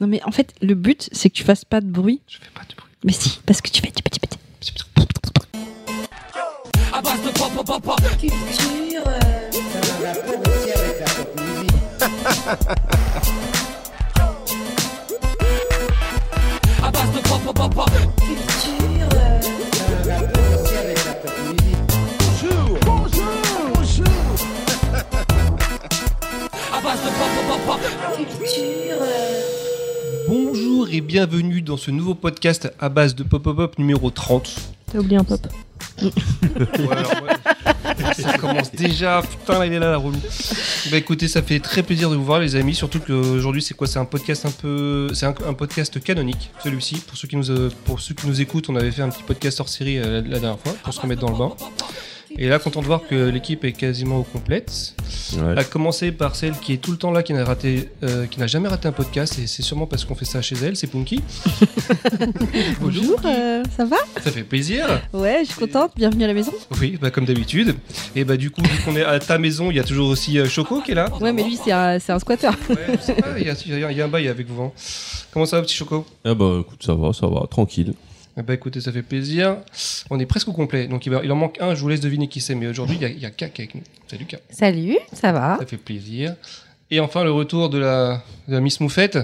Non, mais en fait, le but, c'est que tu fasses pas de bruit. Je fais pas de bruit. Mais si, parce que tu fais du petit petit. à base de pop pop pop pop. Culture. Bonjour et bienvenue dans ce nouveau podcast à base de Pop Pop Pop numéro 30. T'as oublié un pop. Ouais, alors, ouais. Ça commence déjà, putain, là, il est là, la relou. Bah écoutez, ça fait très plaisir de vous voir, les amis. Surtout qu'aujourd'hui, c'est quoi? C'est un podcast un peu. C'est un, un podcast canonique, celui-ci. Pour, ceux qui nous, euh, pour ceux qui nous écoutent, on avait fait un petit podcast hors série euh, la, la dernière fois pour se remettre dans le bain. Et là, content de voir que l'équipe est quasiment au complète. Ouais. À commencer par celle qui est tout le temps là, qui n'a raté, euh, qui n'a jamais raté un podcast, et c'est sûrement parce qu'on fait ça chez elle, c'est Punky. Bonjour, euh, ça va? Ça fait plaisir. Ouais, je suis contente. Bienvenue à la maison. Oui, bah, comme d'habitude. Et bah du coup, vu qu'on est à ta maison, il y a toujours aussi euh, Choco qui est là. Ouais, mais lui, c'est un, c'est un squatter. Ouais, je sais pas, il y, y a un bail avec vous. hein. Comment ça va, petit Choco? Ah bah écoute, ça va, ça va, tranquille. Eh Bah écoutez, ça fait plaisir. On est presque au complet. Donc il, va- il en manque un, je vous laisse deviner qui c'est. Mais aujourd'hui, il y y a Kak avec nous. Salut Kak. Salut, ça va Ça fait plaisir. Et enfin, le retour de la, de la Miss Moufette.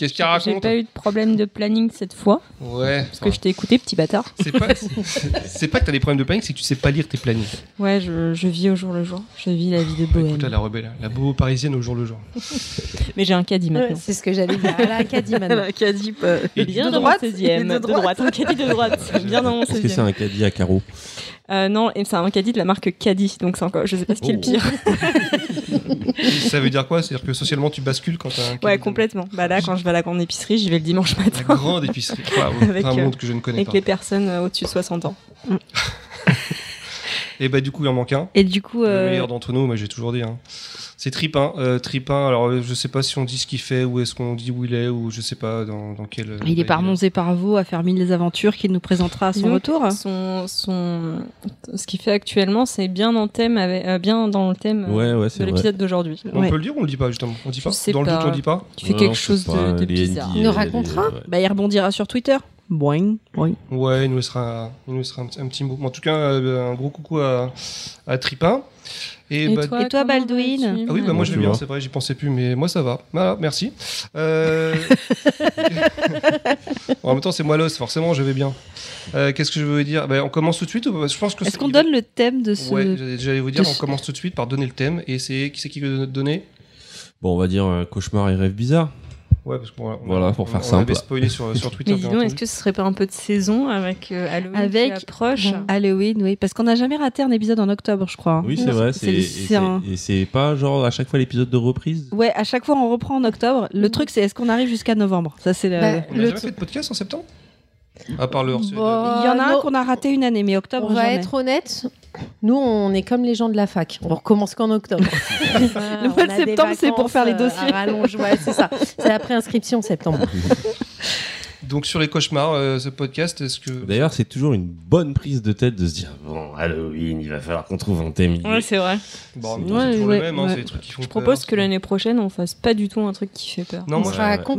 Qu'est-ce J'ai raconte pas eu de problème de planning cette fois, Ouais. parce que je t'ai écouté, petit bâtard. C'est pas, c'est pas que t'as des problèmes de planning, c'est que tu sais pas lire tes plannings. Ouais, je, je vis au jour le jour. Je vis la vie de bohème. Écoute là, la rebelle, la beau parisienne au jour le jour. Mais j'ai un caddie Ouais, maintenant. C'est ce que j'allais dire. Elle a un caddie maintenant. Acadie, Et bien de dans droite mon 16e. Et de De droite. droite. Un caddie de droite. Bien dans mon Est-ce que c'est 16e. un caddie à carreaux? Euh, non, et c'est un caddie de la marque Caddy. Donc c'est encore, je sais pas ce qui est le Oh. pire. ça veut dire quoi? C'est-à-dire que socialement, tu bascules quand t'as un. Ouais, complètement. Bah là, quand je vais à la grande épicerie, j'y vais le dimanche La matin. grande épicerie. Avec, un euh, monde que je ne connais Avec pas. les personnes euh, au-dessus de 60 ans. Et bah du coup, il en manque un. Et du coup, Le euh, meilleur d'entre nous, moi j'ai toujours dit. hein. C'est Tripin. Euh, Tripin, alors euh, je sais pas si on dit ce qu'il fait ou est-ce qu'on dit où il est ou je sais pas dans, dans quel. il est par là. Monts et par Vaux à faire mille aventures qu'il nous présentera à son Donc, retour. Son, son, ce qu'il fait actuellement, c'est bien dans le thème, avec, euh, bien dans le thème euh, Ouais, ouais, de l'épisode d'aujourd'hui. On Ouais. peut le dire ou on le dit pas justement? On dit pas? Dans le pas. doute, on le dit pas? Tu fais Non, quelque chose pas de, bizarre. Il nous les- racontera ouais. Bah, il rebondira sur Twitter. Boing, boing. Ouais, il nous laissera, il nous laissera un, petit- un petit mot. En tout cas, euh, un gros coucou à, à Tripin. Et, Et bah, toi, Et toi, comment Baldwin Ah oui, bah moi je vais bien, c'est vrai, j'y pensais plus, mais moi ça va. Voilà, merci. Euh... en même temps, c'est moi l'os, forcément, je vais bien. Euh, Qu'est-ce que je veux dire? Bah, On commence tout de suite ou Je pense que Est-ce qu'on donne le thème de ce. Ouais, j'allais- j'allais vous dire, on ce- commence tout de suite par donner le thème. Et c'est qui c'est qui veut donner? Bon, on va dire euh, cauchemar et rêve bizarre. Ouais, parce qu'on on- Voilà, pour on- faire on simple. avait spoilé sur, sur Twitter. Mais est-ce que ce serait pas un peu de saison avec euh, Halloween Avec- qui approche Halloween, oui. Parce qu'on n'a jamais raté un épisode en octobre, je crois. Oui, c'est vrai. c'est- c'est- et c'est c'est- un- Et c'est pas genre à chaque fois l'épisode de reprise Ouais, à chaque fois on reprend en octobre. Le truc, c'est est-ce qu'on arrive jusqu'à novembre? Ça, c'est le- Bah, On a Le jamais fait de podcast en septembre? À part le Bon, Il y en a un qu'on a raté une année, mais octobre, On va jamais. être honnête. Nous, on est comme les gens de la fac. On recommence qu'en octobre. Le mois de septembre, c'est pour faire les dossiers. À rallonge, ouais, c'est ça. C'est la préinscription septembre. Donc sur les cauchemars, euh, ce podcast, est-ce que. D'ailleurs, c'est toujours une bonne prise de tête de se dire bon, Halloween, il va falloir qu'on trouve un thème. Ouais, c'est vrai. Bon, en même temps, Ouais, c'est toujours ouais, le même, hein, ouais. c'est des trucs qui font Je propose peur, que l'année prochaine, on fasse pas du tout un truc qui fait peur. Non, on moi,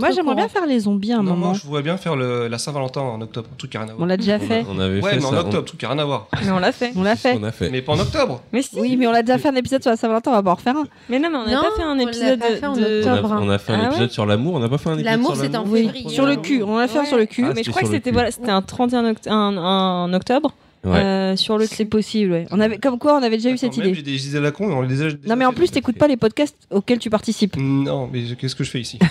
à j'aimerais bien faire les zombies à un non, moment. moi, je voudrais bien faire le- la Saint-Valentin en octobre, un truc a rien à On l'a déjà On, a- fait. on avait Ouais, fait mais en ça. octobre, truc qui a rien à voir. Mais on l'a fait. On l'a fait. On a fait. Mais pas en octobre Mais si. Oui, mais on l'a déjà fait un épisode sur la Saint-Valentin, on va pas en refaire un. Mais non, mais on n'a pas fait un on épisode pas fait en de. On a, octobre. on a fait un Ah épisode sur l'amour, on n'a pas fait un épisode L'amour, sur c'était en l'amour février. sur le cul. On l'a fait un Ouais. sur le cul. Ah, mais je crois que c'était voilà, c'était un 31 oct- un, un octobre. Ouais. euh, sur le C'est possible, ouais. On avait, comme quoi, on avait déjà eu cette Attends, même, idée. J'ai des idées à la con, on les a Non, mais en plus, t'écoutes pas les podcasts auxquels tu participes. Non, mais qu'est-ce que je fais ici?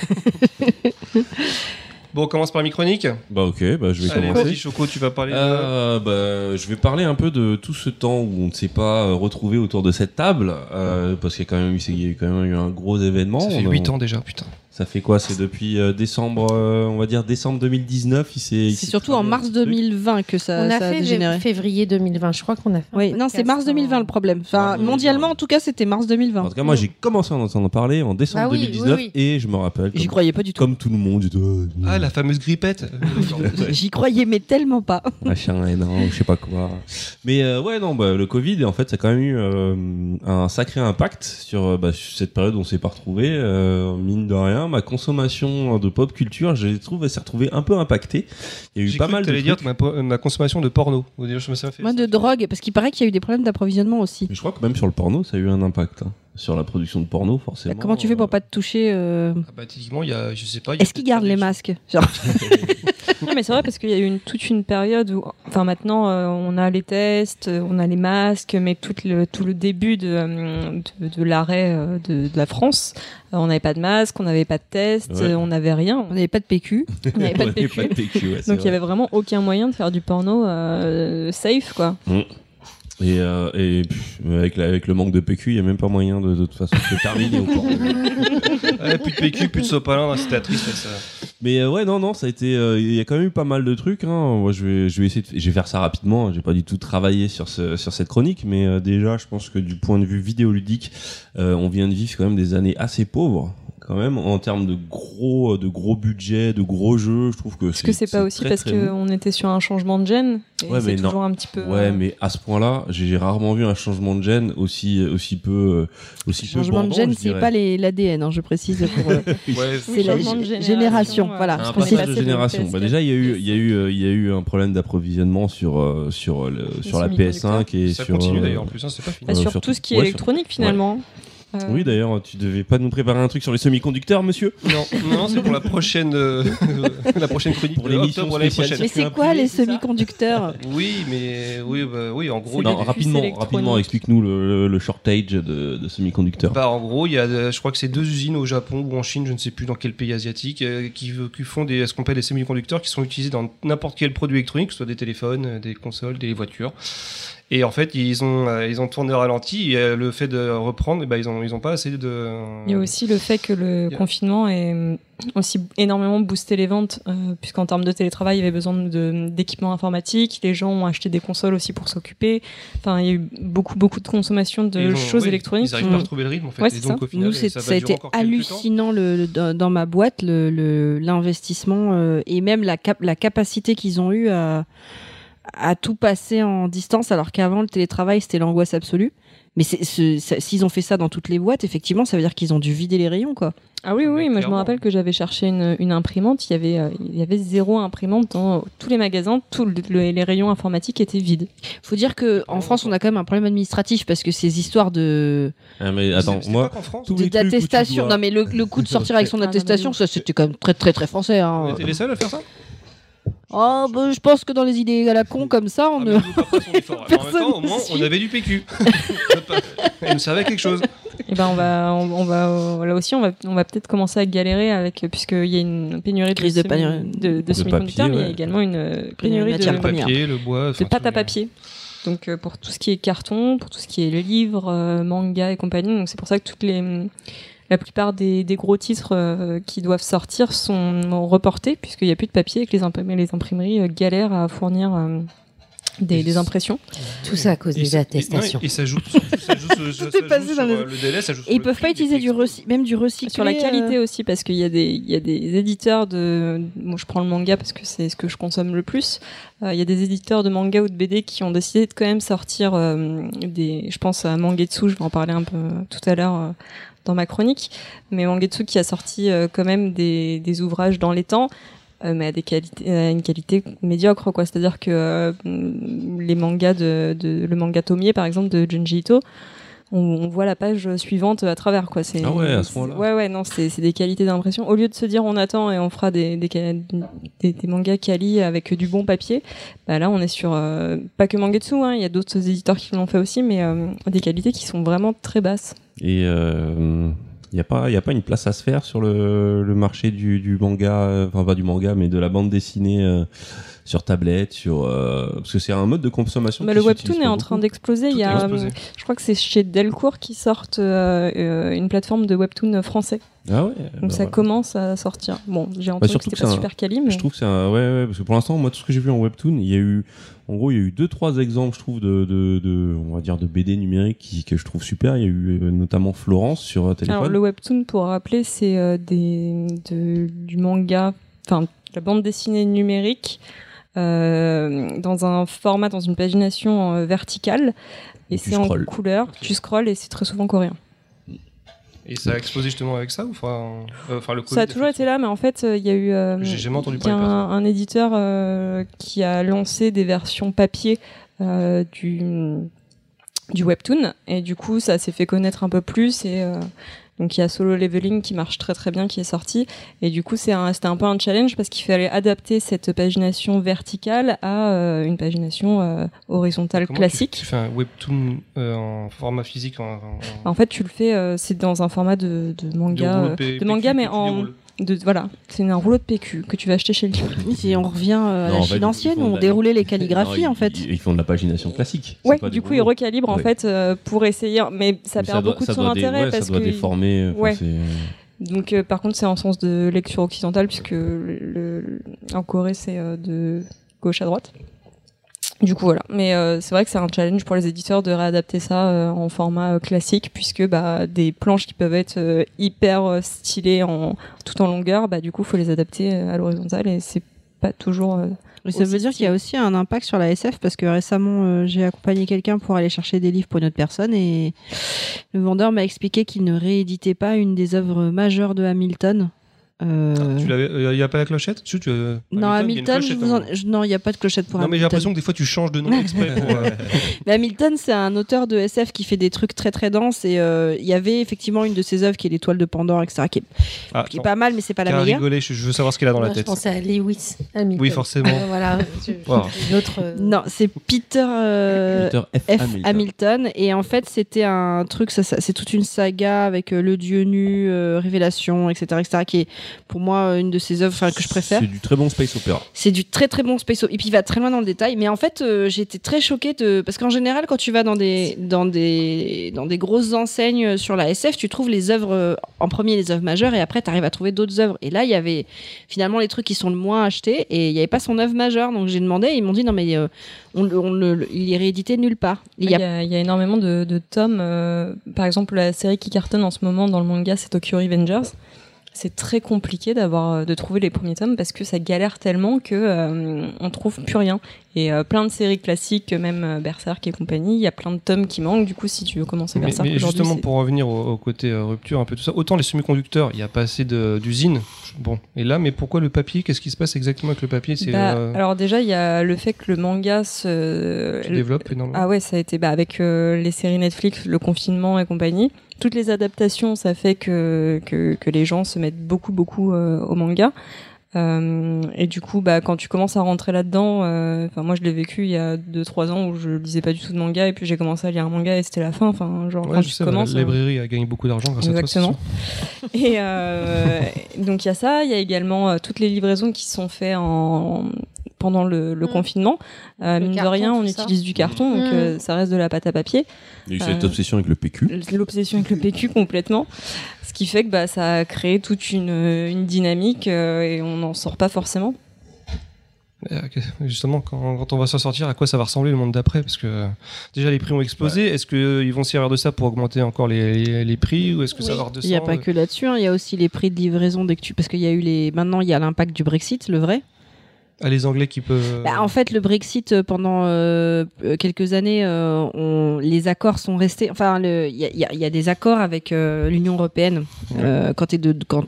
Bon, on commence par mes chroniques. Bah ok, bah je vais Allez, commencer. vas-y, Choco, tu vas parler de... Euh, bah, je vais parler un peu de tout ce temps où on ne s'est pas euh, retrouvé autour de cette table, euh, parce qu'il y a quand même eu, quand même eu un gros événement. Ça fait On a- 8 ans déjà, putain. Ça fait quoi C'est depuis euh, décembre, euh, on va dire décembre 2019. Il s'est. il C'est surtout en mars un petit truc. 2020 que ça, on a ça a fait dégénéré. février 2020. Je crois qu'on a fait. Oui, non, c'est mars 2020 le problème. Enfin, Mars 2020. mondialement, en tout cas, c'était mars 2020. En tout cas, moi, j'ai commencé à en entendre parler en décembre Bah oui, 2019 oui, et je me rappelle. J'y croyais pas du tout. comme tout le monde, Ah, la fameuse grippette J'y croyais, mais tellement pas. machin énorme, je sais pas quoi. Mais euh, ouais, non, bah, le Covid, en fait, ça a quand même eu euh, un sacré impact sur bah, sur cette période où on s'est pas retrouvé, euh, mine de rien. 2021, ma consommation de pop culture, je trouve, elle s'est retrouvée un peu impactée. Il y a eu pas cru mal que de dire ma, ma consommation de porno. Moi, de drogue, parce qu'il paraît qu'il y a eu des problèmes d'approvisionnement aussi. Mais je crois que même sur le porno, ça a eu un impact. hein. Sur la production de porno, forcément. Comment tu fais pour pas te toucher euh, Ah bah, typiquement, il y a, je sais pas. Est-ce qu'ils gardent les masques Genre, Non, mais c'est vrai parce qu'il y a eu une, toute une période où, enfin maintenant, euh, on a les tests, euh, on a les masques, mais tout le, tout le début de, euh, de, de l'arrêt euh, de, de la France, euh, on n'avait pas de masque, on n'avait pas de test, Ouais. euh, on n'avait rien. on n'avait pas de PQ. On n'avait pas de PQ. pas de PQ, ouais, c'est Donc il y avait vraiment aucun moyen de faire du porno euh, safe, quoi. Et, euh, et pff, avec, la- avec le manque de PQ, il n'y a même pas moyen de, de toute façon de se terminer porno. Ouais, plus de PQ, plus de sopalin, c'était triste. Ça. Mais euh, ouais, non, non, ça a été. euh, Il y a quand même eu pas mal de trucs. Hein. Moi, je vais, je vais essayer. De, je vais faire ça rapidement. J'ai pas du tout travaillé sur ce, sur cette chronique, mais euh, déjà, je pense que du point de vue vidéoludique, euh, on vient de vivre quand même des années assez pauvres. Quand même, en termes de gros, de gros budget, de gros jeux, je trouve que Est-ce que c'est pas aussi très, parce très bon. qu'on était sur un changement de gène et Ouais, c'est mais non. toujours un petit peu. Ouais, euh, mais à ce point-là, j'ai j'ai rarement vu un changement de gène aussi, aussi peu, euh, aussi peu Changement de gène, c'est pas l'ADN, hein, je précise. Pour, euh, Ouais, c'est la changement de gé- génération, génération. Voilà, un précise. passage de génération. PS4. Bah déjà, il y a eu, il y a eu, il y a eu un problème d'approvisionnement sur euh, sur le, sur la semi-conducteurs. PS5 et ça sur. continue d'ailleurs en plus, hein, c'est pas fini. bah, sur tout ce qui est électronique finalement. Euh, Oui, d'ailleurs, tu devais pas nous préparer un truc sur les semi-conducteurs, monsieur? Non, non, c'est pour la prochaine, euh, la prochaine chronique Pour l'émission. Mais c'est quoi les semi-conducteurs? Oui, mais oui, bah, oui, en gros, C'est il y a Non, rapidement, rapidement, explique-nous le, le- le shortage de, de semi-conducteurs. Bah, en gros, il y a, euh, je crois que c'est deux usines au Japon ou en Chine, je ne sais plus dans quel pays asiatique, euh, qui, qui font des, ce qu'on appelle des semi-conducteurs qui sont utilisés dans n'importe quel produit électronique, que ce soit des téléphones, des consoles, des voitures. Et en fait, ils ont, euh, ils ont tourné au ralenti et euh, le fait de reprendre, eh ben, ils ont, ils ont pas assez de. Il y a aussi le fait que le confinement ait euh, aussi énormément boosté les ventes, euh, puisqu'en termes de télétravail, il y avait besoin d'équipements informatiques. Les gens ont acheté des consoles aussi pour s'occuper. Enfin, il y a eu beaucoup, beaucoup de consommation de ont- choses oui, électroniques. Ils arrivent pas à Mm. retrouver le rythme en fait. Ouais, et donc ça. au final, Nous, ça, a été hallucinant le, le- dans, dans ma boîte, le- le- l'investissement euh, et même la, cap- la capacité qu'ils ont eu à, à tout passer en distance, alors qu'avant, le télétravail, c'était l'angoisse absolue. Mais s'ils ont fait ça dans toutes les boîtes, effectivement, ça veut dire qu'ils ont dû vider les rayons, quoi. Ah oui, Mais oui, moi je me rappelle que j'avais cherché une, une imprimante, il y, avait, euh, il y avait zéro imprimante dans tous les magasins, tous le- le- les rayons informatiques étaient vides. Faut dire que en France, on a quand même un problème administratif parce que ces histoires de Ah, mais attends, moi, d'attestation. dois- Non, mais le, le coup de sortir avec son attestation, ça c'était quand même très très très français. On Hein. était les seuls à faire ça? Oh, bah, je pense que dans les idées à la con comme ça, on Ah, ne. on. En même temps, au moins, on avait du PQ. Elle me servait à quelque chose. Et ben on va, on, on va euh, là aussi on va, on va peut-être commencer à galérer avec puisqu'il y a une pénurie Crise de, de semi- pénurie. de, de De semi-conducteurs, papier, mais il y a ouais. également une euh, Pénurie de papier, le bois. de pâte à papier. Donc euh, pour tout ce qui est carton, pour tout ce qui est livres, euh, manga et compagnie. Donc c'est pour ça que toutes les la plupart des, des gros titres euh, qui doivent sortir sont reportés puisqu'il n'y a plus de papier et que les, imprim- les imprimeries euh, galèrent à fournir euh, des, impressions. Tout ça à cause Et des attestations. non, Et ça joue, surtout, ça joue, sur- ça Tout est joue passé sur, dans les- le délai, ça joue Et ils peuvent pas utiliser du même du recyclé. Sur la qualité euh, aussi, parce qu'il y, a des- il y a des éditeurs de. Moi, je prends le manga parce que c'est ce que je consomme le plus. Euh, il y a des éditeurs de manga ou de BD qui ont décidé de quand même sortir euh, des. Je pense à Mangetsu, je vais en parler un peu tout à l'heure euh, dans ma chronique. Mais Mangetsu qui a sorti euh, quand même des, des ouvrages dans les temps. euh, mais à des qualités, à une qualité médiocre, quoi. C'est-à-dire que euh, les mangas de, de, le manga Tomie, par exemple, de Junji Ito, on, on voit la page suivante à travers, quoi. C'est, Ah ouais, à ce point-là. Ouais, ouais, non, c'est, c'est des qualités d'impression. Au lieu de se dire on attend et on fera des, des, des, des mangas quali avec du bon papier, bah là, on est sur, euh, pas que Mangetsu, hein, il y a d'autres éditeurs qui l'ont fait aussi, mais euh, des qualités qui sont vraiment très basses. Et il n'y a, pas- y a pas une place à se faire sur le, le marché du, du manga, euh, enfin pas du manga, mais de la bande dessinée euh, sur tablette, sur, euh, parce que c'est un mode de consommation. Bah, qui le webtoon est en train d'exploser. Il y a, euh, je crois que c'est chez Delcourt qui sortent euh, euh, une plateforme de webtoon français. Ah ouais. Donc bah ça voilà. commence à sortir. Bon, j'ai entendu que surtout c'était que pas un- super quali, mais Je trouve que c'est un, ouais, ouais, parce que pour l'instant, moi, tout ce que j'ai vu en webtoon, il y a eu, en gros, il y a eu deux, trois exemples, je trouve, de, de, de on va dire, de BD numériques qui, que je trouve super. Il y a eu euh, notamment Florence sur euh, téléphone. Alors le webtoon, pour rappeler, c'est euh, des de, du manga, enfin de la bande dessinée numérique euh, dans un format, dans une pagination verticale, et Et c'est en couleur. Tu scrolles et c'est très souvent coréen. Et ça a explosé justement avec ça ou enfin, euh, enfin le Ça a Covid, toujours été là, mais en fait, euh, il y a eu. euh, jamais entendu y a un, un éditeur qui a lancé des versions papier du, du webtoon, et du coup, ça s'est fait connaître un peu plus. Et euh, donc, il y a Solo Leveling qui marche très très bien, qui est sorti. Et du coup, c'est un- c'était un, peu un challenge parce qu'il fallait adapter cette pagination verticale à euh, une pagination euh, horizontale Comment classique. Tu, tu fais un webtoon euh, en format physique en, en- En fait, tu le fais, euh, c'est dans un format de, manga, euh, de manga, mais en. De, voilà, c'est un rouleau de PQ que tu vas acheter chez le libraire. On revient euh, à Non, la en fait, Chine ancienne où on la- déroulait les calligraphies Non, en fait. Ils, ils font de la pagination classique. Ouais, pas du coup, ils recalibrent en fait euh, pour essayer, mais ça Mais perd doit- beaucoup de son intérêt ouais, parce ça doit que déformer. enfin, Ouais. donc euh, par contre c'est en sens de lecture occidentale puisque le, le- en Corée c'est euh, de gauche à droite. Du coup voilà, mais euh, c'est vrai que c'est un challenge pour les éditeurs de réadapter ça euh, en format euh, classique puisque bah des planches qui peuvent être euh, hyper euh, stylées en tout en longueur, bah du coup faut les adapter euh, à l'horizontale et c'est pas toujours euh, Mais ça veut dire qu'il y a aussi un impact sur la SF parce que récemment euh, j'ai accompagné quelqu'un pour aller chercher des livres pour une autre personne et le vendeur m'a expliqué qu'il ne rééditait pas une des œuvres majeures de Hamilton. Euh, Tu l'avais, il n'y a pas la clochette? Tu- tu- euh, non, Hamilton, hein. non, il n'y a pas de clochette pour Non, mais j'ai Hamilton. l'impression que des fois tu changes de nom exprès pour. euh, Mais Hamilton, c'est un auteur de SF qui fait des trucs très très denses et euh, il y avait effectivement une de ses œuvres qui est l'étoile de Pandore, etc., qui est, Ah, qui est pas mal, mais c'est pas la meilleure. rigolé, je, je veux savoir ce qu'il a dans la Moi, je tête. pensais à Lewis Hamilton. Oui, forcément. Euh, voilà, Wow. autre. euh, Non, c'est Peter. euh, Peter F. F. Hamilton. Hamilton. et en fait c'était un truc ça, ça- c'est toute une saga avec euh, le dieu nu euh, révélation etc etc qui est pour moi euh, une de ses œuvres que je préfère C'est du très bon space opera. c'est du très très bon space opera. et puis il va très loin dans le détail mais en fait euh, j'étais très choquée de parce qu'en général quand tu vas dans des dans des dans des grosses enseignes sur la SF tu trouves les œuvres euh, en premier les œuvres majeures et après tu arrives à trouver d'autres œuvres et là il y avait finalement les trucs qui sont le moins achetés et il n'y avait pas son œuvre majeure donc j'ai demandé et ils m'ont dit non mais euh, on, on le- il est réédité nulle part il y y, a y énormément de, de tomes. euh, par exemple, la série qui cartonne en ce moment dans le manga, c'est Tokyo Revengers. C'est très compliqué d'avoir euh, de trouver les premiers tomes parce que ça galère tellement que euh, on trouve plus rien. Et euh, plein de séries classiques, même euh, Berserk et compagnie, il y a plein de tomes qui manquent. Du coup, si tu veux commencer Mais, Berserk mais aujourd'hui, justement, pour revenir au, au côté rupture, un peu tout ça, autant les semi-conducteurs, il n'y a pas assez d'usines. Bon, et là, mais pourquoi le papier? Qu'est-ce qui se passe exactement avec le papier? C'est Bah, alors déjà, il y a le fait que le manga se se développe énormément. Ah ouais, ça a été bah, avec les séries Netflix, le confinement et compagnie. Toutes les adaptations, ça fait que, que, que les gens se mettent beaucoup, beaucoup euh, au manga. Euh, et du coup, bah, quand tu commences à rentrer là-dedans, euh, enfin moi je l'ai vécu il y a 2-3 ans où je lisais pas du tout de manga et puis j'ai commencé à lire un manga et c'était la fin. Enfin, genre Ouais, quand je tu sais, commences. la hein. librairie a gagné beaucoup d'argent grâce Exactement. à toi. sûr. Et donc il y a ça, il y a également toutes les livraisons qui sont faites en pendant le, le Mm. confinement. Euh, Le mine carton, de rien, on ça. utilise du carton, donc Mm. euh, ça reste de la pâte à papier. Il y a eu cette Euh, obsession avec le PQ. L'obsession avec le PQ complètement. Ce qui fait que bah, ça a créé toute une, une dynamique euh, et on n'en sort pas forcément. Euh, Justement, quand, quand on va s'en sortir, à quoi ça va ressembler le monde d'après? Parce que euh, déjà les prix ont explosé. Est-ce qu'ils vont servir de ça pour augmenter encore les, les, les prix ou est-ce que ça va Il n'y a redescendre pas que là-dessus, hein, il y a aussi les prix de livraison dès que tu... parce qu'il y a eu les maintenant il y a l'impact du Brexit, le vrai. Ah, les Anglais qui peuvent. Bah, en fait, le Brexit euh, pendant euh, euh, quelques années, euh, on, les accords sont restés. Enfin, il y a, y y des accords avec euh, l'Union européenne euh, quand tu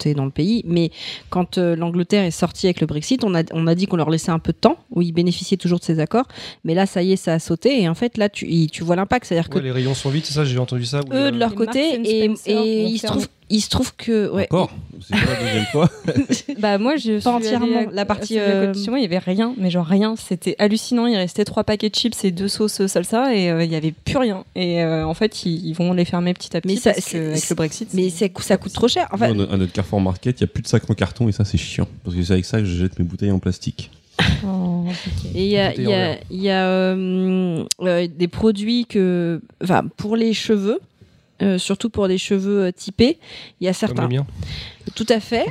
es, dans le pays, mais quand euh, l'Angleterre est sortie avec le Brexit, on a, on a dit qu'on leur laissait un peu de temps où ils bénéficiaient toujours de ces accords, mais là, ça y est, ça a sauté et en fait, là, tu, y- tu vois l'impact, c'est-à-dire que les rayons sont vides, c'est ça, j'ai entendu ça. eux euh, de leur Les côté et, et vont il se trouve, il se trouve que ouais, Encore C'est pas la deuxième fois. Bah moi je suis entièrement. allée à- La partie, euh, moi, il y avait rien, mais genre rien. C'était hallucinant. Il restait trois paquets de chips et deux sauces salsa et euh, il y avait plus rien. Et euh, en fait, ils, ils vont les fermer petit à petit Mais ça, parce que c'est- avec le Brexit. mais ça coûte trop cher. Enfin, Nous, à notre Carrefour Market, il n'y a plus de sacs en carton et ça, c'est chiant. Parce que c'est avec ça que je jette mes bouteilles en plastique. Oh. Et il y a, y y euh, euh, des produits que, enfin, pour les cheveux, euh, surtout pour des cheveux euh, typés, il y a certains. Tout à fait.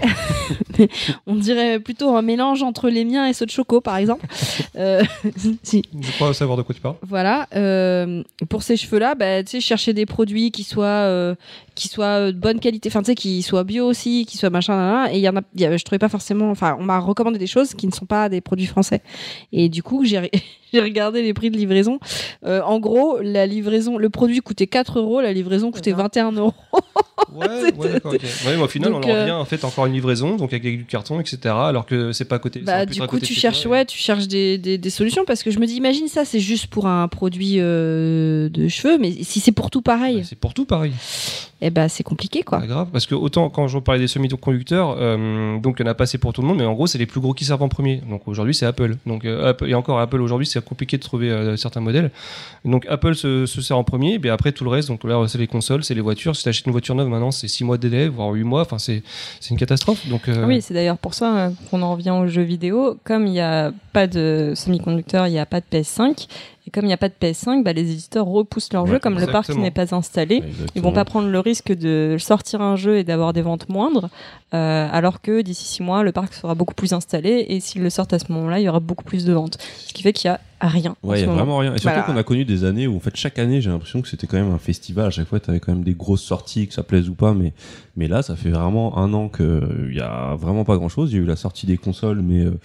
On dirait plutôt un mélange entre les miens et ceux de Choco, par exemple. Euh, si. Je crois savoir de quoi tu parles. Voilà. euh, pour ces cheveux-là, bah, tu sais, chercher des produits qui soient, euh, qui soient de bonne qualité, enfin, tu sais, qui soient bio aussi, qui soient machin, et il y en a, il y a- je trouvais pas forcément, enfin, on m'a recommandé des choses qui ne sont pas des produits français. Et du coup, j'ai, re- j'ai regardé les prix de livraison. Euh, en gros, la livraison, le produit coûtait 4 euros, la livraison coûtait 21 euros. Ouais, ouais, d'accord. Ouais, mais au final, Donc, on en euh, en fait encore une livraison, donc avec du carton, etc. Alors que c'est pas à côté. Bah, du coup, tu cherches, toi, ouais, tu cherches des, des, des solutions parce que je me dis, imagine ça, c'est juste pour un produit euh, de cheveux, mais si c'est pour tout et- pareil, Bah, c'est pour tout pareil. eh ben, c'est compliqué, quoi. Pas grave, parce que autant quand je parlais des semi-conducteurs, euh, donc il y en a pas assez pour tout le monde, mais en gros c'est les plus gros qui servent en premier. Donc aujourd'hui c'est Apple. Donc euh, Apple- et encore Apple aujourd'hui c'est compliqué de trouver certains modèles. Donc Apple se, se sert en premier, et bien après tout le reste. Donc là c'est les consoles, c'est les voitures. Si tu achètes une voiture neuve maintenant c'est 6 mois de délai, voire 8 mois. Enfin c'est c'est une catastrophe. Donc euh, Oui, c'est d'ailleurs pour ça euh, qu'on en revient aux jeux vidéo. Comme il n'y a pas de semi-conducteur, il n'y a pas de PS5. Et comme il n'y a pas de PS5, bah, les éditeurs repoussent leur Ouais, jeu. Comme le parc n'est pas installé, Exactement. ils vont pas prendre le risque de sortir un jeu et d'avoir des ventes moindres, euh, alors que d'ici six mois, le parc sera beaucoup plus installé et s'ils le sortent à ce moment-là, il y aura beaucoup plus de ventes. Ce qui fait qu'il y a rien. Ouais, il y a moment. vraiment rien. Et surtout Voilà. qu'on a connu des années où, en fait, chaque année, j'ai l'impression que c'était quand même un festival. À chaque fois, t'avais quand même des grosses sorties, que ça plaise ou pas. Mais, mais là, ça fait vraiment un an que il y a vraiment pas grand chose. Il y a eu la sortie des consoles, mais, euh,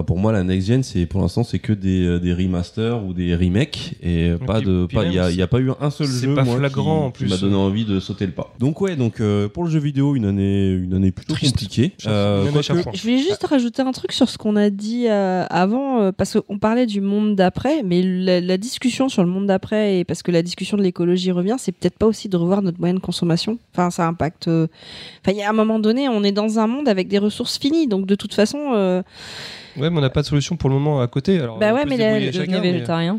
enfin, pour moi, la next gen, c'est, pour l'instant, c'est que des, euh, des remasters ou des remakes et euh, pas puis- de, il y a, y a pas eu un seul jeu, pas moi, flagrant, qui, en plus. m'a donné envie de sauter le pas. Donc, ouais, donc, euh, pour le jeu vidéo, une année, une année plutôt Triste. compliquée. Euh. Je voulais juste rajouter un truc sur ce qu'on a dit euh, avant, euh, parce qu'on parlait du monde d'après, mais la, la discussion sur le monde d'après, et parce que la discussion de l'écologie revient, c'est peut-être pas aussi de revoir notre moyenne de consommation. Enfin, ça impacte. euh, Enfin, il y a un moment donné, on est dans un monde avec des ressources finies, donc de toute façon, euh, ouais, mais on n'a pas de solution pour le moment à côté. Alors, Bah ouais, mais euh, végétarien.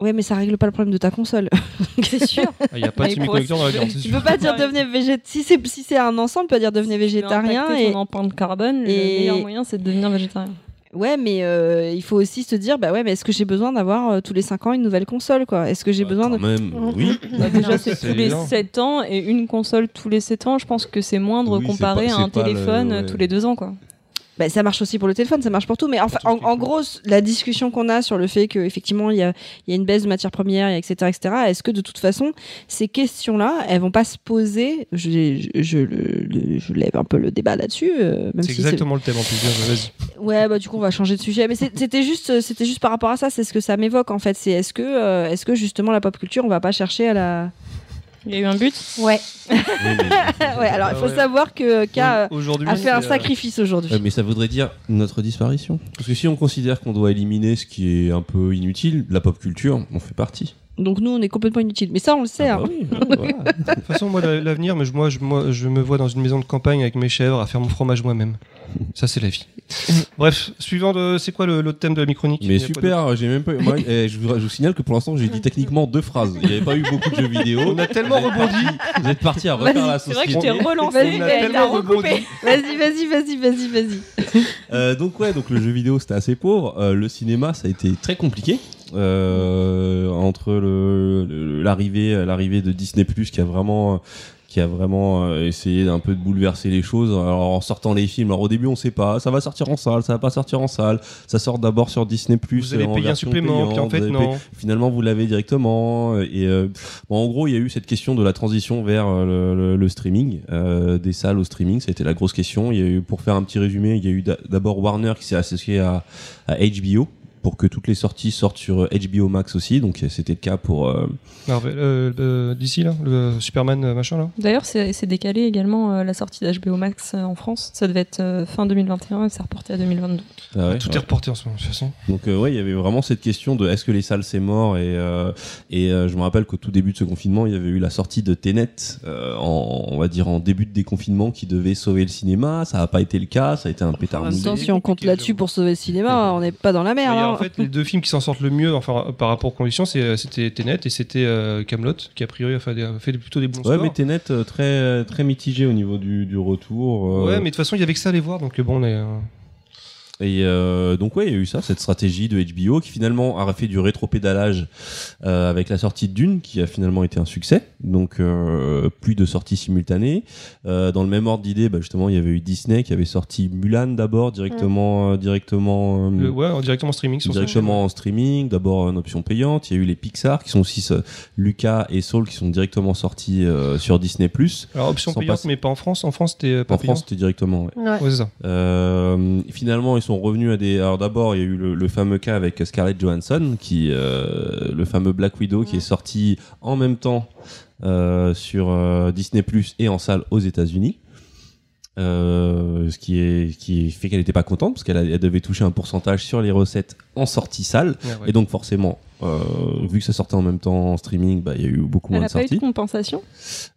ouais, mais ça règle pas le problème de ta console. C'est sûr. ah, Il n'y a pas de semi-conducteur dans la viande, tu peux pas dire devenez végétarien. Si c'est si c'est un ensemble, tu peux dire devenez végétarien et et ton empreinte carbone, le et- meilleur moyen c'est de devenir végétarien. Ouais, mais euh, il faut aussi se dire, bah ouais, mais est-ce que j'ai besoin d'avoir euh, tous les 5 ans une nouvelle console, quoi? Est-ce que j'ai Bah, besoin de... quand même, oui. Bah, déjà, c'est tous les évident. 7 ans et une console tous les 7 ans. Je pense que c'est moindre Oui, comparé pas- à un pas le- téléphone ouais. tous les 2 ans. Quoi. Bah, ça marche aussi pour le téléphone, ça marche pour tout. Mais enfin, en, gros, la discussion qu'on a sur le fait qu'effectivement, il y a, il y a une baisse de matières premières, et etc., etc., est-ce que de toute façon, ces questions-là, elles vont pas se poser Je, je, je, le- le- je lève un peu le débat là-dessus. euh, C'est si exactement le thème en plus. Ouais, bah du coup on va changer de sujet. Mais c'était juste, c'était juste par rapport à ça. C'est ce que ça m'évoque en fait. C'est est-ce que, euh, est-ce que justement la pop culture, on va pas chercher à la. Il y a eu un but Ouais. Oui, mais- ouais. Alors il faut Ouais. savoir que K a fait un euh, sacrifice aujourd'hui. Ouais, mais ça voudrait dire notre disparition. Parce que si on considère qu'on doit éliminer ce qui est un peu inutile, la pop culture, on fait partie. Donc nous on est complètement inutile. Mais ça on le sait. Ah hein. bah oui, voilà. De toute façon, moi, la- l'avenir, mais je, moi, je, moi, je me vois dans une maison de campagne avec mes chèvres à faire mon fromage moi-même. Ça, c'est la vie. Bref, suivant de. C'est quoi le- l'autre thème de la micronique Mais super, j'ai même pas. moi, eh, je, vous, je vous signale que pour l'instant, j'ai dit techniquement deux phrases. Il n'y avait pas eu beaucoup de jeux vidéo. On a tellement Vous rebondi. parti- Vous êtes parti à refaire la C'est vrai que je société. t'ai relancé. Vas-y, On a mais rebondi. Vas-y, vas-y, vas-y, vas-y, vas-y. Euh, donc ouais, donc le jeu vidéo c'était assez pauvre. Euh, le cinéma ça a été très compliqué euh, entre le- le- l'arrivée l'arrivée de Disney Plus qui a vraiment qui a vraiment euh, essayé d'un peu de bouleverser les choses. Alors en sortant les films alors au début on sait pas. Ça va sortir en salle ça va pas sortir en salle. Ça sort d'abord sur Disney Plus Vous allez en payer un supplément, puis en fait, non. payer- finalement vous l'avez directement et euh, bon, en gros il y a eu cette question de la transition vers euh, le, le- le streaming euh, des salles au streaming. Ça a été la grosse question. Il y a eu pour faire un petit résumé il y a eu d'a- d'abord Warner qui s'est associé à, à HBO pour que toutes les sorties sortent sur euh, HBO Max aussi donc euh, c'était le cas pour euh, Marvel, euh, euh, d'ici, là, le Superman euh, machin, là. D'ailleurs, c'est décalé également euh, la sortie d'HBO Max euh, en France. Ça devait être euh, fin 2021 et c'est reporté à 2022. ah ouais, Tout ouais. est reporté en ce moment, de toute façon. Donc euh, ouais, il y avait vraiment cette question de est-ce que les salles c'est mort et euh, et euh, je me rappelle qu'au tout début de ce confinement, il y avait eu la sortie de Tenet euh, en on va dire en début de déconfinement qui devait sauver le cinéma, ça n'a pas été le cas, ça a été un pétard En même mouillé. temps, si on compte là-dessus pour sauver le cinéma, on n'est pas dans la merde. En fait, les deux films qui s'en sortent le mieux, enfin, par rapport aux conditions, c'est- c'était Tenet et c'était euh, Camelot, qui a priori a fait, des- a fait plutôt des bons Ouais, scores. mais Tenet euh, très très mitigé au niveau du, du retour. euh, Ouais, mais de toute façon, il y avait que ça à aller voir, donc euh, bon, on est. Et euh, donc ouais, il y a eu ça, cette stratégie de HBO qui finalement a fait du rétropédalage euh, avec la sortie de Dune, qui a finalement été un succès. Donc euh, plus de sorties simultanées. Euh, dans le même ordre d'idée, bah, justement, il y avait eu Disney qui avait sorti Mulan d'abord directement, euh, directement. euh, Le- ouais, en directement streaming sur directement en streaming, d'abord en option payante. Il y a eu les Pixar qui sont aussi euh, Lucas et Soul qui sont directement sortis euh, sur Disney+. Alors option payante, passer- mais pas en France. En France, c'était pas En payant. France, c'était directement. ouais. Ouais. Ouais, c'est ça. Euh, finalement, ils sont revenus à des. Alors d'abord, il y a eu le, le fameux cas avec Scarlett Johansson, qui euh, le fameux Black Widow, qui est sorti en même temps euh, sur euh, Disney Plus et en salle aux États-Unis. Euh, ce qui est qui fait qu'elle n'était pas contente parce qu'elle devait toucher un pourcentage sur les recettes en sortie salle Ouais, ouais. et donc forcément vu que ça sortait en même temps en streaming bah il y a eu beaucoup Elle moins a de pas eu sorties de compensation?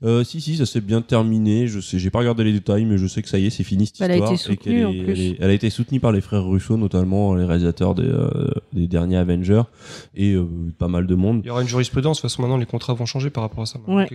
Euh, si, si, ça s'est bien terminé. Je sais, j'ai pas regardé les détails, mais je sais que ça y est, c'est fini cette Elle a histoire. été et qu'elle soutenue, en est- plus. Elle, est- elle a été soutenue par les frères Russo, notamment les réalisateurs des, euh, des derniers Avengers et euh, pas mal de monde. Il y aura une jurisprudence. De toute façon, maintenant, les contrats vont changer par rapport à ça. Ouais.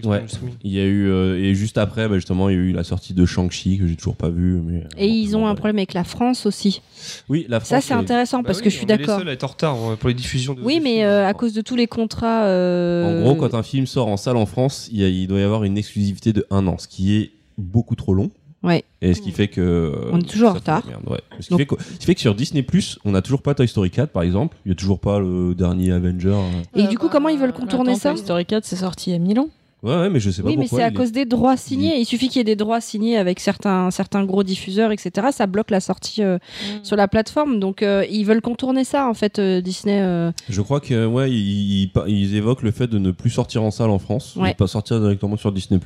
Il y a eu euh, et juste après, bah, justement, il y a eu la sortie de Shang-Chi que j'ai toujours pas vu. Mais euh, Et ils ont bon, un bah, problème avec la France aussi. Oui, la France. Ça, c'est est- intéressant Bah parce oui, que je suis on est les d'accord. seuls à être en retard euh, pour les diffusions. De, Oui, mais. Euh, à cause de tous les contrats. euh, En gros, quand un film sort en salle en France, il, y a- il doit y avoir une exclusivité de un an, ce qui est beaucoup trop long. Ouais. Et ce qui fait que. On est toujours en retard. merde, ouais. Ce qui, Donc- fait que, ce qui fait que sur Disney, on n'a toujours pas Toy Story 4, par exemple. Il n'y a toujours pas le dernier Avenger. euh. Et du coup, comment ils veulent contourner Attends, ça Toy Story 4, c'est sorti il y a 1000 ans. Ouais, ouais, mais je sais pas Oui, mais pourquoi. c'est à est- cause des droits signés. Il suffit qu'il y ait des droits signés avec certains, certains gros diffuseurs, etc. Ça bloque la sortie euh, sur la plateforme. Donc, euh, ils veulent contourner ça, en fait, euh, Disney. euh. Je crois que ouais, ils, ils, ils évoquent le fait de ne plus sortir en salle en France, Ouais. de pas sortir directement sur Disney+.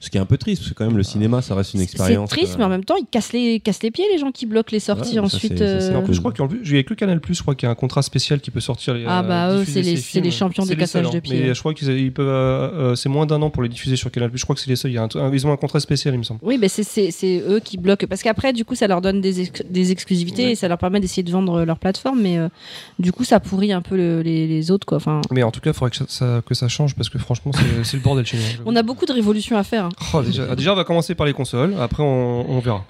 Ce qui est un peu triste, parce que quand même le cinéma, ça reste une C'est expérience. triste, euh, mais en même temps, ils cassent les, cassent les pieds, les gens qui bloquent les sorties Ouais, ensuite. c'est- ça, c'est euh, peu- Je crois qu'en plus, il y a que Canal Plus, je crois qu'il y a un contrat spécial qui peut sortir. Les, Ah euh, bah, eux, c'est les- c'est les champions C'est des les cassages seuls, de hein. pieds. Mais je crois qu'ils ils peuvent, euh, c'est moins d'un an pour les diffuser sur Canal Plus. Je crois que c'est les seuls. Il y a un, un- ils ont un contrat spécial, il me semble. Oui, mais c'est- c'est c'est eux qui bloquent. Parce qu'après, du coup, ça leur donne des, ex- des exclusivités Ouais. et ça leur permet d'essayer de vendre leur plateforme. Mais euh, du coup, ça pourrit un peu le- les, les autres. Quoi. Enfin, Mais en tout cas, il faudrait que ça, ça- que ça change parce que franchement, c'est c'est le bordel chez nous. hein, on a beaucoup de révolutions à faire. Hein. Oh, déjà, déjà, on va commencer par les consoles. Après, on, on verra.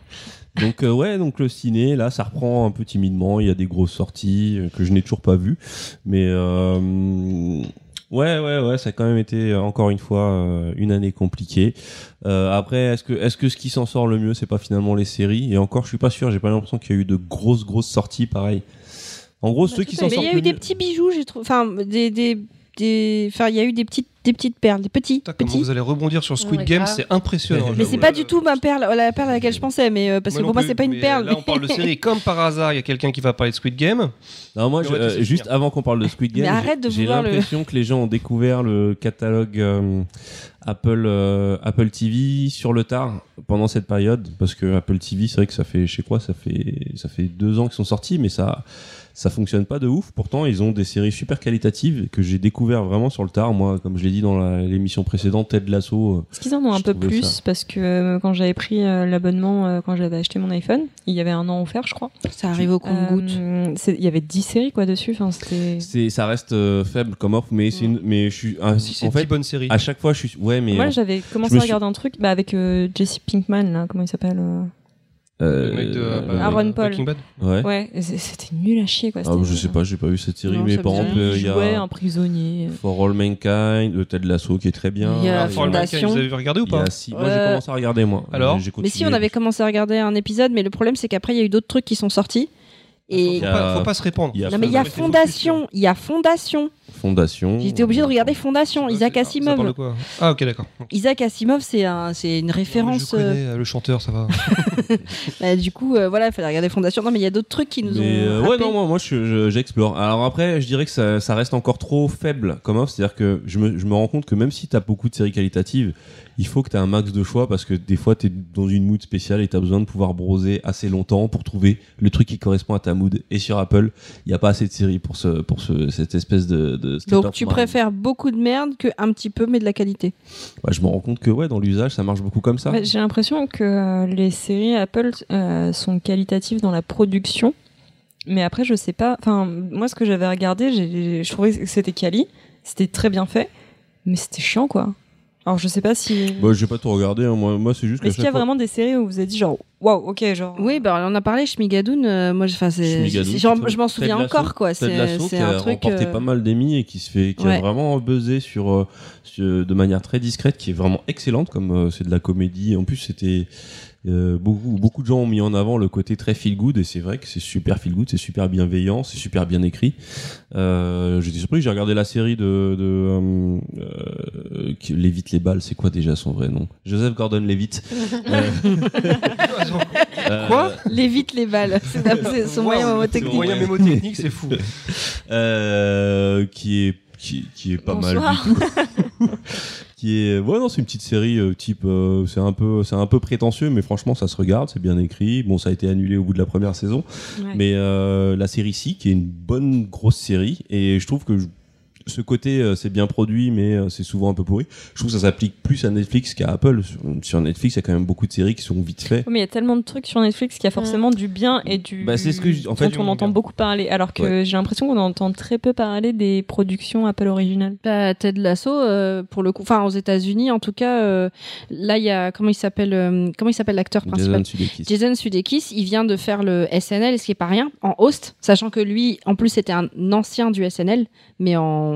Donc euh, ouais, donc le ciné, là, ça reprend un peu timidement. Il y a des grosses sorties euh, que je n'ai toujours pas vues, mais euh, ouais, ouais, ouais, ça a quand même été encore une fois euh, une année compliquée. Euh, après, est-ce que est-ce que ce qui s'en sort le mieux, c'est pas finalement les séries? Et encore, je suis pas sûr. J'ai pas l'impression qu'il y a eu de grosses grosses sorties, pareil. En gros, ceux qui s'en Mais il sortent y a eu des mieux- petits bijoux, j'ai trouvé. Enfin, des, des, des... Enfin, il y a eu des petites, des petites perles, des petits, Putain, comment petits. vous allez rebondir sur Squid Ouais, Game, c'est impressionnant. Mais c'est pas du tout ma perle, la perle à laquelle je pensais, mais euh, parce que pour moi c'est pas une mais perle. Là, on parle de série. Comme par hasard, il y a quelqu'un qui va parler de Squid Game. Non, moi, je- euh, juste avant qu'on parle de Squid Game, Mais j'ai- arrête de j'ai vouloir le- l'impression que les gens ont découvert le catalogue euh, Apple euh, Apple TV sur le tard pendant cette période, parce que Apple TV, c'est vrai que ça fait, je sais quoi, ça fait ça fait deux ans qu'ils sont sortis, mais ça ça fonctionne pas de ouf. Pourtant, ils ont des séries super qualitatives que j'ai découvert vraiment sur le tard. Moi, comme je l'ai dit dans l'émission précédente, Ted Lasso. euh, Est-ce qu'ils en ont un peu plus ça. Parce que euh, quand j'avais pris euh, l'abonnement, euh, quand j'avais acheté mon iPhone, il y avait un an offert, je crois. Ça arrive au compte-goutte. Euh, Il y avait 10 séries quoi dessus. Enfin, c'était. Ça reste euh, faible comme offre, mais c'est une, mais je suis, un- Si c'est en une fait, bonne série. à chaque fois, je suis, ouais, mais Moi, j'avais commencé me à suis- regarder un truc bah, avec euh, Jesse Pinkman, là, comment il s'appelle euh, Le mec de bah, Aaron Paul. Ouais. C'était nul à chier quoi. Ah, je sais pas, j'ai pas vu cette série, Non, mais par exemple, il y jouait a un prisonnier. For All Mankind, de Ted Lasso qui est très bien. Il y a Ah, For All Mankind. Vous avez regardé ou pas a six- Moi, j'ai Euh, commencé à regarder, moi. alors Mais si, on avait commencé à regarder un épisode, mais le problème c'est qu'après il y a eu d'autres trucs qui sont sortis. Et Faut a- pas, faut pas se répandre. il y a non mais il y a Fondation, il y a Fondation. Fondation. J'étais obligé de regarder Fondation. Isaac Ça- ça parle de Asimov. quoi Ah, ok, d'accord. Isaac Asimov, c'est un, c'est une Non, référence. Je euh, connais euh, le chanteur, ça va. bah, du coup, euh, voilà, il fallait regarder Fondation. Non mais il y a d'autres trucs qui nous Mais ont. euh, ouais, non, moi, moi je- je- j'explore. Alors après, je dirais que ça, ça reste encore trop faible comme offre. C'est-à-dire que je me, je me rends compte que même si t'as beaucoup de séries qualitatives, il faut que t'aies un max de choix parce que des fois t'es dans une mood spéciale et t'as besoin de pouvoir broser assez longtemps pour trouver le truc qui correspond à ta mood. Et sur Apple, il n'y a pas assez de séries pour ce, pour ce, cette espèce de. Donc of tu préfères beaucoup de merde que un petit peu mais de la qualité. Je me rends compte que ouais, dans l'usage, ça marche beaucoup comme ça. J'ai l'impression que euh, les séries Apple euh, sont qualitatives dans la production. Mais après, je sais pas. Enfin, moi, ce que j'avais regardé, je trouvais que c'était quali. C'était très bien fait. Mais c'était chiant, quoi. Alors je sais pas si. Bah, j'ai pas tout regardé, hein. moi, moi c'est juste. Est-ce qu'il y a vraiment des séries où vous êtes dit genre waouh ok genre. Oui, bah on en a parlé, Shmigadoon. euh, moi, enfin, c'est, genre, je m'en souviens encore, quoi. C'est, Lasso c'est qui un a truc. remporté euh, pas mal d'émis et qui se fait, qui a vraiment buzzé sur, euh, sur- de manière très discrète, qui est vraiment excellente, comme euh, c'est de la comédie. En plus, c'était euh, beaucoup, beaucoup de gens ont mis en avant le côté très feel good et c'est vrai que c'est super feel good, c'est super bienveillant, c'est super bien écrit. Euh, J'étais surpris, j'ai regardé la série de, de euh, euh, qui- Levitt les balles, c'est quoi déjà son vrai nom? Joseph Gordon-Levitt. Euh, euh, Quoi? Lévite les balles. C'est, c'est son moyen Wow, mnémotechnique. Son moyen mémotechnique, c'est fou. euh, qui est qui, qui est pas Bonsoir. mal du tout. qui est ouais non c'est une petite série euh, type euh, c'est un peu c'est un peu prétentieux mais franchement ça se regarde c'est bien écrit bon ça a été annulé au bout de la première saison Ouais. mais euh, la série si qui est une bonne grosse série et je trouve que je- ce côté euh, c'est bien produit mais euh, c'est souvent un peu pourri je trouve que ça s'applique plus à Netflix qu'à Apple sur, sur Netflix il y a quand même beaucoup de séries qui sont vite faites Mais il y a tellement de trucs sur Netflix qu'il y a forcément du bien et du. Bah, c'est ce que je- en fait, dont on entend beaucoup parler. Alors que j'ai l'impression qu'on entend très peu parler des productions Apple originales. Bah, Ted Lasso, euh, pour le coup, enfin aux États-Unis, en tout cas, euh, là il y a comment il s'appelle, euh, comment il s'appelle l'acteur principal? Jason Sudeikis Jason Sudeikis, il vient de faire le SNL, ce qui est pas rien, en host, sachant que lui, en plus, c'était un ancien du SNL, mais en,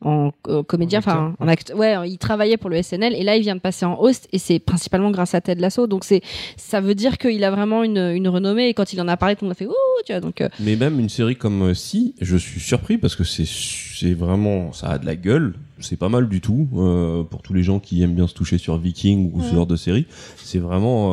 en euh, comédien, En enfin en acteur. Ouais, il travaillait pour le SNL et là, il vient de passer en host et c'est principalement grâce à Ted Lasso. Donc c'est, ça veut dire qu'il a vraiment une, une renommée et quand il en a parlé, tout le monde a fait ouh, tu vois. Donc euh, Mais même une série comme euh, Si, je suis surpris parce que c'est c'est vraiment ça a de la gueule. C'est pas mal du tout euh, pour tous les gens qui aiment bien se toucher sur Viking ou ce genre de série. C'est vraiment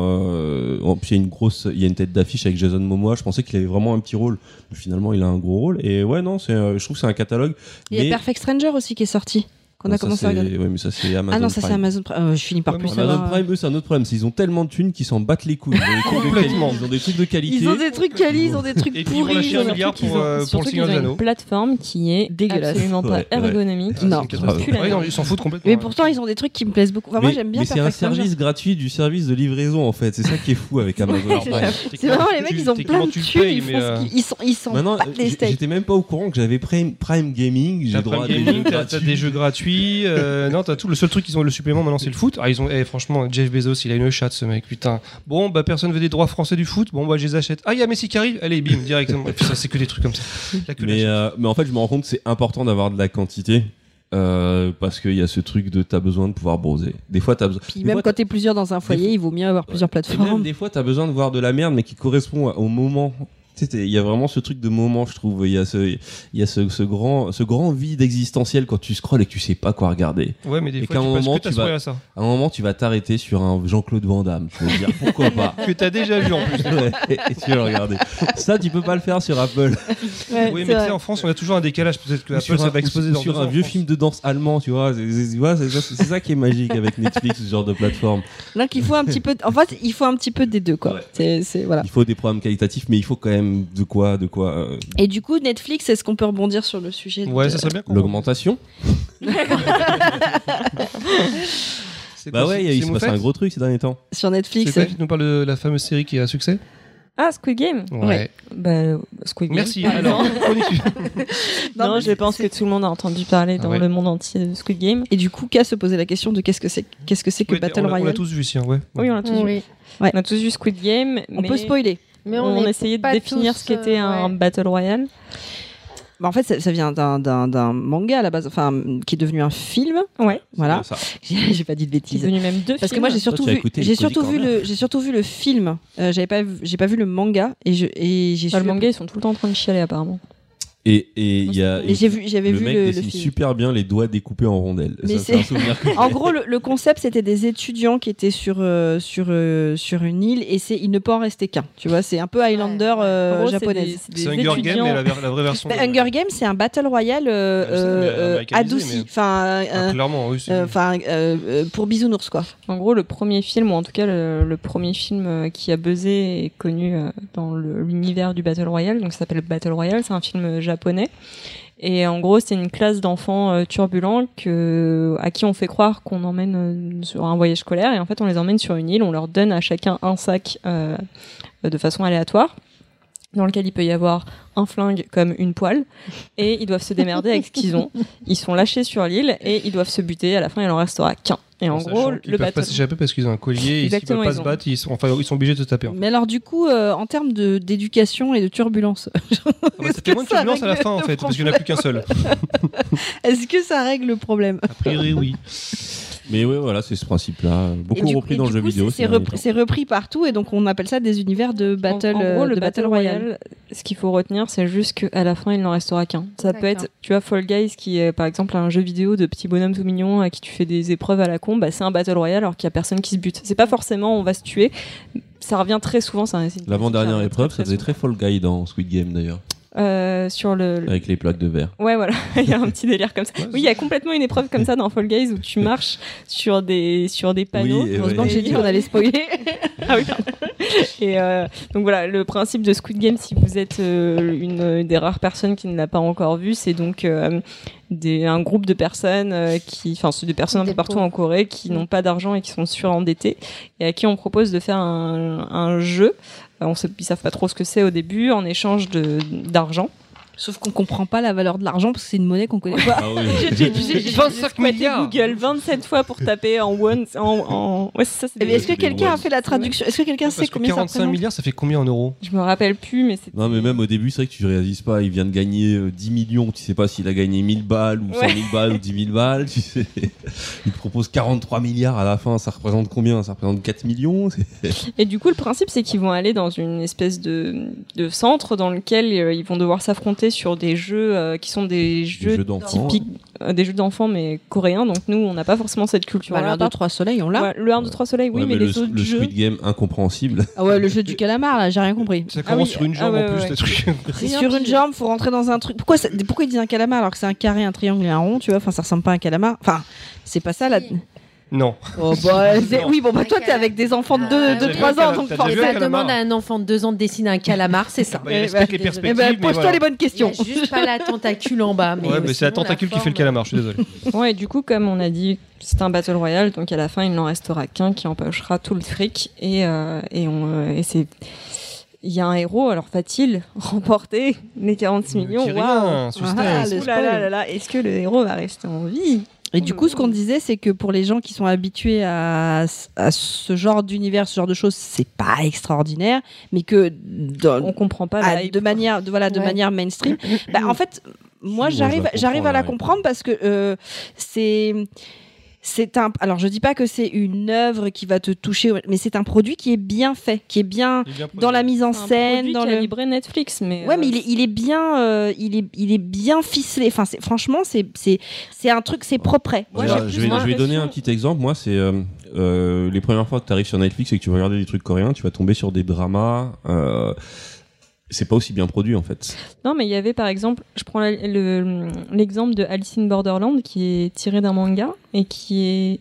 en plus il y a une grosse il y a une tête d'affiche avec Jason Momoa. Je pensais qu'il avait vraiment un petit rôle. Mais finalement il a un gros rôle et ouais non c'est je trouve que c'est un catalogue. il y a Perfect Stranger aussi qui est sorti, qu'on a ça, commencé à regarder. Ouais mais ça c'est Amazon Ah non, ça c'est Prime. Amazon Prime. Euh, je finis par Ouais, plus savoir. Amazon Prime, eux, c'est un autre problème. C'est ils ont tellement de thunes qu'ils s'en battent les couilles. Ils ont des trucs de Complètement. Ils ont des trucs de qualité. Ils ont des trucs quali, ils ont des trucs Et puis ils vont pourris. lâcher ils ont un des milliard trucs pour, qu'ils ont- euh, pour Surtout le qu'ils Seigneur des ont une plateforme qui est Dégueulasse. absolument pas Ouais, ouais. ergonomique. Non. C'est une catastrophe. Plus la Ouais, non, ils s'en foutent complètement. Mais pourtant, ils ont des trucs qui me plaisent beaucoup. Enfin, moi, Mais- j'aime bien mais c'est un Perfect Stranger. service gratuit du service de livraison en fait. C'est ça qui est fou avec Amazon Ouais, Prime. C'est vraiment les mecs, ils ont plein de tu thunes, ils mais, font euh, ce qu'ils- ils sont- ils s'en Maintenant, battent les j- steaks. j'étais même pas au courant que j'avais Prime, Prime Gaming. J'ai droit à Prime des Gaming, jeux t'as t'as gratuits. des jeux gratuits. Euh, non, t'as tout. Le seul truc qu'ils ont le supplément maintenant, c'est le foot. Ah, ils ont. eh, franchement, Jeff Bezos, il a une chatte, ce mec. Putain. Bon, bah personne veut des droits français du foot. Bon, bah je les achète. Ah, il y a Messi qui arrive. Allez, bim, directement. Et puis ça, c'est que des trucs comme ça. Mais, euh, mais en fait, je me rends compte que c'est important d'avoir de la quantité. euh, parce qu'il y a ce truc de t'as besoin de pouvoir browser. Des fois, t'as besoin. Puis des même fois, quand t'es plusieurs dans un foyer, fois- il vaut mieux avoir plusieurs Et même plateformes. des fois, t'as besoin de voir de la merde, mais qui correspond au moment. Il y a vraiment ce truc de moment, je trouve. Il y a ce, il y a ce, ce grand, ce grand vide existentiel quand tu scrolles et que tu sais pas quoi regarder. Ouais, mais des et fois, qu'à tu un passes moment, que tu vas- à ça. À un moment, tu vas t'arrêter sur un Jean-Claude Van Damme. Tu vas te dire pourquoi pas. Que t'as déjà vu en plus. Ouais, et tu vas le regarder. Ça, tu peux pas le faire sur Apple. Ouais, Oui, mais tu sais, en France, on a toujours un décalage. Peut-être que Apple, sur ça un, va exploser dans sur un vieux France. film de danse allemand, tu vois. C'est c'est- tu vois, c'est ça, qui est magique avec Netflix, ce genre de plateforme. Donc il faut un petit peu. En fait, il faut un petit peu des deux, quoi. Ouais. Voilà. Il faut des programmes qualitatifs, mais il faut quand même de quoi, de quoi. euh, Et du coup, Netflix, est-ce qu'on peut rebondir sur le sujet de- Ouais, ça serait bien qu'on. L'augmentation. C'est Bah quoi, ouais, c'est- il passe Moffat un gros truc ces derniers temps. sur C'est Netflix quoi qui nous parle de la fameuse série qui a un succès? Ah, Squid Game? Ouais. Bah, Squid Game. Merci. par Alors, exemple. Non, mais je pense que tout le monde a entendu parler dans Ah ouais. le monde entier de Squid Game. Et du coup, qu'à se poser la question de qu'est-ce que c'est, qu'est-ce que c'est que Ouais, Battle on l'a- On l'a Royale? tous vu ici, hein, ouais. Oui, on l'a tous vu. Oui. On a tous vu Squid Game. On mais peut spoiler. Mais On, essayait de définir tous, ce qu'était euh, un ouais. Battle Royale. Bah, en fait, ça, ça vient d'un, d'un, d'un manga à la base, enfin, qui est devenu un film. Ouais. Voilà. Ça. J'ai, pas dit de Qui est bêtises. devenu même deux Parce que films. moi j'ai surtout vu, écouté j'ai surtout vu le, j'ai surtout vu le film. Euh, j'avais pas, vu- j'ai pas vu le manga et je et j'ai Bah, le manga, ils sont tout le temps en train de chialer apparemment. Et et il y a. J'ai vu, j'avais le vu mec le, le dessine film. super bien les doigts découpés en rondelles. Mais ça, c'est un c'est- souvenir que En gros, le, le concept c'était des étudiants qui étaient sur euh, sur euh, sur une île et c'est il ne peut en rester qu'un. Tu vois, c'est un peu Highlander Ouais. euh, gros, c'est japonaise. des- c'est des C'est Hunger Game, étudiants- mais la, ver- la vraie version. Bah, de- Hunger Games, c'est un battle royale euh, euh, adouci, mais- enfin, Ah, clairement, enfin, euh, euh, pour bisounours quoi. En gros, le premier film, ou en tout cas le, le premier film qui a buzzé et connu dans le- l'univers du Battle Royale, donc ça s'appelle Battle Royale, c'est un film euh, Et en gros, c'est une classe d'enfants euh, turbulents à qui on fait croire qu'on emmène euh, sur un voyage scolaire, et en fait on les emmène sur une île, on leur donne à chacun un sac euh, de façon aléatoire dans lequel il peut y avoir un flingue comme une poêle et ils doivent se démerder avec ce qu'ils ont. Ils sont lâchés sur l'île et ils doivent se buter. À la fin, il en restera qu'un. Et en sachant gros, le peuvent pas s'échapper parce qu'ils ont un collier s'ils Exactement, peuvent pas ils se ont- battre, ils sont, enfin, ils sont obligés de se taper. Mais alors du coup, euh, en termes de- d'éducation et de turbulence, Ah bah, ça fait moins de turbulence à la fin en fait, parce qu'il n'y en a plus qu'un seul. est-ce que ça règle le problème? A priori, oui. Mais ouais, voilà, c'est ce principe-là. Beaucoup repris dans le jeu coup, vidéo. c'est- ces C'est repris, partout et donc on appelle ça des univers de battle, en, en euh, gros, de le Battle Royale, ce qu'il faut retenir, c'est juste qu'à la fin, il n'en restera qu'un. Ça peut être, tu vois, Fall Guys, qui est par exemple un jeu vidéo de petits bonhommes tout mignons à qui tu fais des épreuves à la con, bah, c'est un Battle Royale alors qu'il y a personne qui se bute. C'est pas forcément on va se tuer. Ça revient très souvent. L'avant-dernière épreuve, ça faisait très Fall Guy dans Squid Game d'ailleurs, Euh, sur le, le- avec les plaques de verre. Ouais, voilà, il y a un petit délire comme ça. Ouais, oui, il y a complètement une épreuve comme ça dans Fall Guys où tu marches sur des, sur des panneaux. Oui, et Heureusement ouais. que j'ai dit qu'on allait spoiler. Ah oui, pardon. Et euh, donc voilà, le principe de Squid Game, si vous êtes euh, une des rares personnes qui ne l'a pas encore vu, c'est donc euh, des, un groupe de personnes euh, qui, enfin, c'est des personnes un peu partout en Corée qui n'ont pas d'argent et qui sont surendettées et à qui on propose de faire un, un jeu. On sait, ils savent pas trop ce que c'est au début en échange d'argent. Sauf qu'on comprend pas la valeur de l'argent parce que c'est une monnaie qu'on connaît pas. Ah oui. J'ai j'ai- j'ai 25 squatté milliards. Google 27 fois pour taper en one, en, en... ouais c'est ça. c'est bien, des- Est-ce que quelqu'un a fait la traduction Est-ce que quelqu'un sait que combien ça 45 représente milliards, ça fait combien en euros Je me rappelle plus, mais c'est. Non, mais même au début, c'est vrai que tu réalises pas. Il vient de gagner euh, 10 millions. Tu sais pas s'il a gagné 1000 balles ou 100 Ouais. 000 balles ou 10 000 balles. Tu sais. Il te propose 43 milliards à la fin. Ça représente combien? Ça représente 4 millions? C'est- Et du coup, le principe, c'est qu'ils vont aller dans une espèce de, de centre dans lequel euh, ils vont devoir s'affronter sur des jeux euh, qui sont des jeux, jeux typiques, euh, des jeux d'enfants mais coréens. Donc nous, on n'a pas forcément cette culture. Bah, là l'un, deux, trois soleils, on l'a. le 1, 2, 3 soleils, oui, Ouais, mais, les le, autres le jeux. Squid Game incompréhensible. Ah ouais, le jeu du calamar, là, j'ai rien compris. Ça Ah commence oui, sur une ah jambe ouais, en plus, ouais. le truc. C'est Rien sur une jambe, faut rentrer dans un truc. Pourquoi, ça- pourquoi ils disent un calamar alors que c'est un carré, un triangle et un rond, tu vois? Enfin, ça ressemble pas à un calamar. Enfin, c'est pas ça là. Non. Oh, bah, Non. oui, bon, bah, toi, t'es avec des enfants de Ah, 2 t'as de déjà vu 3 un ans, donc forcément. Ça demande à un enfant de 2 ans de dessiner un calamar, c'est ça. Bah, il Eh respecte ben, les perspectives. Eh ben, mais pose-toi voilà. les bonnes Il questions. a juste pas la tentacule en bas. Mais Ouais, mais c'est la tentacule qui fait le calamar, je suis désolé. Ouais, et du coup, comme on a dit, c'est un battle royale, donc à la fin, il n'en restera qu'un qui empochera tout le fric. Et, euh, et, on, euh, et c'est. Il y a un héros, alors va-t-il remporter les 46 millions? Waouh suspense. Ah, Est-ce que le héros va rester en vie? Et du coup, ce qu'on disait, c'est que pour les gens qui sont habitués à, à ce genre d'univers, ce genre de choses, c'est pas extraordinaire, mais que dans- On comprend pas à- de manière, de, voilà, de Ouais. manière mainstream. bah, en fait, moi, j'arrive, j'arrive à la comprendre parce que euh, c'est. C'est un. Alors, je dis pas que c'est une œuvre qui va te toucher, mais c'est un produit qui est bien fait, qui est bien dans la mise en un scène, produit dans qui a le. livré Netflix, mais Ouais, euh, mais il est, il est bien, euh, il est, il est bien ficelé. Enfin, c'est, franchement, c'est, c'est, c'est un truc, c'est propre. Moi, je, vais, je vais donner un petit exemple. Moi, c'est euh, euh, les premières fois que tu arrives sur Netflix et que tu vas regarder des trucs coréens, tu vas tomber sur des dramas. Euh, c'est pas aussi bien produit en fait. Non, mais il y avait par exemple, je prends le- l'exemple de Alice in Borderland qui est tiré d'un manga et qui est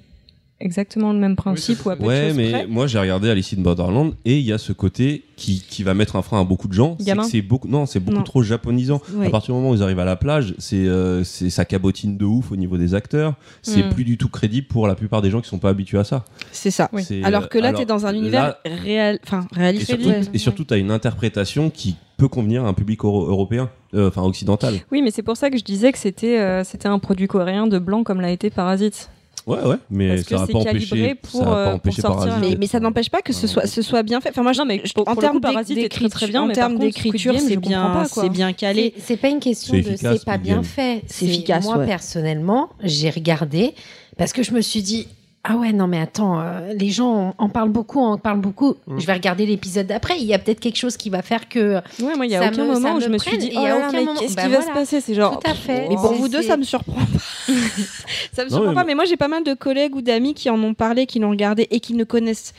exactement le même principe c'est ou à peu Ouais, mais près. moi j'ai regardé Alice in Borderland et il y a ce côté qui, qui va mettre un frein à beaucoup de gens. C'est Gamin. que c'est beaucoup, non, c'est beaucoup Non. trop japonisant. À partir du moment où ils arrivent à la plage, c'est euh, c'est ça cabotine de ouf au niveau des acteurs. C'est Mm. plus du tout crédible pour la plupart des gens qui sont pas habitués à ça. C'est ça. Oui. Alors que là, alors, t'es dans un univers là- réel, enfin Et réaliste. et surtout, t'as une interprétation qui peut convenir à un public euro- européen, euh, enfin occidental. Oui, mais c'est pour ça que je disais que c'était euh, c'était un produit coréen de blanc comme l'a été Parasite. Ouais, ouais, mais Parce ça c'est pas pour, ça euh, pour sortir Mais, mais ça n'empêche pas que ce soit, ce soit bien fait. Enfin, moi, je- Non, mais je- pour- en pour termes en d'écriture, Game, c'est bien, c'est bien calé. C'est- pas une question de c'est pas bien fait. C'est efficace, Moi, ouais. personnellement, j'ai regardé parce que je me suis dit ah ouais non mais attends euh, les gens en, en parlent beaucoup en parlent beaucoup Mm. je vais regarder l'épisode d'après il y a peut-être quelque chose qui va faire que Ouais, moi, il y a aucun me- moment où je me suis dit, oh il y a là qu'est-ce bah qui va se passer? C'est genre. Tout à fait. Mais pour vous deux, ça me surprend pas. ça me Non, surprend mais- pas, mais moi j'ai pas mal de collègues ou d'amis qui en ont parlé, qui l'ont regardé et qui ne connaissent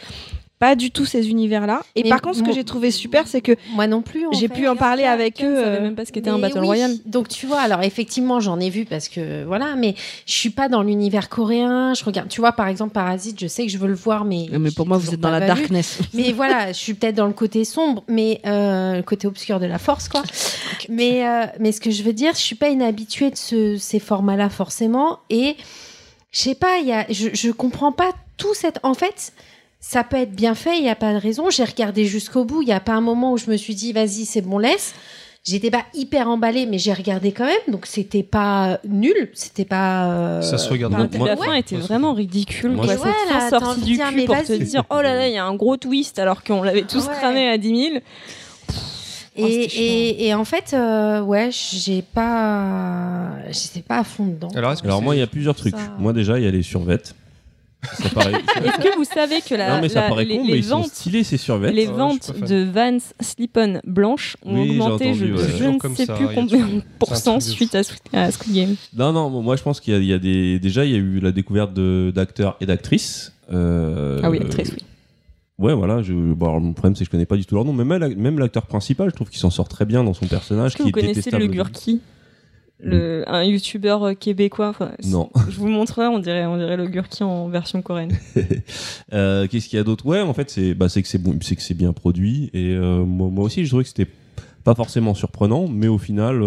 pas du tout ces univers-là. Et Mais par contre, ce que j'ai trouvé super, c'est que moi non plus j'ai pu en parler avec eux. savait euh, même pas ce qu'était un Battle oui, Royale. Donc tu vois, alors effectivement, j'en ai vu parce que voilà, mais je suis pas dans l'univers coréen. Je regarde, tu vois, par exemple, Parasite, je sais que je veux le voir, mais Mais pour moi, vous êtes dans la darkness. Mais voilà, je suis peut-être dans le côté sombre, mais euh, le côté obscur de la force, quoi. Mais euh, mais ce que je veux dire, je suis pas une habituée de ce- ces formats-là forcément, et je sais pas, il y a, je, je comprends pas tout cette. En fait, ça peut être bien fait, il y a pas de raison. J'ai regardé jusqu'au bout, il y a pas un moment où je me suis dit, vas-y, c'est bon, laisse. j'étais pas hyper emballée, mais j'ai regardé quand même, donc c'était pas nul, c'était pas. euh, Ça se regarde. Donc, moi- la fin était vraiment ridicule. Moi, quoi. Cette Ouais, fin t'as sortie du dire, cul pour te dire oh là là, il y a un gros twist alors qu'on l'avait tous Ouais. cramé à 10 000. Et, Oh, en fait, euh, ouais, j'ai pas, j'étais pas à fond dedans. Alors, moi, il y a plusieurs trucs. Ça- Moi déjà, il y a les survêtes. Ça paraît. Est-ce que vous savez que la, non mais ça la- paraît les, con, les mais ils sont ventes, stylés ces les ouais, ventes de Vans Slip-On blanches ont Oui, augmenté entendu, je, ouais. ne comme sais ça, plus combien de pourcents suite à, Squid- à Squid Game. Non, non, moi je pense qu'il y a, il y a des. Déjà, il y a eu la découverte d'acteurs et d'actrices. Euh, Ah oui, actrice, oui. Ouais, voilà. Je... Bon, alors, le problème, c'est que je connais pas du tout leur nom, mais même, même l'acteur principal, je trouve qu'il s'en sort très bien dans son personnage. Est-ce que vous connaissez le Gurki? Le, un youtubeur euh, québécois enfin, Non. je vous montrerai on dirait on dirait le Gurki en version coréenne Euh, Qu'est-ce qu'il y a d'autre? Ouais, en fait, c'est bah, que c'est bon, c'est bien produit. Et euh, moi, moi aussi, je trouvais que c'était pas forcément surprenant, mais au final,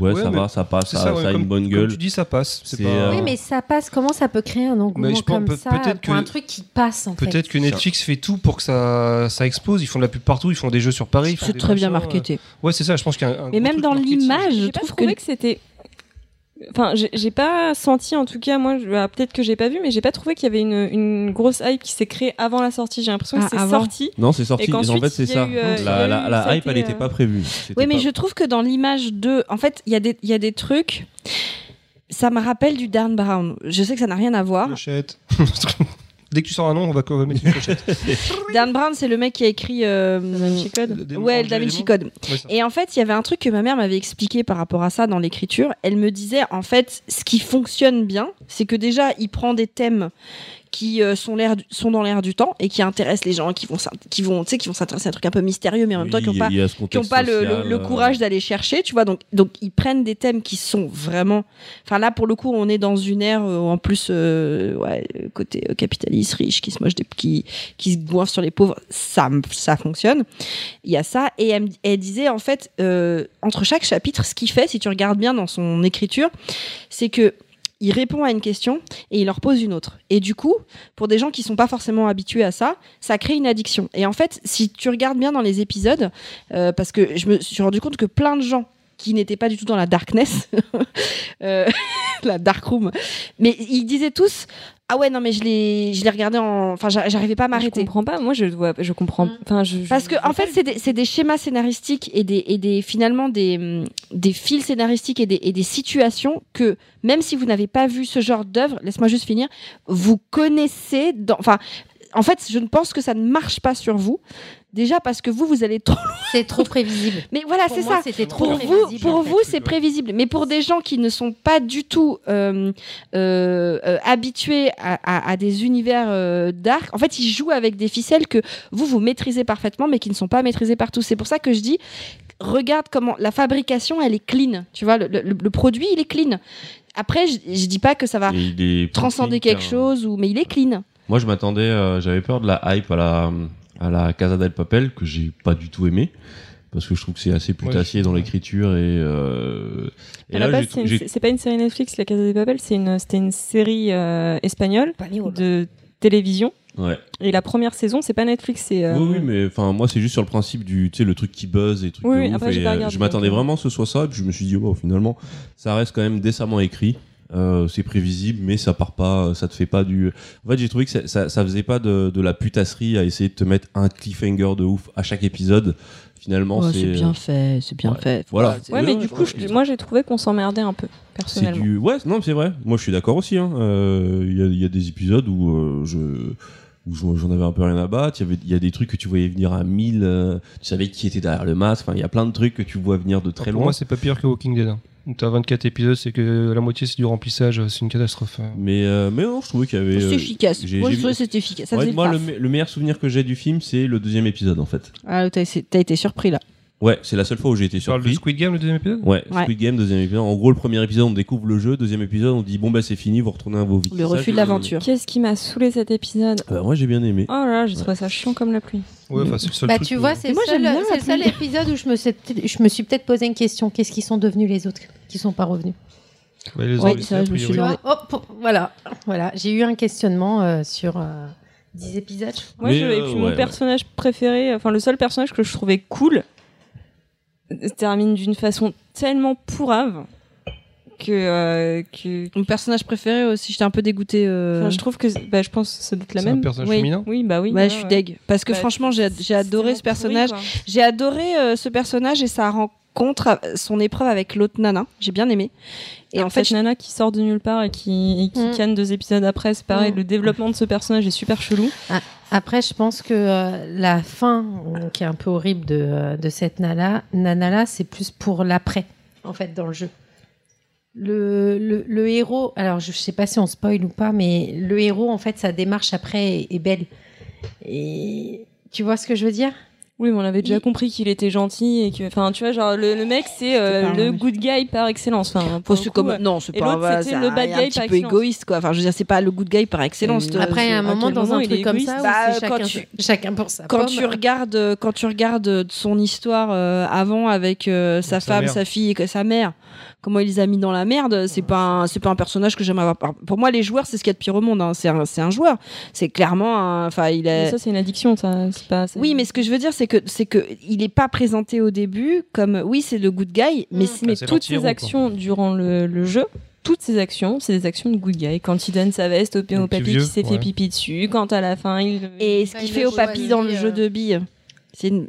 ouais, Ouais, ça va, ça passe, ça, ça, ouais, ça a comme- une bonne Comme gueule. tu dis, ça passe. C'est C'est, pas- euh, Oui, mais ça passe. Comment ça peut créer un engouement Mais je comme peut- ça peut-être pour que- un truc qui passe en fait? Peut-être que Netflix fait tout pour que ça, ça explose. Ils font de la pub partout, ils font des jeux sur Paris. ils font C'est des très bien machins, marketé. euh. Ouais, c'est ça, je pense qu'il y a un. un Mais même dans l'image, je trouve que c'était Enfin, j'ai pas senti, en tout cas, moi, je- ah, peut-être que j'ai pas vu, mais j'ai pas trouvé qu'il y avait une, une grosse hype qui s'est créée avant la sortie. J'ai l'impression Ah, que c'est avant. sorti. Non, c'est sorti. Et en fait, c'est ça. eu, euh, la a la, eu- la ça a hype, elle n'était euh, pas prévue. Oui, mais pas- je trouve que dans l'image de. En fait, il y, a des- il y a des trucs. Ça me rappelle du Dan Brown. Je sais que ça n'a rien à voir. Clochette. Dès que tu sors un nom, on va mettre une clochette. Dan Brown, c'est le mec qui a écrit. euh, Da Vinci Code. Le démon- Ouais, le Da et Vinci démon. Code. Ouais, ça. Et en fait, il y avait un truc que ma mère m'avait expliqué par rapport à ça dans l'écriture. Elle me disait, en fait, ce qui fonctionne bien, c'est que déjà, il prend des thèmes qui euh, sont, l'air du- sont dans l'air du temps et qui intéressent les gens, qui vont, qui vont, qui vont s'intéresser à un truc un peu mystérieux, mais en même temps, qui n'ont pas, qui ont pas le, le- social, le euh, courage d'aller chercher, tu vois. Donc, donc, ils prennent des thèmes qui sont vraiment. Enfin, là, pour le coup, on est dans une ère euh, en plus, ouais, côté capitaliste, riche, qui se moche des, qui, qui se goinfre sur les pauvres. Ça, ça fonctionne. Il y a ça. Et elle, disait, en fait, entre chaque chapitre, ce qu'il fait, si tu regardes bien dans son écriture, c'est que il répond à une question et il leur pose une autre. Et du coup, pour des gens qui sont pas forcément habitués à ça, ça crée une addiction. Et en fait, si tu regardes bien dans les épisodes, euh, parce que je me suis rendu compte que plein de gens qui n'étaient pas du tout dans la darkness, euh, la dark room, mais ils disaient tous ah ouais non mais je l'ai je l'ai regardé en enfin j'a- j'arrivais pas à Je m'arrêter. comprends pas. Moi, je vois, je comprends. Mm. Enfin, je, je- Parce que en fait, c'est des, c'est des schémas scénaristiques et des, et des finalement des, hum, des fils scénaristiques et des, et des situations que même si vous n'avez pas vu ce genre d'œuvre, laisse-moi juste finir, vous connaissez. Dans, enfin, en fait, je ne pense que ça ne marche pas sur vous. Déjà parce que vous, vous allez trop. C'est trop prévisible. Mais voilà, Pour c'est moi, ça. C'était trop Pour vous, prévisible. pour en fait. vous, c'est prévisible. Mais pour des gens qui ne sont pas du tout euh, euh, euh, habitués à, à- à des univers euh, dark, en fait, ils jouent avec des ficelles que vous, vous maîtrisez parfaitement, mais qui ne sont pas maîtrisées par tous. C'est pour ça que je dis, regarde comment la fabrication, elle est clean. Tu vois, le, le- le produit, il est clean. Après, je, je dis pas que ça va transcender quelque hein. chose, ou, mais il est clean. Moi, je m'attendais, euh, j'avais peur de la hype à la, à la Casa del Papel, que j'ai pas du tout aimé. Parce que je trouve que c'est assez putassier Ouais, dans l'écriture et, euh, et à la là, base, j'ai- c'est une- j'ai- c'est pas une série Netflix, La Casa de Papel, c'est une, c'était une série euh, espagnole Espagnol. de télévision. ouais. Et la première saison, c'est pas Netflix, c'est. euh, Oui, oui, mais enfin, moi, c'est juste sur le principe du, tu sais, le truc qui buzz et trucs Oui, de oui, ouf. après, j'ai et, pas euh, regardé, je m'attendais vraiment que ce soit ça, et puis je me suis dit, oh, finalement, ça reste quand même décemment écrit. Euh, c'est prévisible, mais ça part pas, ça te fait pas du. En fait, j'ai trouvé que ça, ça, ça faisait pas de, de la putasserie à essayer de te mettre un cliffhanger de ouf à chaque épisode. Finalement, Oh, c'est. c'est bien fait, c'est bien Ouais. fait. Voilà. Ouais, mais du coup, je- moi, j'ai trouvé qu'on s'emmerdait un peu, personnellement. du. Ouais, non, c'est vrai. Moi, je suis d'accord aussi. hein. Euh, Il y, a, il y a des épisodes où euh, je où j'en avais un peu rien à battre. Il y avait, il y a des trucs que tu voyais venir à 1000. euh, tu savais qui était derrière le masque. Enfin, il y a plein de trucs que tu vois venir de très Pour loin. moi, c'est pas pire que Walking Dead. T'as 24 épisodes, c'est que la moitié c'est du remplissage, c'est une catastrophe. mais, euh, mais non, je trouvais qu'il y avait. C'est euh, efficace. j'ai- Moi, j'ai je trouvais que c'était efficace. Ça Ouais, moi, le, paf. me- le meilleur souvenir que j'ai du film, c'est le deuxième épisode, en fait. Ah, t'as t'as été surpris là. Ouais, c'est la seule fois où j'ai été Tu parles de surpris. Squid Game, le deuxième épisode? Ouais, Ouais. Squid Game, deuxième épisode. En gros, le premier épisode, on découvre le jeu. Deuxième épisode, on dit bon, bah c'est fini, vous retournez à vos vies. Le refus de l'aventure. Qu'est-ce qui m'a saoulé cet épisode? Euh, moi, j'ai bien aimé. Oh là là, j'ai trouvé ça chiant comme la pluie. Ouais, enfin, c'est le seul Bah, truc tu vois, c'est le moi, seul, le épisode où je me, suis peut-être- je me suis peut-être posé une question. Qu'est-ce qui sont devenus les autres qui sont pas revenus? Ouais, les Ouais, ça, je me suis. Tu vois Oh, pour- voilà, voilà. J'ai eu un questionnement euh, sur euh, 10 épisodes. Mais, je- et euh, puis ouais, mon ouais. personnage préféré, enfin le seul personnage que je trouvais cool, se termine d'une façon tellement pourrave que euh, que Mon personnage préféré aussi, j'étais un peu dégoûtée. euh, enfin, je trouve que bah, je pense que ça doit être la C'est un même. personnage Oui. féminin Oui, bah oui. Ouais, voilà, je suis ouais. deg. Parce que Bah, franchement, j'ai adoré ce personnage. J'ai adoré euh, ce personnage et sa rencontre, son épreuve avec l'autre nana. J'ai bien aimé. Et en fait, cette nana qui sort de nulle part et qui, et qui Mm. canne deux épisodes après, c'est pareil, Mm. le développement de ce personnage est super chelou. Après, je pense que euh, la fin, qui est un peu horrible de, de cette nana, nana-là, c'est plus pour l'après, en fait, dans le jeu. Le, le, le héros, alors je sais pas si on spoil ou pas, mais le héros, en fait, sa démarche après est, est belle. Et tu vois ce que je veux dire? Oui, mais on avait déjà Il- compris qu'il était gentil et que, enfin, tu vois, genre le, le mec c'est euh, un le good guy par excellence. Enfin, pour coup, comme- ouais. non, c'est pas voilà, c'est le un- bad un guy petit par peu excellence. égoïste quoi. Enfin, je veux dire, c'est pas le good guy par excellence. Euh, toi, Après, il y a un à moment dans moment un il truc est comme ça Bah, chacun, tu- chacun pour sa quand pomme. tu regardes euh, quand tu regardes euh, son histoire euh, avant avec euh, sa femme, mère. sa fille et sa mère, comment il les a mis dans la merde, c'est pas un, c'est pas un personnage que j'aime avoir. Pour moi, les joueurs, c'est ce qu'il y a de pire au monde. hein. C'est un, joueur. C'est clairement, un- enfin, il Mais est. ça c'est une addiction, ça. C'est pas. c'est- Oui, mais ce que je veux dire, c'est que c'est que il est pas présenté au début comme oui, c'est le good guy, mais Mm. mais toutes ses actions durant le, le jeu. Toutes ses actions, c'est des actions de good guy. Quand il donne sa veste au, au papy vieux, qui s'est ouais. fait pipi dessus, quand à la fin il. et ce qu'il il fait au papy dans le euh, jeu de billes, c'est une-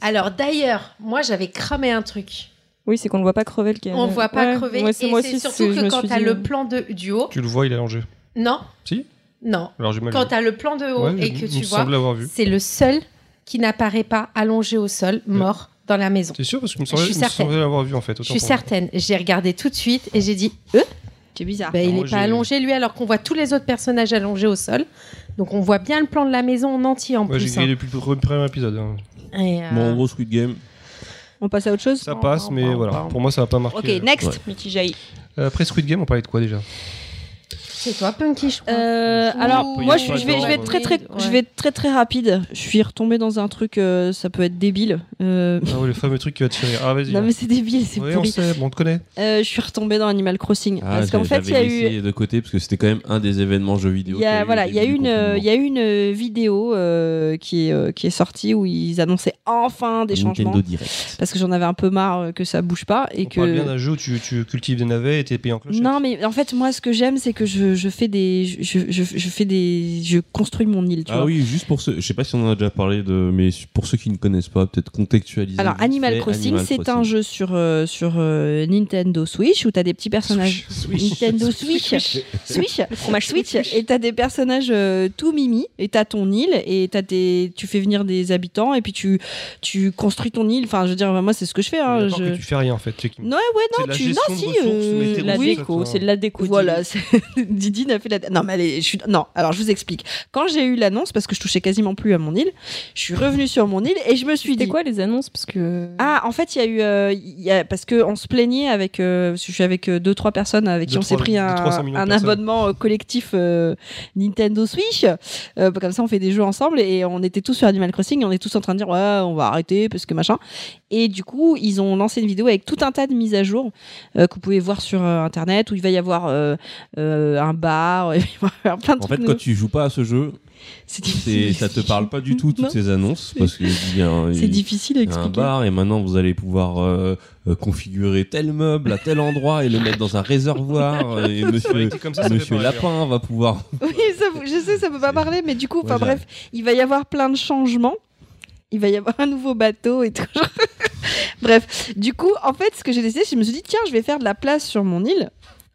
Alors d'ailleurs, moi j'avais cramé un truc. Oui, c'est qu'on ne voit pas crever le gars. On ne voit pas Ouais, crever. ouais, et moi c'est surtout c'est- que me quand tu as dit, le euh, plan de, du haut. Tu le vois, il est allongé. Non. Si Non. Alors j'ai Quand tu as le plan de haut Ouais, et que tu me vois, semble l'avoir vu. c'est le seul qui n'apparaît pas allongé au sol, mort dans la maison. T'es sûr Parce que me Je semblait, suis me certaine. semblait l'avoir vu en fait. Je suis certaine. J'ai regardé tout de suite et j'ai dit, euh, c'est bizarre. bah, il n'est j'ai- pas allongé lui alors qu'on voit tous les autres personnages allongés au sol. Donc on voit bien le plan de la maison en entier en Ouais, j'ai plus. grillé hein. depuis le premier épisode. hein. Et, euh, Bon, en gros, Squid Game. On passe à autre chose. Ça passe, mais voilà. Pour moi, ça va pas marquer. Ok, next. Mitigé. Euh, Après Squid Game, on parlait de quoi déjà? C'est toi, Punky, je crois. Euh, alors moi je, vais, je vais être très très Ouais. je vais être très très rapide. Je suis retombée dans un truc euh, ça peut être débile. Euh, Ah ouais, le fameux truc qui va te tirer. Ah, vas-y. non mais c'est débile, c'est Oui, on pourri. sait, bon, on te connaît. Euh, je suis retombée dans Animal Crossing Ah, parce qu'en fait il y a eu de côté parce que c'était quand même un des événements jeux vidéo. il y qu'il a eu voilà il y a une il y a une vidéo euh, qui est euh, qui est sortie où ils annonçaient enfin des changements Nintendo Direct. parce que j'en avais un peu marre que ça bouge pas et on que parle bien d'un jeu où tu, tu cultives des navets et t'es payé en clochette. non mais en fait moi ce que j'aime c'est que je, je fais des je, je, je fais des je construis mon île tu Ah vois. oui, juste pour ceux, je sais pas si on en a déjà parlé de, mais pour ceux qui ne connaissent pas, peut-être contextualiser. Alors Animal fait Crossing, c'est un jeu sur euh, sur euh, Nintendo Switch où t'as des petits personnages. Nintendo Switch, Switch, fromage Switch, et t'as des personnages euh, tout mimi et t'as ton île et t'as des, tu fais venir des habitants et puis tu tu construis ton île. Enfin, je veux dire, moi c'est ce que je fais. Hein, D'accord je... que tu fais rien en fait. tu Non, ouais, C'est non, de la tu, non, si, euh, t'es La déco, c'est de la déco. Voilà, c'est- Didine a fait la. Non, mais allez, je suis. Non, alors je vous explique. Quand j'ai eu l'annonce, parce que je touchais quasiment plus à mon île, je suis revenue sur mon île et je me suis C'était dit. quoi les annonces? Parce que. Ah, en fait, il y a eu, euh, y a, parce que on se plaignait avec, euh, je suis avec euh, deux trois personnes avec qui on s'est pris un, un abonnement euh, collectif euh, Nintendo Switch. Euh, comme ça, on fait des jeux ensemble et on était tous sur Animal Crossing et on est tous en train de dire ouais, on va arrêter parce que machin. Et du coup, ils ont lancé une vidéo avec tout un tas de mises à jour euh, que vous pouvez voir sur euh, internet où il va y avoir euh, euh, un bar, il va y avoir plein de En trucs. fait, quand nouveaux. tu joues pas à ce jeu, c'est ça te parle pas du tout toutes Non. ces annonces parce qu'il y a un, C'est difficile à il y a un expliquer. bar et maintenant vous allez pouvoir euh, euh, configurer tel meuble à tel endroit et le mettre dans un réservoir et monsieur, comme ça, ça. Lapin va pouvoir. Oui, ça, je sais, ça peut pas parler, mais du coup, enfin Ouais, bref, il va y avoir plein de changements. Il va y avoir un nouveau bateau et tout. bref, du coup, en fait, ce que j'ai décidé, c'est que je me suis dit, tiens, je vais faire de la place sur mon île.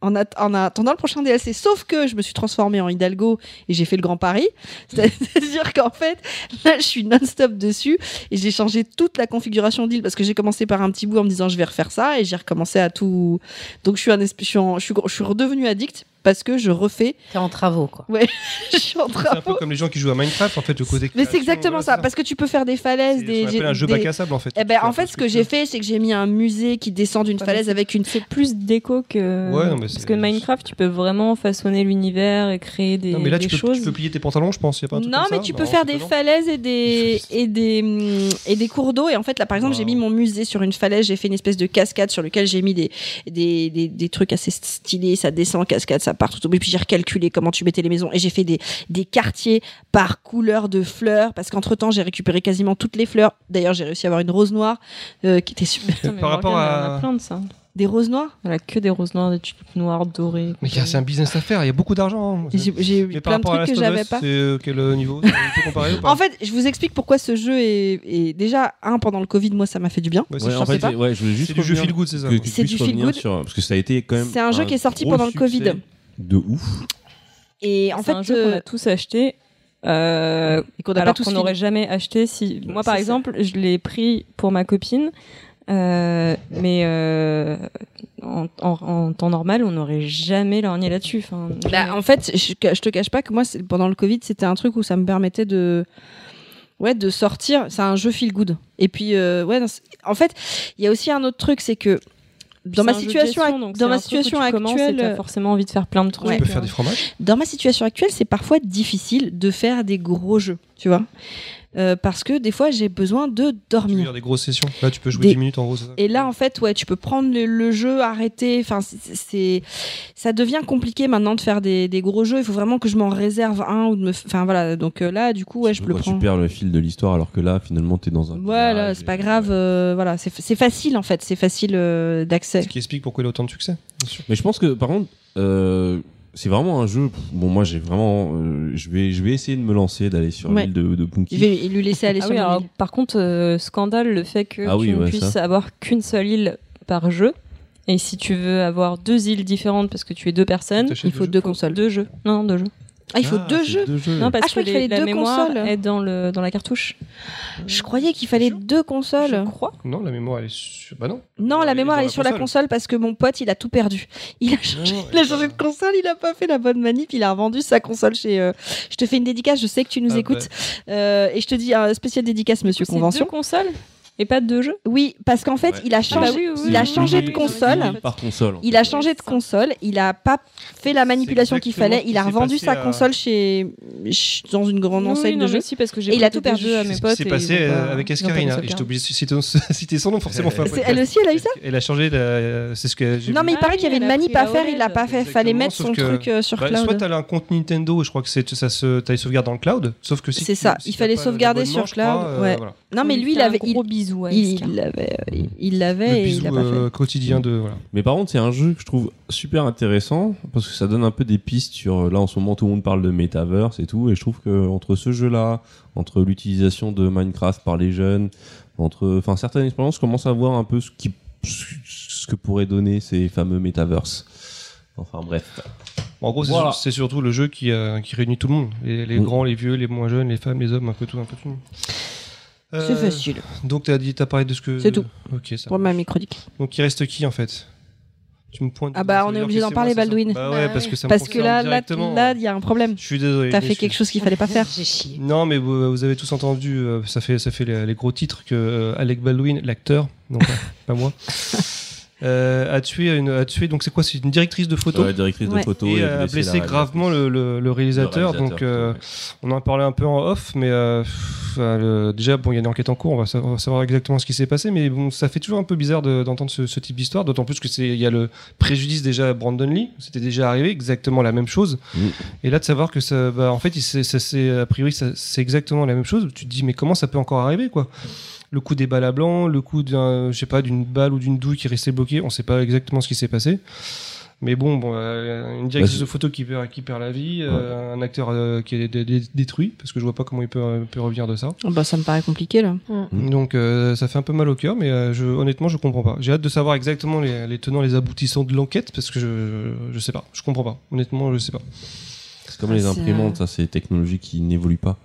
En, at- en attendant le prochain DLC. Sauf que je me suis transformée en Hidalgo et j'ai fait le Grand Paris. C'est-à-dire qu'en fait, là, je suis non-stop dessus et j'ai changé toute la configuration d'île parce que j'ai commencé par un petit bout en me disant je vais refaire ça et j'ai recommencé à tout. Donc je suis, je suis redevenue addict parce que je refais. T'es en travaux, quoi. je suis en C'est un peu comme les gens qui jouent à Minecraft en fait, le côté. Mais c'est exactement voilà, ça, c'est parce que tu peux faire des falaises, C'est des. ce qu'on appelle un jeu des- bac à sable en fait. Eh ben, en fait, ce que j'ai fait, c'est que j'ai mis un musée qui descend d'une Ouais, falaise avec une. C'est plus déco que. Ouais, non, mais Parce c'est- que Minecraft, tu peux vraiment façonner l'univers et créer des, Non, mais là, tu peux, choses. tu peux plier tes pantalons, je pense. Y a pas un truc Non, comme mais ça tu peux faire c'est des falaises et des et des hum, et des cours d'eau. Et en fait, là, par exemple, j'ai mis mon musée sur une falaise. J'ai fait une espèce de cascade sur lequel j'ai mis des des, des des trucs assez stylés. Ça descend, cascade, ça part tout et puis j'ai recalculé comment tu mettais les maisons et j'ai fait des des quartiers par couleur de fleurs parce qu'entre temps j'ai récupéré quasiment toutes les fleurs. D'ailleurs j'ai réussi à avoir une rose noire euh, qui était super. Putain, Par rapport à- Elle en a plein de ça. Des roses noires? Elle a que des roses noires, des tulipes noires, dorées. Mais il y a- c'est un business à faire, il y a beaucoup d'argent. hein. J'ai eu plein de trucs que j'avais pas. c'est euh, quel euh, niveau On peut comparer ou pas? En fait, je vous explique pourquoi ce jeu est, est- déjà un pendant le Covid. Moi, ça m'a fait du bien. Ouais, c'est Ouais, je en pensais fait, pas. ouais, je voulais juste C'est du jeu feel good, c'est ça. C'est du feel good. sur- parce que ça a été quand même C'est un jeu qui est sorti pendant le Covid. De ouf Et en C'est fait, un jeu qu'on euh, a tous acheté. Euh, et qu'on alors qu'on n'aurait jamais acheté si moi par ça. exemple je l'ai pris pour ma copine euh, mais euh, en, en- en temps normal on n'aurait jamais lorgné là-dessus enfin, Bah, en fait, je, je te cache pas que moi, pendant le Covid, c'était un truc où ça me permettait de, ouais, de sortir. C'est un jeu feel good. Et puis, euh, ouais, en fait, il y a aussi un autre truc, c'est que dans ma situation, gestion, ac- donc dans ma situation actuelle, t'as forcément envie de faire plein de trucs Tu peux faire des fromages dans ma situation actuelle, c'est parfois difficile de faire des gros jeux, tu vois, Euh, parce que des fois, j'ai besoin de Tu veux dormir. dire des grosses sessions Là, tu peux jouer Des- 10 minutes en gros, ça Et là, en fait, ouais, tu peux prendre le, le jeu, arrêter. Enfin, c'est- ça devient compliqué maintenant de faire des, des gros jeux. Il faut vraiment que je m'en réserve un ou de me, enfin voilà. Donc euh, là, du coup, ouais, je Surtout le prends. tu perds le fil de l'histoire alors que là finalement t'es dans un Voilà, c'est et- pas grave. euh, voilà, c'est, c'est facile en fait. C'est facile euh, d'accès. Ce qui explique pourquoi il a autant de succès. bien sûr. Mais je pense que par contre, euh, c'est vraiment un jeu. Bon, moi j'ai vraiment, euh, je vais, je vais essayer de me lancer, d'aller sur Ouais. l'île de, de Punky. Je vais lui laisser aller Ah sur oui, alors, par contre, euh, scandale le fait que Ah oui, tu ne ouais, puisses ça. avoir qu'une seule île par jeu. Et si tu veux avoir deux îles différentes parce que tu es deux personnes, Il faut deux consoles. deux jeux. Non, non, deux jeux. Ah, il faut Ah, deux jeux. Deux jeux. Non, parce Ah, je que qu'il fallait la deux mémoire consoles. est dans, le, dans la cartouche. Je croyais qu'il fallait deux consoles. Je crois. Non, la mémoire, elle est sur. Bah non. Non, la mémoire elle est sur la console. console parce que mon pote il a tout perdu. Il a changé, Non, il a elle est changé pas- de console, il a pas fait la bonne manip, il a revendu sa console chez. euh, Je te fais une dédicace, je sais que tu nous Ah, écoutes Euh, et je te dis un spécial dédicace Monsieur C'est Convention. deux consoles et pas deux jeux. Oui, parce qu'en fait Ouais. il a Ah changé, bah oui, oui, il a oui. changé de console. Par console. Il a changé de console, il a pas fait la manipulation qu'il fallait, il a revendu sa à- console chez ch- dans une grande enseigne de jeux. aussi parce que j'ai Et il a tout perdu. à C'est mes ce potes. qui s'est et passé euh, avec Escarina. je t'oblige de citer, citer son nom, forcément. C'est- elle aussi elle a eu ça Elle a changé, la- c'est ce que Non mais il Ah paraît qu'il y avait une manip à la faire, il a OLED. pas fait, fallait mettre son truc euh, sur Bah, cloud. soit t'as un compte Nintendo, je crois que c'est ça se, t'as les sauvegardes dans le cloud, sauf que si C'est ça, il fallait sauvegarder sur cloud, euh. Non mais lui il avait bisou à il l'avait il- il l'avait Le et il bisou l'a pas fait. euh, quotidien de voilà. Mais par contre, c'est un jeu que je trouve super intéressant parce que ça donne un peu des pistes sur. Là, en ce moment, tout le monde parle de metaverse et tout, et je trouve que entre ce jeu-là, entre l'utilisation de Minecraft par les jeunes, entre, enfin, certaines expériences commencent à voir un peu ce qui, ce que pourraient donner ces fameux metaverse. Enfin bref. En gros, c'est Voilà. sur- c'est surtout le jeu qui, euh, qui réunit tout le monde, les, les Mm. grands, les vieux, les moins jeunes, les femmes, les hommes, un peu tout, un peu tout. C'est Euh, facile. Donc t'as dit, t'as parlé de ce que. C'est tout. Ok, ça. Pour ma microdique. Donc il reste qui en fait? Tu me pointes. Ah bah, on est obligé que d'en parler, moi, Baldwin. Bah ouais, parce que ça me Parce que concerne là, là, là, il y a un problème. Je suis désolé. T'as fait quelque chose qu'il fallait pas faire. J'ai chié. Non, mais vous, vous avez tous entendu, euh, ça fait, ça fait les, les gros titres que euh, Alec Baldwin, l'acteur, non pas, pas moi, a tué une, a tué. Donc c'est quoi C'est une directrice de photo Ouais, directrice Ouais. de photo et et a blessé gravement le, le- le réalisateur. Le donc euh, on en parlait un peu en off, mais euh, pff, euh, déjà bon, il y a une enquête en cours. On va savoir, on va savoir exactement ce qui s'est passé, mais bon, ça fait toujours un peu bizarre de- d'entendre ce, ce type d'histoire. D'autant plus que c'est il y a le préjudice déjà à Brandon Lee. C'était déjà arrivé exactement la même chose. Mm. Et là de savoir que ça, bah, en fait, il s'est- ça, c'est a priori c'est exactement la même chose. Tu te dis mais comment ça peut encore arriver quoi? Le coup des balles à blanc, le coup d'un, je sais pas, d'une balle ou d'une douille qui est restée bloquée, on sait pas exactement ce qui s'est passé. Mais bon, bon euh, une directrice Bah, de photo qui perd, qui perd la vie, euh, un acteur euh, qui est dé- dé- détruit, parce que je vois pas comment il peut, euh, peut revenir de ça. Oh, Bah, ça me paraît compliqué là. Mm. Donc euh, ça fait un peu mal au cœur, mais euh, je, honnêtement, je comprends pas. J'ai hâte de savoir exactement les, les tenants, les aboutissants de l'enquête, parce que je, je sais pas, je comprends pas. Honnêtement, je sais pas. C'est comme Ah, les c'est, imprimantes, ça, c'est des technologies qui n'évoluent pas.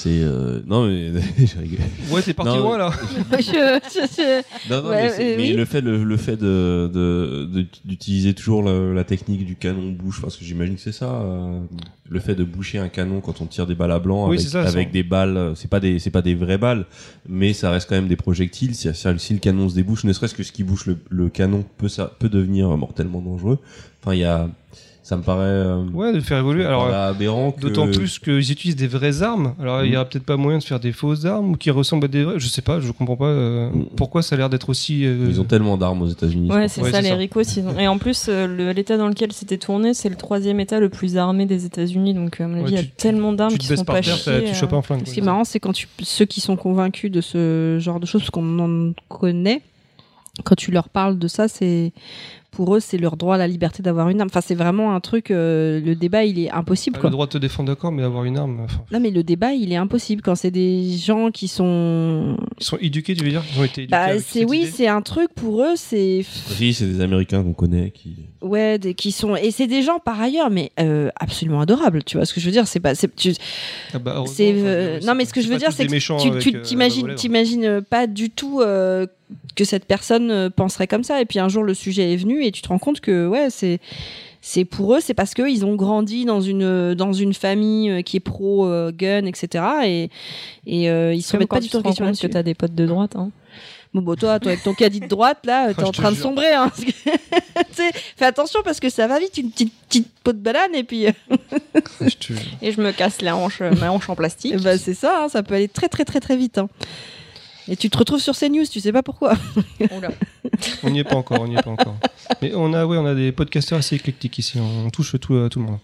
C'est euh, non mais je rigole. Ouais, t'es parti loin là. je, je- je- Non, non, Ouais, mais, c'est- euh, mais oui. le fait, le, le fait de, d'utiliser toujours la, la technique du canon bouche, parce que j'imagine que c'est ça, euh, le fait de boucher un canon quand on tire des balles à blanc Oui, avec, c'est ça, avec ça. des balles, c'est pas des, c'est pas des vraies balles, mais ça reste quand même des projectiles. Si, si- si le canon se débouche, ne serait-ce que ce qui bouche le, le canon peut, ça, peut devenir mortellement dangereux. Enfin, il y a, Ça me paraît. euh, Ouais, de faire évoluer. Alors, aberrant. que- D'autant plus qu'ils utilisent des vraies armes. Alors, il y Mm. aura peut-être pas moyen de faire des fausses armes ou qui ressemblent à des vraies. Je sais pas, je comprends pas euh, Mm. pourquoi ça a l'air d'être aussi. euh, Ils ont tellement d'armes aux États-Unis. Ouais, c'est Ouais, ça, les. Ricos. ont- Et en plus, euh, le- l'état dans lequel c'était tourné, c'est le troisième état le plus armé des États-Unis. Donc, à mon avis, Ouais, il y a tu- tellement d'armes qui sont par pas terre, t'as- chiées, tu euh, chopes un flingue. Ce qui est marrant, c'est quand tu, ceux qui sont convaincus de ce genre de choses, parce qu'on en connaît, quand tu leur parles de ça, c'est pour eux, c'est leur droit à la liberté d'avoir une arme. Enfin, c'est vraiment un truc. euh, le débat, il est impossible. Ah, Quoi. le droit de te défendre, d'accord, mais avoir une arme. enfin, Non, mais le débat, il est impossible quand c'est des gens qui sont. Ils sont éduqués, tu veux dire? Ils ont été éduqués Bah, avec c'est cette oui, c'est un truc pour eux. C'est Si, c'est des Américains qu'on connaît qui. ouais, des, qui sont et c'est des gens par ailleurs, mais euh, absolument adorables. Tu vois ce que je veux dire? C'est pas. c'est- tu- Ah bah, euh, non mais ce que je veux dire c'est que tu euh, t'imagines t'imagines euh, pas du tout euh, que cette personne euh, penserait comme ça et puis un jour le sujet est venu et tu te rends compte que ouais c'est c'est pour eux c'est parce que ils ont grandi dans une dans une famille euh, qui est pro euh, gun etc et et euh, ils se remettent pas du tu tout en question que là-dessus. t'as des potes de droite. Hein. Bon, bon, toi, toi, avec ton caddie de droite, là, t'es Ah, en train de jure. sombrer. Hein, que- Tu fais attention parce que ça va vite, une petite, petite peau de banane, et puis, euh, Je te- Et je me casse la hanche, ma hanche en plastique. bah, c'est ça, hein, ça peut aller très, très, très, très vite. hein. Et tu te retrouves sur CNews, tu sais pas pourquoi. On n'y est pas encore, on n'y est pas encore. Mais on a, ouais, on a des podcasteurs assez éclectiques ici. On touche tout, à tout le monde.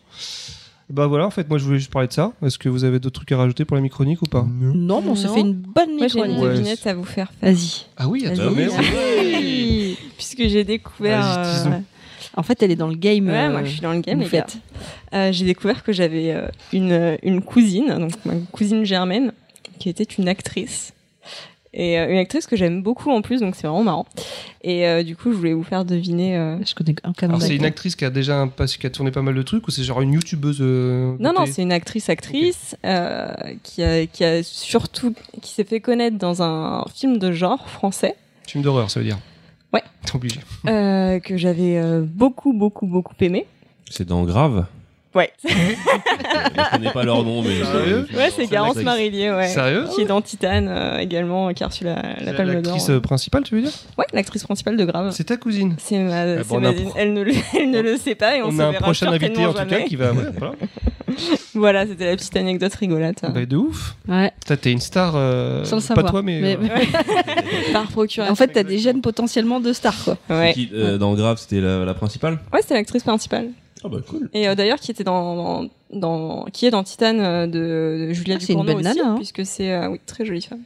Bah voilà, en fait, moi je voulais juste parler de ça. Est-ce que vous avez d'autres trucs à rajouter pour la micronique ou pas? Non, mais on s'est Non. fait une bonne Moi, j'ai une Ouais. devinette à vous faire. Vas-y. Ah oui, attends, mais Ah Oui. Puisque j'ai découvert. Vas-y, euh. En fait, elle est dans le game. Ouais, euh, moi je suis dans le game, vous les gars. faites. Euh, j'ai découvert que j'avais euh, une, euh, une cousine, donc ma cousine germaine, qui était une actrice. Et euh, une actrice que j'aime beaucoup en plus, donc c'est vraiment marrant. Et euh, du coup, je voulais vous faire deviner. euh, Je connais un canon Alors c'est une actrice qui a déjà un, pas- qui a tourné pas mal de trucs ou c'est genre une youtubeuse euh, Non, non, c'est une actrice-actrice euh, qui, a, qui a surtout qui s'est fait connaître dans un film de genre français Film d'horreur, ça veut dire. Ouais. T'es obligé. euh, que j'avais euh, beaucoup, beaucoup, beaucoup aimé. C'est dans Grave? Ouais, Je connais pas leur nom, mais. Sérieux ouais c'est Garance. Marillier, ouais. Sérieux Qui est dans Titane euh, également, qui a reçu la, la Palme d'Or. L'actrice euh, principale, tu veux dire Ouais, l'actrice principale de Grave. C'est ta cousine. C'est ma, Ah bon, ma- pro- elle ne, le, elle ne le sait pas et on, On, se a un prochain invité en tout cas qui va. ouais, voilà. c'était la petite anecdote rigolote. Bah, de ouf. Ouais. T'es une star. euh, Sans le pas savoir. toi, mais. Mais- euh, Par procuration. En fait, t'as des gènes potentiellement de stars, quoi. ouais, Qui, euh, dans Grave, c'était la, la principale? Ouais c'est l'actrice principale. Ah bah cool. Et euh, d'ailleurs, qui était dans, dans, dans- qui est dans Titane euh, de, de Julia Ah, c'est une Ducournau belle aussi, nana, hein. puisque c'est euh, oui très jolie femme.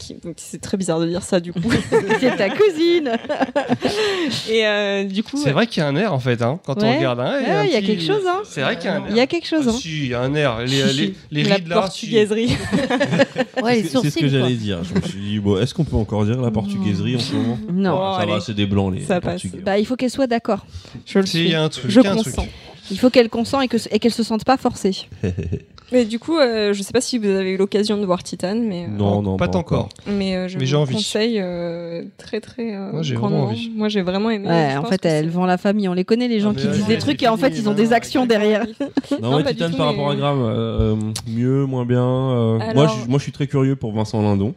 Qui, c'est très bizarre de dire ça du coup. C'est ta cousine. et euh, du coup, C'est vrai qu'il y a un air en fait, hein, quand on regarde. hein, Ouais, il y a petit- quelque chose, hein. C'est vrai qu'il y a un air. Il y a quelque chose. Ah, hein. si, il y a un air. Les, les, les la rides là. si. portugaiserie. Ouais, les C'est ce que j'allais dire. Je me suis dit, bon, est-ce qu'on peut encore dire la portugaiserie en ce moment? Non. Oh, Ça allez. va, c'est des blancs les Ça les passe. portugais. Bah, il faut qu'elle soit d'accord. Je le Si, il suis. y a un truc. Je il y a un truc. consens. Il faut qu'elle consent et que et qu'elle se sente pas forcée. Mais du coup, euh, je sais pas si vous avez eu l'occasion de voir Titane, mais euh, Non, non, pas encore. mais euh, je Mais j'ai vous envie. conseille euh, très très euh, Moi, j'ai vraiment envie. Moi j'ai vraiment aimé. Ouais, en fait, elle vend la famille. On les connaît, les gens Ah, qui disent des trucs et en fait, ils ont des actions derrière. Non, tout, par rapport à euh, mieux, moins bien. moi, moi, je suis très curieux pour Vincent Lindon.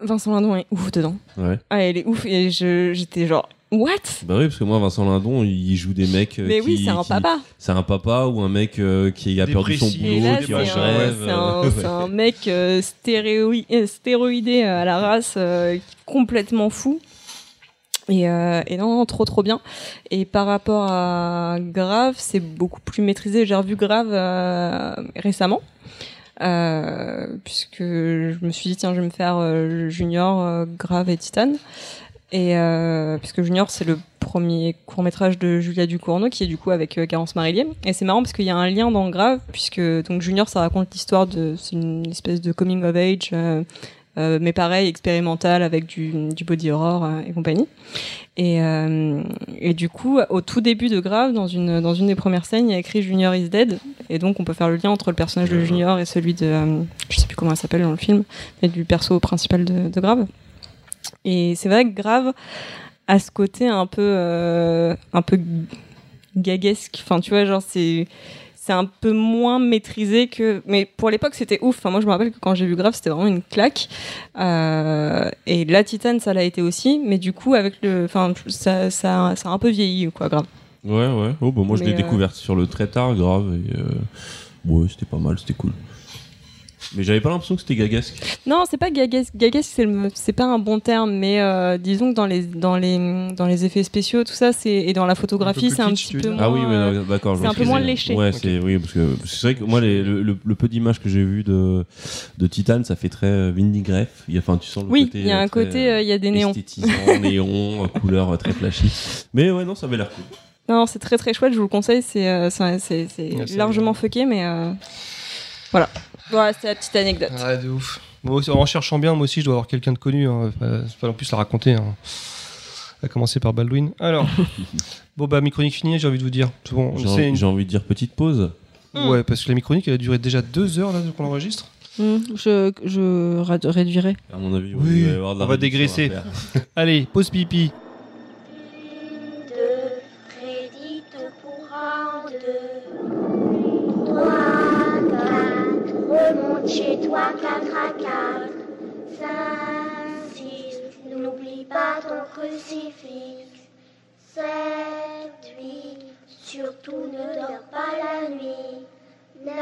Vincent Lindon est ouf dedans. Ouais. Ah, elle est ouf et je j'étais genre what? Bah oui, parce que moi, Vincent Lindon, il joue des mecs. euh, Mais qui, oui, c'est un qui- papa. C'est un papa ou un mec euh, qui a perdu son Dépressif. Et boulot, là, qui c'est est en un, grève. c'est un- euh, c'est un mec euh, stéréoi- euh, stéroïdé à la race, euh, complètement fou. Et, euh, et non, non, trop trop bien. Et par rapport à Grave, c'est beaucoup plus maîtrisé. J'ai revu Grave euh, récemment. Euh, puisque je me suis dit tiens je vais me faire euh, Junior, euh, Grave et Titane et euh, puisque Junior c'est le premier court métrage de Julia Ducournau qui est du coup avec euh, Garance Marillier. Et c'est marrant parce qu'il y a un lien dans Grave puisque donc Junior ça raconte l'histoire de c'est une espèce de coming of age euh, euh, mais pareil expérimental avec du, du body horror euh, et compagnie. Et, euh, et du coup au tout début de Grave dans une dans une des premières scènes il y a écrit Junior is dead. Et donc on peut faire le lien entre le personnage de Junior et celui de je sais plus comment elle s'appelle dans le film mais du perso principal de, de Grave et c'est vrai que Grave a ce côté un peu euh, un peu gaguesque enfin tu vois genre c'est c'est un peu moins maîtrisé que mais pour l'époque c'était ouf enfin moi je me rappelle que quand j'ai vu Grave c'était vraiment une claque Euh, et la Titane ça l'a été aussi mais du coup avec le enfin ça ça ça a un peu vieilli quoi Grave Ouais, ouais. Oh, bah, moi, je l'ai euh, découverte sur le très tard, grave. Et, euh, ouais, c'était pas mal, c'était cool. Mais j'avais pas l'impression que c'était gagasque. Non, c'est pas gagasque. Gagasque, c'est le- c'est pas un bon terme, mais euh, disons que dans les, dans, les, dans les effets spéciaux, tout ça, c'est et dans la photographie, c'est un petit peu. Ah oui, euh, d'accord. c'est un peu moins léché. Ouais, c'est oui, parce que c'est vrai que moi, les- le, le- le peu d'images que j'ai vu de, de Titan, ça fait très euh, vinaigrette. Il y a, enfin, tu sens le Oui, côté. il y a euh, un côté, euh, il y a des néons. Esthétisant, néon, euh, couleur euh, très flashy. Mais ouais, non, ça avait l'air cool. Non, c'est très très chouette, je vous le conseille. C'est euh, c'est- c'est- c'est Ouais, c'est largement fucké, mais euh, voilà. Voilà, c'était la petite anecdote. Ouais, de ouf. Aussi, en cherchant bien, moi aussi, je dois avoir quelqu'un de connu. hein. Enfin, C'est pas en plus la raconter. Hein. À commencer par Baldwin. Alors, bon, bah, mi chronique finie, j'ai envie de vous dire. C'est bon, J'ai c'est envie, une- j'ai envie de dire petite pause. Ouais, parce que la mi-chronique, elle a duré déjà deux heures là qu'on enregistre. Hmm, je, je ra- réduirai. À mon avis, Oui, il va on va dégraisser. Allez, pause pipi. Remonte chez toi 4 à 4, 5, 6, n'oublie pas ton crucifix, 7, 8, surtout ne dors pas la nuit, 9,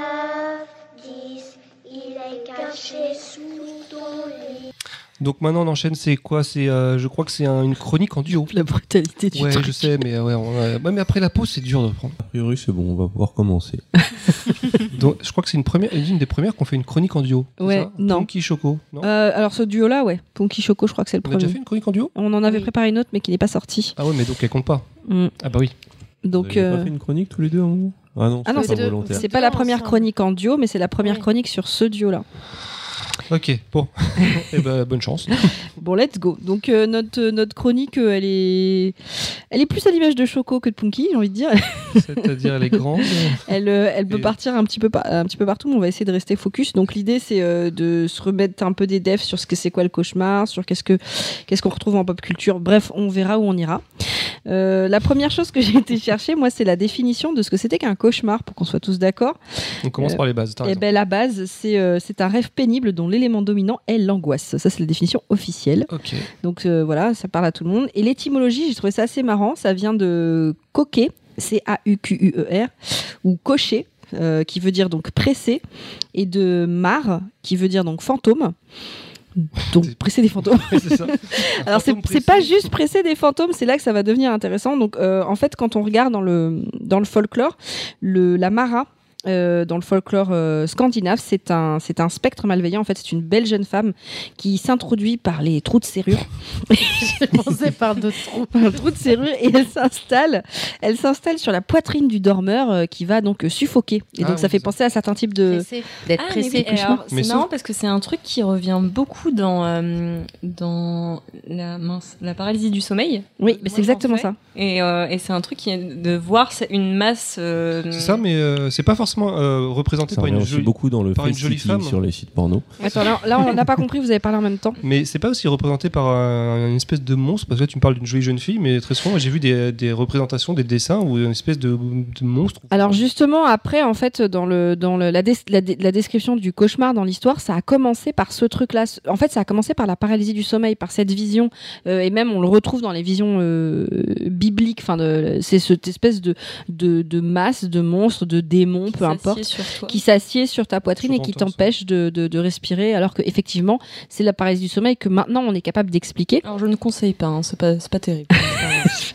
10, il est caché sous ton lit. Donc maintenant, on enchaîne. C'est quoi? C'est, euh, je crois que c'est un- une chronique en duo. La brutalité du Ouais, truc. je sais, mais euh, ouais, on a- ouais, mais après la pause, c'est dur de prendre. A priori, c'est bon, on va pouvoir commencer. Donc, je crois que c'est une première, une des premières qu'on fait une chronique en duo. c'est Ouais, ça? non. Punky Choco. Non? Euh, alors ce duo-là, ouais. Ponky Choco, je crois que c'est le on a déjà premier. fait une chronique en duo? On en avait Oui. préparé une autre, mais qui n'est pas sortie. Ah ouais, mais donc elle compte pas. Hmm. Ah bah oui. Donc, avez euh, pas fait une chronique tous les deux à un moment Ah non, ah non, c'est pas c'est deux. volontaire. c'est pas la première ensemble. chronique en duo, mais c'est la première Ouais. chronique sur ce duo-là. Ok, bon. Eh ben, bonne chance. Bon, let's go. Donc euh, notre notre chronique, euh, elle est elle est plus à l'image de Choco que de Punky, j'ai envie de dire. C'est-à-dire, elle est grande. Elle, euh, elle peut Et- partir un petit peu par- un petit peu partout, mais on va essayer de rester focus. Donc l'idée c'est de se remettre un peu des devs sur ce que c'est quoi le cauchemar, sur qu'est-ce que qu'est-ce qu'on retrouve en pop culture. Bref, on verra où on ira. La première chose que j'ai été chercher, moi, c'est la définition de ce que c'était qu'un cauchemar, pour qu'on soit tous d'accord. On commence par les bases. t'as Eh ben la base, c'est c'est un rêve pénible dont l'élément dominant est l'angoisse. Ça, c'est la définition officielle. Donc euh, voilà, ça parle à tout le monde. Et l'étymologie, j'ai trouvé ça assez marrant. Ça vient de coquer, C-A-U-Q-U-E-R, E ou cocher, euh, qui veut dire donc pressé, et de mar, qui veut dire donc fantôme. Donc presser des fantômes. ça. Alors c'est pas juste presser des fantômes, c'est là que ça va devenir intéressant. Donc euh, en fait, quand on regarde dans le dans le folklore, le la mara. Euh, dans le folklore euh, scandinave, c'est un, c'est un spectre malveillant. En fait, c'est une belle jeune femme qui s'introduit par les trous de serrure Je pensais par d'autres trous. un trou de serrure et elle s'installe elle s'installe sur la poitrine du dormeur euh, qui va donc euh, suffoquer et Ah donc ça oui, fait ça. penser à certains types de Pressé, D'être Ah, pressé. oui, c'est sauf- marrant parce que c'est un truc qui revient beaucoup dans, euh, dans la, mince, la paralysie du sommeil. oui mais c'est exactement ça Et, euh, et c'est un truc qui est de voir une masse. euh, C'est ça, mais euh, c'est pas forcément euh, représenté Ça par une jolie. beaucoup dans le par une face jolie sitting femme. sur les sites porno. attends là, là, on n'a pas compris vous avez parlé en même temps Mais c'est pas aussi représenté par un- une espèce de monstre, parce que là tu me parles d'une jolie jeune fille, mais très souvent j'ai vu des, des représentations, des dessins ou une espèce de, de monstre. alors justement après en fait dans le dans le, la, des- la, la description du cauchemar dans l'histoire ça a commencé par ce truc là en fait ça a commencé par la paralysie du sommeil par cette vision euh, et même on le retrouve dans les visions euh, bibliques enfin c'est cette espèce de, de de masse de monstres de démons peu importe qui s'assied sur ta poitrine Sur et qui t'empêche de, de, de respirer, alors que effectivement c'est la paralysie du sommeil que maintenant on est capable d'expliquer. Alors je ne conseille pas, hein, c'est pas, terrible.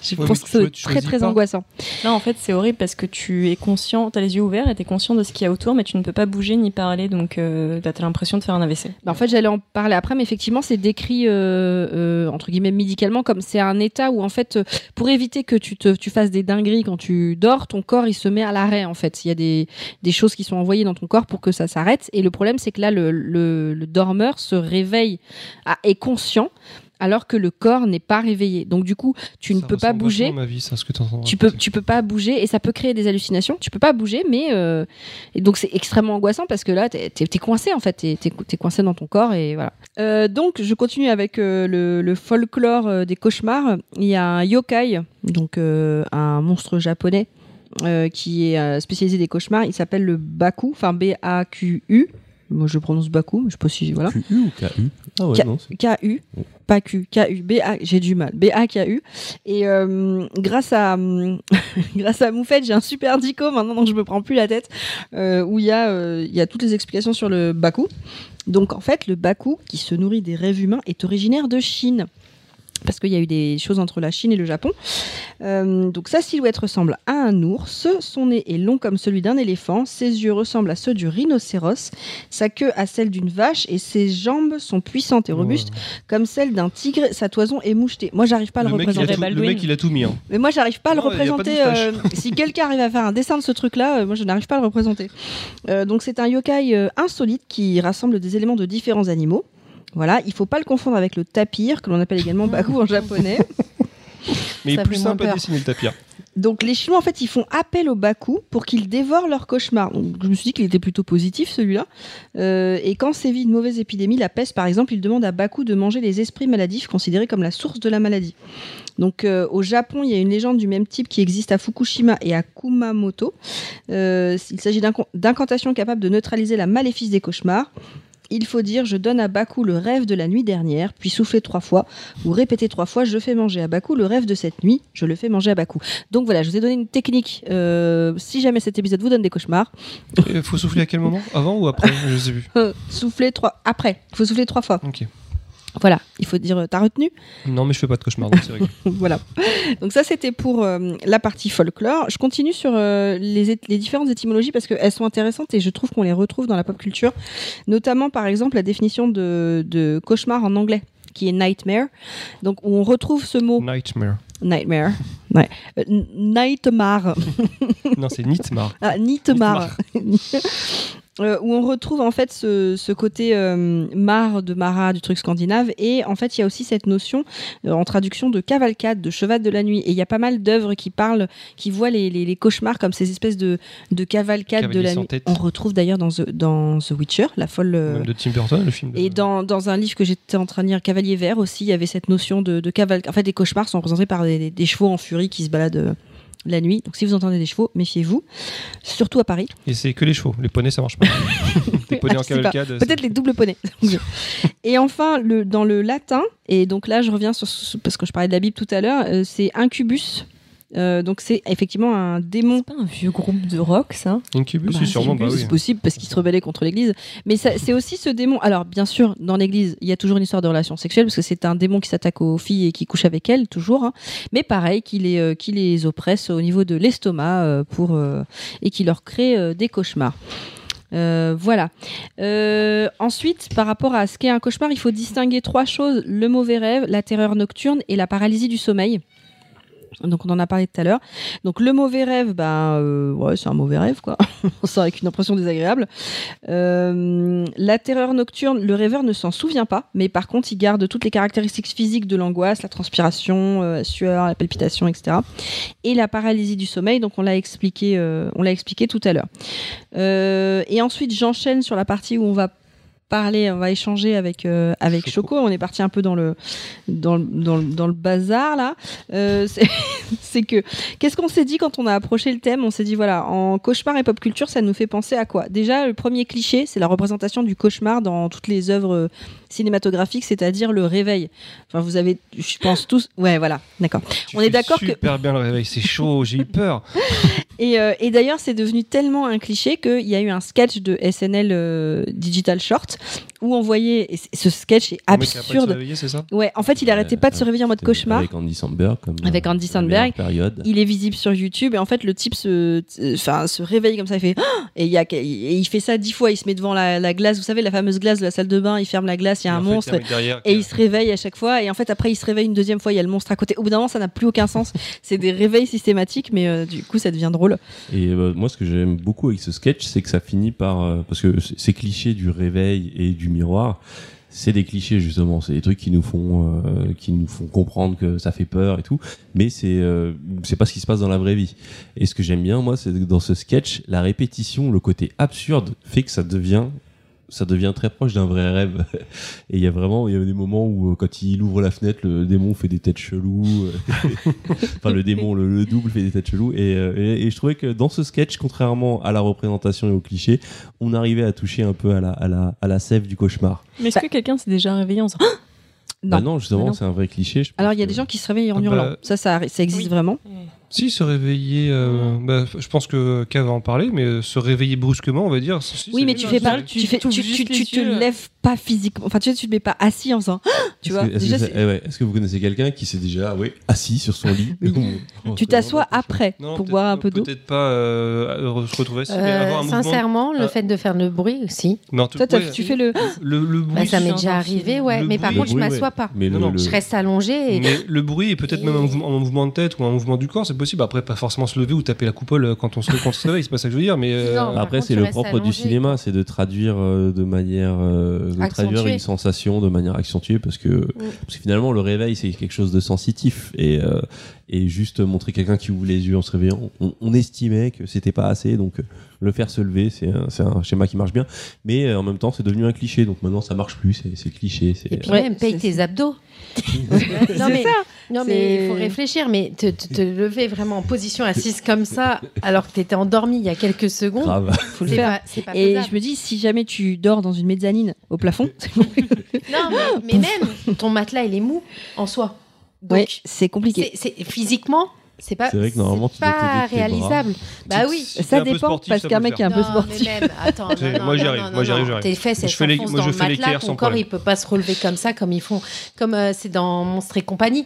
Je Ouais, pense que tu c'est tu très très pas. angoissant. Là en fait c'est horrible parce que tu es conscient, t'as les yeux ouverts et t'es conscient de ce qu'il y a autour, mais tu ne peux pas bouger ni parler, donc euh, t'as t'as l'impression de faire un AVC. Bah, en fait, j'allais en parler après, mais effectivement, c'est décrit euh, euh, entre guillemets médicalement comme c'est un état où en fait, euh, pour éviter que tu te tu fasses des dingueries quand tu dors, ton corps il se met à l'arrêt. En fait, il y a des des choses qui sont envoyées dans ton corps pour que ça s'arrête. Et le problème, c'est que là, le, le, le dormeur se réveille, à- est conscient. Alors que le corps n'est pas réveillé. Donc du coup, tu ne Ça peux pas bouger. ma vie, ça, ce que tu peux tu peux pas bouger et ça peut créer des hallucinations tu peux pas bouger mais euh, et donc c'est extrêmement angoissant parce que là t'es es, coincé en fait t'es es, coincé dans ton corps et voilà Euh, donc je continue avec euh, le, le folklore des cauchemars il y a un yokai donc un monstre japonais euh, qui est euh, spécialisé des cauchemars il s'appelle le baku enfin B A Q U Moi, je prononce Baku, mais je sais pas si voilà. QU ou KU Ah ouais, K- non. c'est- K-U, pas Q, K-U, B-A, j'ai du mal, B-A-K-U. Et euh, grâce à grâce à Moufette, j'ai un super dico maintenant, donc je me prends plus la tête, euh, où il y, a, euh, il y a toutes les explications sur le Baku. Donc en fait, le Baku, qui se nourrit des rêves humains, est originaire de Chine. Parce qu'il y a eu des choses entre la Chine et le Japon. Euh, donc sa silhouette ressemble à un ours, son nez est long comme celui d'un éléphant, ses yeux ressemblent à ceux du rhinocéros, sa queue à celle d'une vache et ses jambes sont puissantes et robustes comme celle d'un tigre, sa toison est mouchetée. Moi, j'arrive pas à le, représenter. tout, le mec, il a tout mis. hein. Mais moi, j'arrive pas à le Non, de représenter. euh, si quelqu'un arrive à faire un dessin de ce truc-là, euh, moi, je n'arrive pas à le représenter. Donc, c'est un yokai insolite qui rassemble des éléments de différents animaux. Voilà, il faut pas le confondre avec le tapir, que l'on appelle également baku en japonais. Mais il est plus simple à dessiner le tapir. Donc les Chinois, en fait, ils font appel au Baku pour qu'il dévore leurs cauchemars. Donc, je me suis dit qu'il était plutôt positif, celui-là. Euh, et quand sévit une mauvaise épidémie, la peste par exemple, il demande à Baku de manger les esprits maladifs considérés comme la source de la maladie. Donc euh, au Japon, il y a une légende du même type qui existe à Fukushima et à Kumamoto. Euh, il s'agit d'incan- d'incantations capables de neutraliser la maléfice des cauchemars. Il faut dire je donne à Baku le rêve de la nuit dernière, puis souffler trois fois, ou répéter trois fois je fais manger à Baku le rêve de cette nuit, je le fais manger à Baku. Donc voilà, je vous ai donné une technique. Euh, si jamais cet épisode vous donne des cauchemars, Il faut souffler à quel moment? Avant ou après? Je sais plus. soufflez trois. Après, il faut souffler trois fois. Ok. Voilà, il faut dire euh, t'as retenu Non, mais je fais pas de cauchemar, donc c'est voilà. Donc ça, c'était pour euh, la partie folklore. Je continue sur euh, les, les différentes étymologies parce qu'elles sont intéressantes et je trouve qu'on les retrouve dans la pop culture. Notamment, par exemple, la définition de, de cauchemar en anglais qui est nightmare. Donc, on retrouve ce mot Nightmare. nightmare. Ouais. Euh, nightmare. Non, c'est Nightmare. Ah, Nitmar. Euh, où on retrouve en fait ce, ce côté euh, mar de Mara du truc scandinave et en fait il y a aussi cette notion euh, en traduction de cavalcade de cheval de la nuit et il y a pas mal d'œuvres qui parlent qui voient les, les- les cauchemars comme ces espèces de, de cavalcade de la nuit tête. on retrouve d'ailleurs dans The, dans The Witcher la folle Même de Tim Burton, le film. de- et dans, dans un livre que j'étais en train de lire, Cavalier Vert aussi, il y avait cette notion de, de cavalcade. En fait, les cauchemars sont représentés par des, des- des chevaux en furie qui se baladent euh, la nuit. Donc, si vous entendez des chevaux, méfiez-vous. Surtout à Paris. Et c'est que les chevaux. Les poneys, ça marche pas. Des poneys en cavalcade. Peut-être les doubles poneys. et enfin, le, dans le latin, et donc là, je reviens sur ce- parce que je parlais de la Bible tout à l'heure, euh, c'est incubus. Euh, donc c'est effectivement un démon C'est pas un vieux groupe de rock, ça? Incubus, Bah, oui, sûrement. Bah Incubus, oui. C'est possible parce qu'il se rebellait contre l'Église. Mais c'est aussi ce démon. Alors, bien sûr, dans l'Église, il y a toujours une histoire de relation sexuelle parce que c'est un démon qui s'attaque aux filles et qui couche avec elles, toujours. hein. Mais pareil, qui les, euh, qui les oppresse au niveau de l'estomac euh, pour euh, et qui leur crée euh, des cauchemars. Euh, voilà. Euh, ensuite, par rapport à ce qu'est un cauchemar, il faut distinguer trois choses le mauvais rêve, la terreur nocturne et la paralysie du sommeil. Donc on en a parlé tout à l'heure. Donc le mauvais rêve, ben euh, ouais, c'est un mauvais rêve quoi. on sort avec une impression désagréable. Euh, la terreur nocturne, le rêveur ne s'en souvient pas, mais par contre il garde toutes les caractéristiques physiques de l'angoisse, la transpiration, euh, la sueur, la palpitation, etc. Et la paralysie du sommeil, donc on l'a expliqué, on l'a expliqué tout à l'heure. Et ensuite j'enchaîne sur la partie où on va parler, on va échanger avec euh, avec Choco. Choco. On est parti un peu dans le dans le, dans le, dans le bazar là. Euh, c'est- c'est que qu'est-ce qu'on s'est dit quand on a approché le thème? On s'est dit voilà, en cauchemar et pop culture, ça nous fait penser à quoi? Déjà, le premier cliché, c'est la représentation du cauchemar dans toutes les œuvres cinématographiques, c'est-à-dire le réveil. Enfin, vous avez, je pense tous, ouais, voilà, d'accord. On est d'accord que- Super bien le réveil, c'est chaud, j'ai eu peur. Et, euh, et d'ailleurs, c'est devenu tellement un cliché qu'il y a eu un sketch de SNL euh, Digital Short où on voyait, et c- ce sketch est absurde. réveiller, c'est ça? Ouais, en fait, il arrêtait pas de se réveiller en mode cauchemar. Avec Andy Samberg. Comme, Avec euh, Andy Samberg. meilleure Période. Il est visible sur YouTube et en fait le type se, enfin, se réveille comme ça, il fait Ah et il, y a, et il fait ça dix fois, il se met devant la, la glace, vous savez la fameuse glace de la salle de bain, il ferme la glace, il y a Et un fait, monstre il y a un mec derrière et il se réveille à chaque fois et en fait après il se réveille une deuxième fois, il y a le monstre à côté. Au bout d'un moment ça n'a plus aucun sens, c'est des réveils systématiques mais euh, du coup ça devient drôle. Et euh, moi, ce que j'aime beaucoup avec ce sketch, c'est que ça finit par. euh, parce que c- ces clichés du réveil et du miroir, c'est des clichés justement. C'est des trucs qui nous font, euh, qui nous font comprendre que ça fait peur et tout. Mais c'est, euh, c'est pas ce qui se passe dans la vraie vie. Et ce que j'aime bien, moi, c'est dans ce sketch, la répétition, le côté absurde, fait que ça devient ça devient très proche d'un vrai rêve. Et il y a vraiment, il y a des moments où euh, quand il ouvre la fenêtre, le démon fait des têtes cheloues. euh, enfin, le démon, le, le double fait des têtes cheloues. Et, euh, et, et je trouvais que dans ce sketch, contrairement à la représentation et au cliché, on arrivait à toucher un peu à la, à la, à la sève du cauchemar. Mais est-ce que quelqu'un s'est déjà réveillé en disant Ah Non, bah non justement, Bah c'est un vrai cliché. je pense Alors il y a que- des gens qui se réveillent en Ah bah, hurlant. Ça, ça, ça existe Oui. vraiment. Si, se réveiller, euh, bah, je pense que K va en parler, mais euh, se réveiller brusquement, on va dire. si, Oui, mais tu fais pas, tu, fais, tu, tu, tu te lèves pas physiquement. Enfin, tu sais, tu te mets pas assis en faisant. Tu Est-ce vois, que- est-ce que, c'est- eh ouais, que vous connaissez quelqu'un qui s'est déjà oui, assis sur son lit? Tu t'assois après Non, pour boire un peu d'eau. Peut-être pas euh, se retrouver assis, mais avoir un mouvement. sincèrement, le Ah. fait de faire le bruit aussi, Non, tout- Toi, tu fais le. le, le bruit. bah, ça m'est déjà arrivé, ouais. Mais par contre, je m'assois pas. Je reste allongée et Mais le bruit et peut-être même un mouvement, un mouvement de tête ou un mouvement du corps, c'est possible. Après, pas forcément se lever ou taper la coupole euh, quand on se, quand on se réveille, c'est pas ça que je veux dire. Mais euh, Non, Après, c'est le propre du cinéma, c'est de traduire euh, de manière, euh, de traduire une sensation de manière accentuée, parce que, Mm. parce que finalement, le réveil, c'est quelque chose de sensitif, et euh, et juste montrer quelqu'un qui ouvre les yeux en se réveillant, on, on estimait que c'était pas assez, donc euh, le faire se lever, c'est un, c'est un schéma qui marche bien, mais euh, en même temps, c'est devenu un cliché, donc maintenant, ça marche plus, c'est c'est cliché, c'est Et puis Ouais, même, paye c'est- tes abdos. C'est non, mais, ça. non, mais il faut réfléchir. Mais te, te, te lever vraiment en position assise comme ça, alors que tu étais endormi il y a quelques secondes, grave. Faut le c'est faire. pas, c'est pas Et faisable. je me dis, si jamais tu dors dans une mezzanine au plafond, Non, mais, mais même, ton matelas, il est mou en soi. Donc, ouais, c'est compliqué. c'est, c'est- physiquement, c'est pas, C'est vrai que normalement, tu pas réalisable. Bah oui. Ça dépend, sportif, parce qu'un mec est un peu sportif. mais même, attends, non, C'est- non, moi, j'y arrive, moi, j'y arrive. Tes fesses, elles Je fais les- moi, dans je le matelas, ton corps, problème. il peut pas se relever comme ça, comme ils font, comme euh, c'est dans Monstres et compagnie.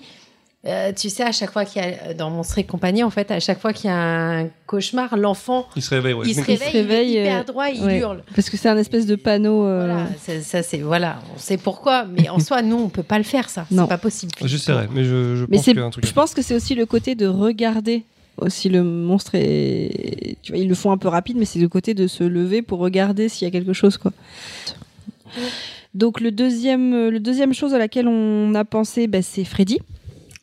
Euh, tu sais, à chaque fois qu'il y a, dans Monstres et compagnie, en fait, à chaque fois qu'il y a un cauchemar, l'enfant, il se réveille, ouais. il se Mais- réveille, réveille, il est hyper euh, droit, il ouais. hurle. Parce que c'est un espèce de panneau. euh, Voilà, ça c'est voilà, on sait pourquoi, mais en soi, nous, on peut pas le faire, ça. C'est pas possible. J'essaierai, mais je, je Mais pense a un truc. à je pense que c'est aussi le côté de regarder aussi le monstre et tu vois ils le font un peu rapide mais c'est le côté de se lever pour regarder s'il y a quelque chose quoi. Donc le deuxième euh, le deuxième chose à laquelle on a pensé bah, c'est Freddy.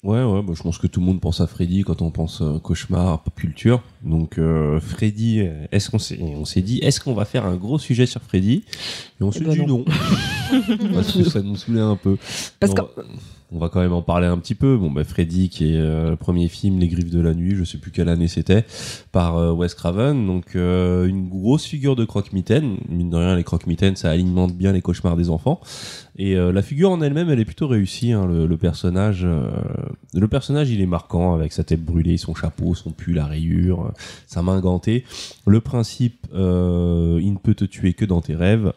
Ouais, ouais, bah, je pense que tout le monde pense à Freddy quand on pense euh, cauchemar, pop culture. Donc euh, Freddy, euh, est-ce qu'on s'est, on s'est dit, est-ce qu'on va faire un gros sujet sur Freddy? Et on s'est ben dit non. parce que ça nous saoulait un peu. Parce on, que va, on va quand même en parler un petit peu. Bon, bah, Freddy, qui est euh, le premier film, Les Griffes de la Nuit, je sais plus quelle année c'était, par euh, Wes Craven. Donc euh, une grosse figure de croque-mitaine. Mine de rien, les croque-mitaines, ça alimente bien les cauchemars des enfants. Et euh, la figure en elle-même, elle est plutôt réussie. hein, le, le personnage, euh, le personnage, il est marquant avec sa tête brûlée, son chapeau, son pull à rayures, euh, sa main gantée. Le principe, euh, il ne peut te tuer que dans tes rêves.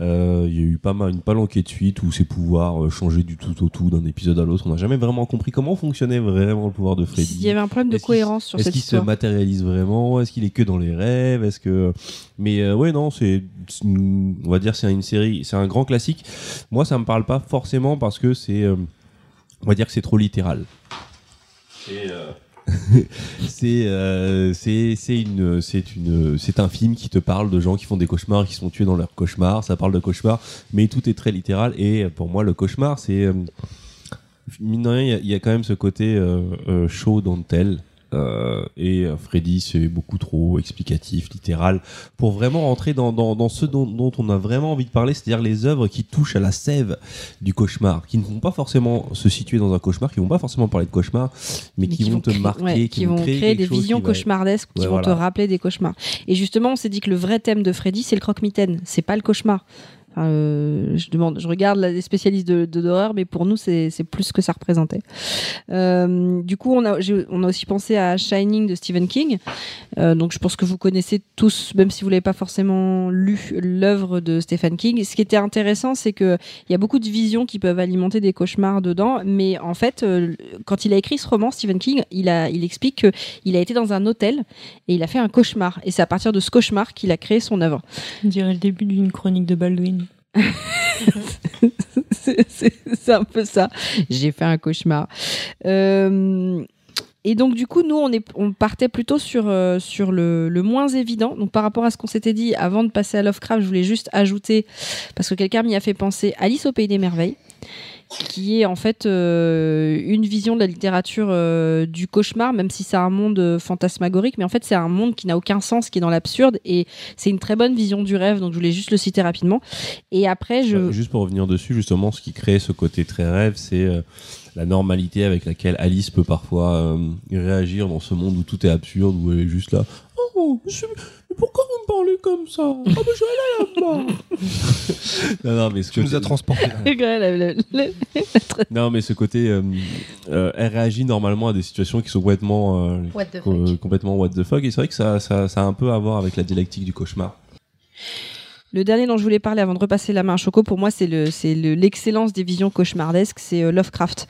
Il y a eu pas mal, une palanquée de suite où ses pouvoirs changeaient du tout au tout d'un épisode à l'autre. On n'a jamais vraiment compris comment fonctionnait vraiment le pouvoir de Freddy. il y avait un problème de Est-ce cohérence sur Est-ce cette qu'il se histoire. matérialise vraiment? Est-ce qu'il est que dans les rêves? Est-ce que Mais ouais non, c'est on va dire c'est une série, c'est un grand classique. Moi ça me parle pas forcément parce que c'est euh, on va dire que c'est trop littéral. C'est euh, c'est euh, c'est c'est une c'est une c'est un film qui te parle de gens qui font des cauchemars qui sont tués dans leurs cauchemars ça parle de cauchemars mais tout est très littéral. Et euh, pour moi le cauchemar c'est mine de rien il y y, a quand même ce côté chaud dans le tel euh, et euh, Freddy c'est beaucoup trop explicatif littéral pour vraiment rentrer dans, dans, dans ce dont, dont on a vraiment envie de parler c'est-à-dire les œuvres qui touchent à la sève du cauchemar qui ne vont pas forcément se situer dans un cauchemar qui vont pas forcément parler de cauchemar mais, qui, vont te marquer ouais, qui, vont créer, des visions qui va- cauchemardesques qui Ouais, vont voilà. te rappeler des cauchemars. Et justement, on s'est dit que le vrai thème de Freddy, c'est le croque-mitaine, c'est pas le cauchemar. Euh, je demande, je regarde les spécialistes de d'horreur, mais pour nous, c'est plus que ça représentait. Euh, du coup, on a, aussi pensé à Shining de Stephen King. Euh, donc, je pense que vous connaissez tous, même si vous l'avez pas forcément lu l'œuvre de Stephen King. Ce qui était intéressant, c'est que il y a beaucoup de visions qui peuvent alimenter des cauchemars dedans, mais en fait, quand il a écrit ce roman, Stephen King, il, il explique que il a été dans un hôtel et il a fait un cauchemar. Et c'est à partir de ce cauchemar qu'il a créé son œuvre. On dirait le début d'une chronique de Baldwin. C'est un peu ça. J'ai fait un cauchemar. Euh, et donc du coup, nous, on, partait plutôt sur, euh, le moins évident. Donc par rapport à ce qu'on s'était dit avant de passer à Lovecraft, je voulais juste ajouter, parce que quelqu'un m'y a fait penser, Alice au Pays des Merveilles. Qui est en fait euh, une vision de la littérature euh, du cauchemar, même si c'est un monde euh, fantasmagorique, mais en fait c'est un monde qui n'a aucun sens, qui est dans l'absurde, et c'est une très bonne vision du rêve, donc je voulais juste le citer rapidement. Et après, je... Bah, juste pour revenir dessus, justement, ce qui crée ce côté très rêve, c'est la normalité avec laquelle Alice peut parfois réagir dans ce monde où tout est absurde, où elle est juste là. Oh, mais pourquoi vous me parlez comme ça? Ah, mais je vais aller là-bas Non, non, mais ce Tu nous côté- as transporté. Non, mais ce côté, euh, euh, elle réagit normalement à des situations qui sont complètement, euh, What the co- fuck. complètement what the fuck. Et c'est vrai que ça, ça, ça a un peu à voir avec la dialectique du cauchemar. Le dernier dont je voulais parler avant de repasser la main à Choco, pour moi, c'est le, c'est le- l'excellence des visions cauchemardesques, c'est euh, Lovecraft,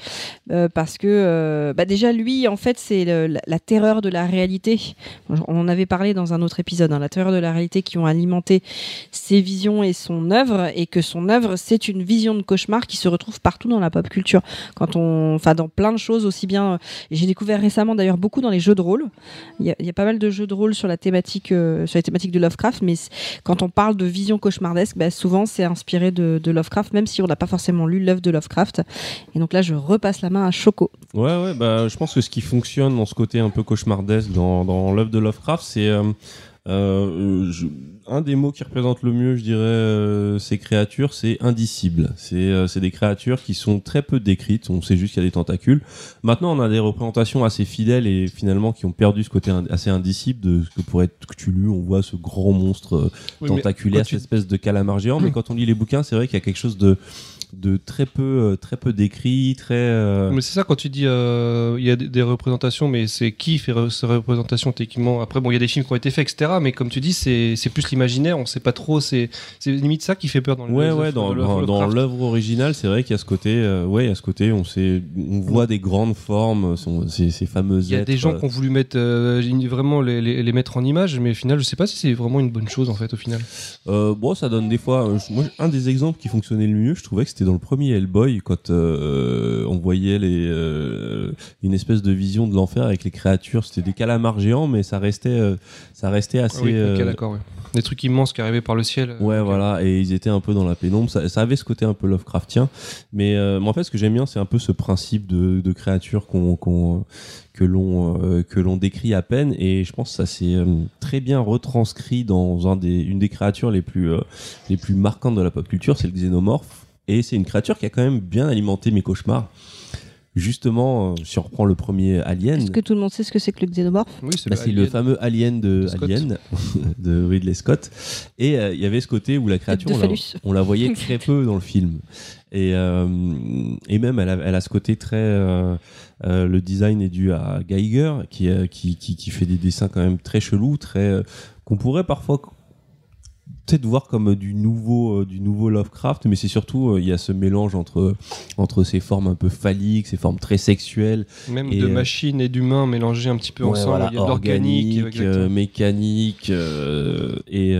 Euh, parce que euh, bah déjà lui, en fait, c'est la, terreur de la réalité. On en avait parlé dans un autre épisode, hein, la terreur de la réalité qui ont alimenté ses visions et son œuvre, et que son œuvre, c'est une vision de cauchemar qui se retrouve partout dans la pop culture. Quand on, dans plein de choses, aussi bien. J'ai découvert récemment d'ailleurs beaucoup dans les jeux de rôle. Il y, a, pas mal de jeux de rôle sur la thématique, sur les thématiques de Lovecraft, mais quand on parle de vision cauchemardesque, bah, souvent c'est inspiré de, de Lovecraft, même si on n'a pas forcément lu l'œuvre de Lovecraft. Et donc là, je repasse la main à Choco. Ouais, ouais, bah, je pense que ce qui fonctionne dans ce côté un peu cauchemardesque dans, dans l'œuvre de Lovecraft, c'est euh, je- un des mots qui représente le mieux, je dirais, euh, ces créatures, c'est indicible. C'est euh, des créatures qui sont très peu décrites. On sait juste qu'il y a des tentacules. Maintenant, on a des représentations assez fidèles et finalement qui ont perdu ce côté assez indicible de ce que pourrait être Cthulhu. On voit ce grand monstre euh, Oui, tentaculaire, tu- cette espèce de calamar géant. Mais quand on lit les bouquins, c'est vrai qu'il y a quelque chose de de très peu euh, très peu décrit, très euh, Mais c'est ça quand tu dis euh, il y a des, des représentations, mais c'est qui fait re- ces représentations techniquement? Après, bon, il y a des films qui ont été faits, etc. Mais comme tu dis, c'est plus l'imaginaire, on sait pas trop. C'est c'est limite ça qui fait peur dans le Ouais, ouais, dans, dans, l'œuvre originale, c'est vrai qu'il y a ce côté, euh, ouais, il y a ce côté, on sait, on voit des grandes formes, son- ces, ces fameuses Il y a des gens qui ont voulu mettre vraiment les, les, les mettre en image, mais au final, je sais pas si c'est vraiment une bonne chose en fait. Au final, bon, ça donne des fois. moi, un des exemples qui fonctionnait le mieux, je trouvais que c'était dans le premier Hellboy, quand euh, on voyait les, euh, une espèce de vision de l'enfer avec les créatures. C'était des calamars géants, mais ça restait, euh, ça restait assez. Oui, ok, euh, d'accord. Ouais. Des trucs immenses qui arrivaient par le ciel. euh, Ouais, voilà, et ils étaient un peu dans la pénombre. Ça, ça avait ce côté un peu Lovecraftien, mais, euh, mais en fait, ce que j'aime bien, c'est un peu ce principe de, de créature qu'on, qu'on, que l'on, euh, que l'on décrit à peine, et je pense que ça s'est euh, très bien retranscrit dans un des, une des créatures les plus, euh, les plus marquantes de la pop culture, c'est le xénomorphe, et c'est une créature qui a quand même bien alimenté mes cauchemars. Justement, euh, si on reprend le premier Alien, Est-ce que tout le monde sait ce que c'est que le xénomorphe Oui, c'est bah, le c'est le alien. fameux Alien de. Alien de Ridley Scott. Et euh, il y avait ce côté où la créature, on la, phallus. on la voyait très peu dans le film. Et, euh, et même, elle a, elle a ce côté très. euh, euh, le design est dû à Geiger, qui, euh, qui, qui, qui fait des dessins quand même très chelous, très euh, qu'on pourrait parfois peut-être voir comme euh, du nouveau euh, du nouveau Lovecraft mais c'est surtout euh, il y a ce mélange entre entre ces formes un peu phalliques ces formes très sexuelles Même Et, de machines et d'humains mélangés un petit peu Ouais, ensemble. voilà, il y a de l'organique. mécanique, et,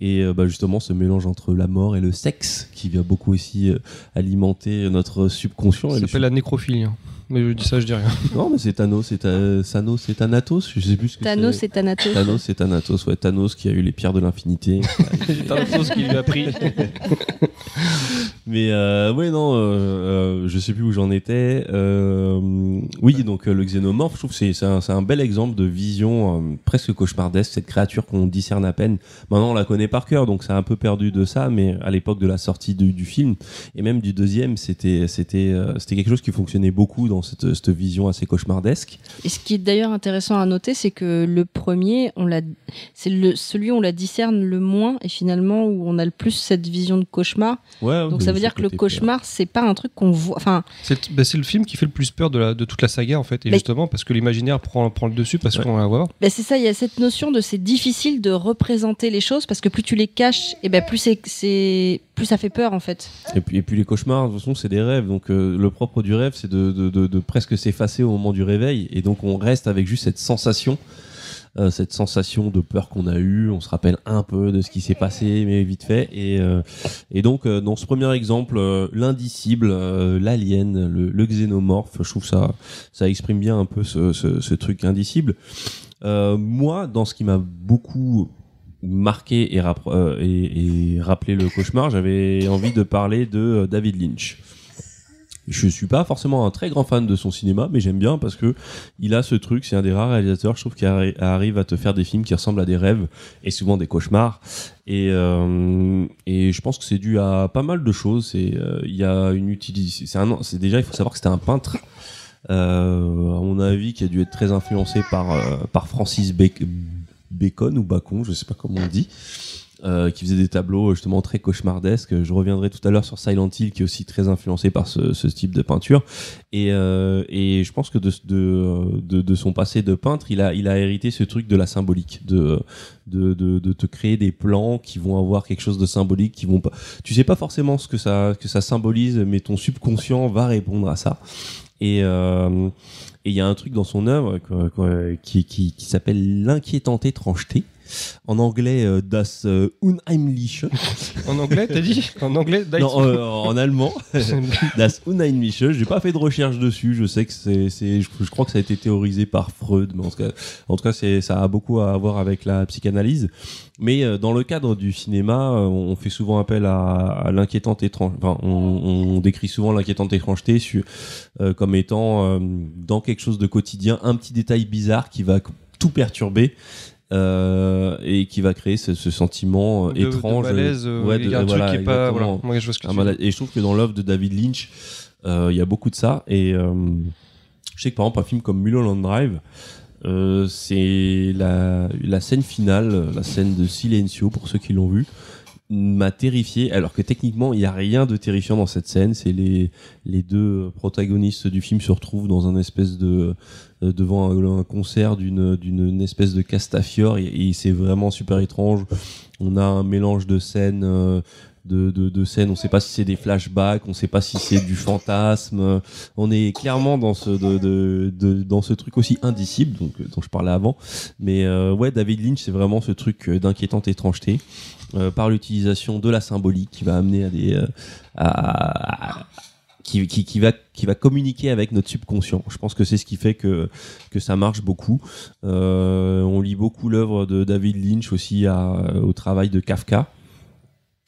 et bah, justement ce mélange entre la mort et le sexe qui vient beaucoup aussi alimenter notre subconscient. Ça s'appelle la nécrophilie. Mais je dis ça, je dis rien. Non, mais c'est Thanos, c'est Ta- Thanos, c'est Thanatos, je sais plus ce que Thanos c'est. et Thanatos. Thanos, c'est Thanatos, ouais, Thanos qui a eu les pierres de l'infinité. Chose qui lui a pris. Mais euh, ouais, non, euh, euh, je sais plus où j'en étais. Euh, oui, donc euh, le xénomorphe, je trouve que c'est c'est un, c'est un bel exemple de vision euh, presque cauchemardesque, cette créature qu'on discerne à peine. Maintenant, on la connaît par cœur, donc c'est un peu perdu de ça, mais à l'époque de la sortie du, du film, et même du deuxième, c'était c'était euh, c'était quelque chose qui fonctionnait beaucoup dans cette, cette vision assez cauchemardesque. Et ce qui est d'ailleurs intéressant à noter, c'est que le premier, on l'a, c'est le, celui où on la discerne le moins et finalement où on a le plus cette vision de cauchemar. Ouais, Donc ça veut dire que le cauchemar, c'est pas un truc qu'on voit. Enfin, C'est bah, c'est le film qui fait le plus peur de, la, de toute la saga, en fait. Et justement, parce que l'imaginaire prend, prend le dessus, parce Ouais. qu'on va voir. ben c'est ça. Il y a cette notion de c'est difficile de représenter les choses parce que plus tu les caches, et ben plus c'est, c'est plus ça fait peur en fait. Et puis, et puis les cauchemars, de toute façon, c'est des rêves. Donc euh, le propre du rêve, c'est de, de, de, de presque s'effacer au moment du réveil. Et donc on reste avec juste cette sensation, euh, cette sensation de peur qu'on a eue. On se rappelle un peu de ce qui s'est passé, mais vite fait. Et, euh, et donc euh, dans ce premier exemple, euh, l'indicible, euh, l'alien, le, le xénomorphe, je trouve ça, ça exprime bien un peu ce, ce, ce truc indicible. Moi, dans ce qui m'a beaucoup marqué et, euh, le cauchemar, j'avais envie de parler de euh, David Lynch. Je suis pas forcément un très grand fan de son cinéma, mais j'aime bien parce que il a ce truc. C'est un des rares réalisateurs, je trouve, qui arri- arrive à te faire des films qui ressemblent à des rêves et souvent des cauchemars. Et, euh, je pense que c'est dû à pas mal de choses. Euh, il y a une utilisation. C'est déjà il faut savoir que c'était un peintre. À mon avis, qui a dû être très influencé par par Francis Bac- Bacon ou Bacon, je sais pas comment on dit. euh, qui faisait des tableaux justement très cauchemardesques. Je reviendrai tout à l'heure sur Silent Hill, qui est aussi très influencé par ce, type de peinture. Et, euh, et je pense que de, de, de, son passé de peintre, il a, il a hérité ce truc de la symbolique, de, de, de, te créer des plans qui vont avoir quelque chose de symbolique, qui vont pas. Tu sais pas forcément ce que ça, que ça symbolise, mais ton subconscient va répondre à ça. Et euh, et il y a un truc dans son œuvre qui, qui, qui s'appelle l'inquiétante étrangeté. En anglais, euh, Das euh, Unheimliche. En anglais, t'as dit En anglais, Dice- Non, euh, en allemand. Das Unheimliche. J'ai pas fait de recherche dessus. Je sais que c'est, c'est, je, je crois que ça a été théorisé par Freud, mais en tout cas, en tout cas, c'est, ça a beaucoup à voir avec la psychanalyse. Mais euh, dans le cadre du cinéma, euh, on fait souvent appel à, à l'inquiétante étrange. Enfin, on, on décrit souvent l'inquiétante étrangeté euh, comme étant euh, dans quelque chose de quotidien un petit détail bizarre qui va tout perturber. Euh, et qui va créer ce, ce sentiment euh, de- de étrange malaise, euh, ouais, il y a un truc voilà, qui est pas. Voilà. Je vois ce que tu. Et je trouve que dans l'œuvre de David Lynch, euh, il y a beaucoup de ça. Et euh, je sais que par exemple, un film comme Mulholland Drive, euh, c'est la, la scène finale, la scène de Silencio, pour ceux qui l'ont vu, m'a terrifié. Alors que techniquement, il n'y a rien de terrifiant dans cette scène. C'est les, les deux protagonistes du film se retrouvent dans un espèce de euh, devant un, concert d'une d'une une espèce de castafiore et, c'est vraiment super étrange. On a un mélange de scènes. euh, de, de, scènes, on sait pas si c'est des flashbacks, on sait pas si c'est du fantasme. On est clairement dans ce dans ce truc aussi indicible, donc euh, dont je parlais avant. Mais euh, ouais, David Lynch, c'est vraiment ce truc euh, d'inquiétante étrangeté euh, par l'utilisation de la symbolique qui va amener à des euh, qui, va communiquer avec notre subconscient. Je pense que c'est ce qui fait que ça marche beaucoup. Euh, on lit beaucoup l'œuvre de David Lynch aussi à, au travail de Kafka.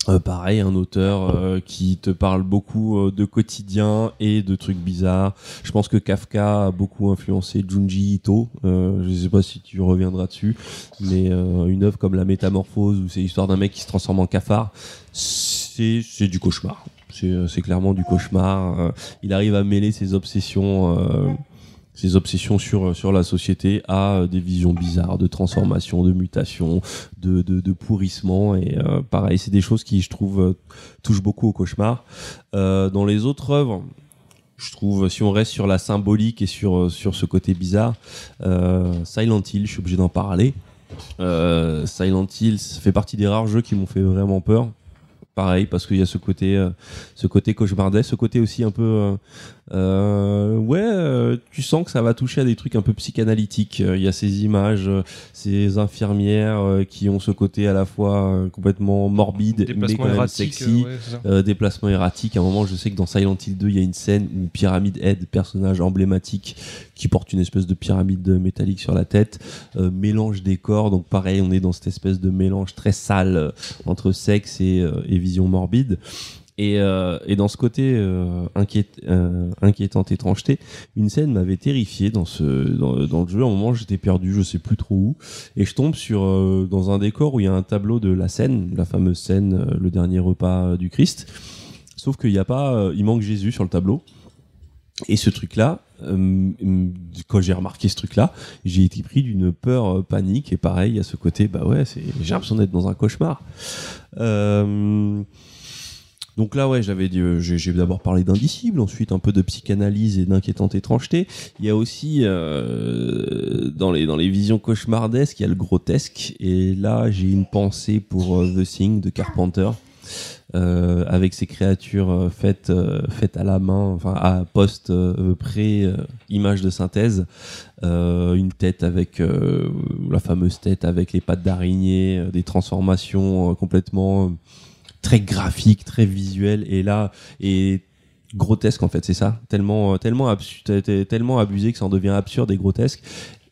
Euh, pareil, un auteur euh, qui te parle beaucoup euh, de quotidien et de trucs bizarres. Je pense que Kafka a beaucoup influencé Junji Ito. Euh, je sais pas si tu reviendras dessus, mais euh, une œuvre comme La Métamorphose, où c'est l'histoire d'un mec qui se transforme en cafard, c'est du cauchemar. C'est euh, c'est clairement du cauchemar. Euh, il arrive à mêler ses obsessions. euh, ses obsessions sur, sur la société à des visions bizarres de transformation, de mutation, de, de, pourrissement. Et pareil, c'est des choses qui, je trouve, touchent beaucoup au cauchemar. Dans les autres œuvres, je trouve, si on reste sur la symbolique et sur, sur ce côté bizarre, Silent Hill, je suis obligé d'en parler. Silent Hill, fait partie des rares jeux qui m'ont fait vraiment peur. Pareil, parce qu'il y a ce côté, euh, ce côté cauchemardesque, ce côté aussi un peu, euh, ouais, euh, tu sens que ça va toucher à des trucs un peu psychanalytiques. Euh, Il y a ces images, euh, ces infirmières euh, qui ont ce côté à la fois euh, complètement morbide, mais quand même sexy. euh, ouais. Euh, déplacement erratique. À un moment, je sais que dans Silent Hill 2, il y a une scène où Pyramid Head, personnage emblématique, qui porte une espèce de pyramide métallique sur la tête, euh, mélange des corps. Donc pareil, on est dans cette espèce de mélange très sale euh, entre sexe et, euh, et vision morbide. Et, euh, et dans ce côté euh, inquiét, euh, inquiétante étrangeté, une scène m'avait terrifié dans ce dans, le jeu. À un moment, j'étais perdu, je sais plus trop où, et je tombe sur euh, dans un décor où il y a un tableau de la scène, la fameuse scène, euh, le dernier repas euh, du Christ. Sauf qu'il n'y a pas, il manque Jésus sur le tableau. Et ce truc-là, quand j'ai remarqué ce truc-là, j'ai été pris d'une peur panique. Et pareil, à ce côté, bah ouais, j'ai l'impression d'être dans un cauchemar. Euh, donc là, ouais, j'avais euh, j'ai, d'abord parlé d'indicible, ensuite un peu de psychanalyse et d'inquiétante étrangeté. Il y a aussi euh, dans les dans les visions cauchemardesques, il y a le grotesque. Et là, j'ai une pensée pour euh, The Thing de Carpenter. euh, avec ces créatures euh, faites faites à la main, enfin à post pré image de synthèse, une tête avec la fameuse tête avec les pattes d'araignée, des transformations complètement très graphiques, très visuelles et là et grotesque en fait, c'est ça, tellement euh, tellement tellement abusé que ça en devient absurde et grotesque.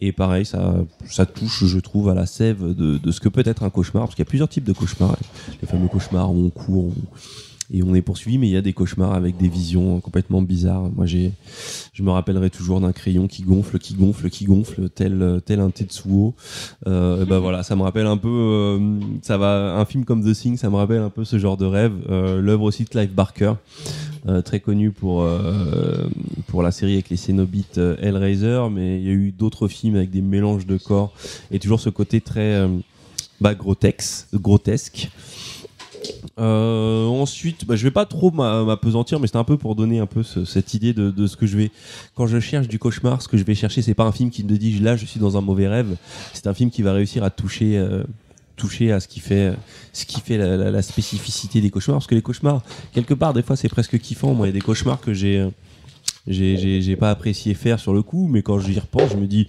Et pareil, ça, ça touche, je trouve, à la sève de, de ce que peut être un cauchemar, parce qu'il y a plusieurs types de cauchemars. Les fameux cauchemars où on court où- et on est poursuivi, mais il y a des cauchemars avec des visions complètement bizarres. Moi, j'ai, je me rappellerai toujours d'un crayon qui gonfle, qui gonfle, qui gonfle, tel, tel un Tetsuo. Euh, ben voilà, ça me rappelle un peu, euh, ça va, un film comme The Thing, ça me rappelle un peu ce genre de rêve. Euh, L'œuvre aussi de Clive Barker, euh, très connu pour euh, pour la série avec les Cénobites euh, Hellraiser, mais il y a eu d'autres films avec des mélanges de corps et toujours ce côté très bah, grotesque, grotesque. Euh, ensuite, bah, je vais pas trop m'a- m'apesantir, mais c'est un peu pour donner un peu ce- cette idée de, ce que je vais. Quand je cherche du cauchemar, ce que je vais chercher, c'est pas un film qui me dit là je suis dans un mauvais rêve. C'est un film qui va réussir à toucher, euh, toucher à ce qui fait, ce qui fait la, spécificité des cauchemars. Parce que les cauchemars, quelque part, des fois, c'est presque kiffant. Moi, il y a des cauchemars que j'ai, euh, j'ai pas apprécié faire sur le coup, mais quand j'y repense, je me dis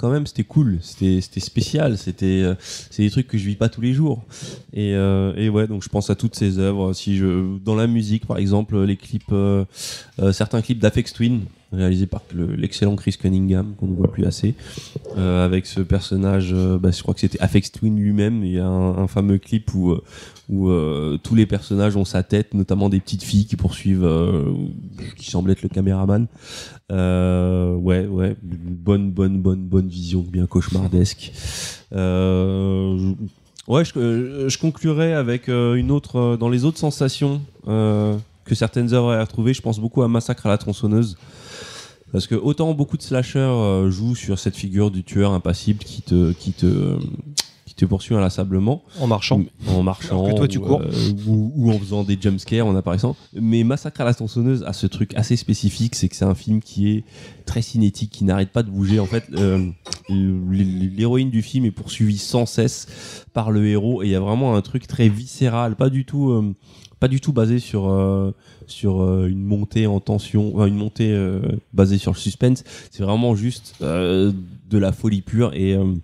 quand même c'était cool, c'était spécial, c'était euh, c'est des trucs que je vis pas tous les jours. Et, euh, et ouais, donc je pense à toutes ces œuvres. Si je dans la musique, par exemple, les clips, euh, euh, certains clips d'Afex Twin réalisés par le- l'excellent Chris Cunningham qu'on ne voit plus assez, euh, avec ce personnage, euh, bah, je crois que c'était Afex Twin lui-même. Il y a un, fameux clip où euh, tous les personnages ont sa tête, notamment des petites filles qui poursuivent, qui semblent être le caméraman. Ouais, ouais, bonne, bonne, bonne, bonne vision, bien cauchemardesque. Je- ouais, je, je conclurai avec une autre, dans les autres sensations que certaines œuvres à retrouver. Je pense beaucoup à Massacre à la tronçonneuse. Parce que autant beaucoup de slashers euh, jouent sur cette figure du tueur impassible qui te, qui te, qui te poursuit inlassablement En marchant. en marchant que toi, tu ou, cours. euh, ou, ou en faisant des jumpscares en apparaissant mais Massacre à la tronçonneuse a ce truc assez spécifique c'est que c'est un film qui est très cinétique qui n'arrête pas de bouger en fait euh, l'héroïne du film est poursuivie sans cesse par le héros et il y a vraiment un truc très viscéral pas du tout euh, pas du tout basé sur euh, sur euh, une montée en tension enfin, une montée euh, basée sur le suspense c'est vraiment juste euh, de la folie pure et euh,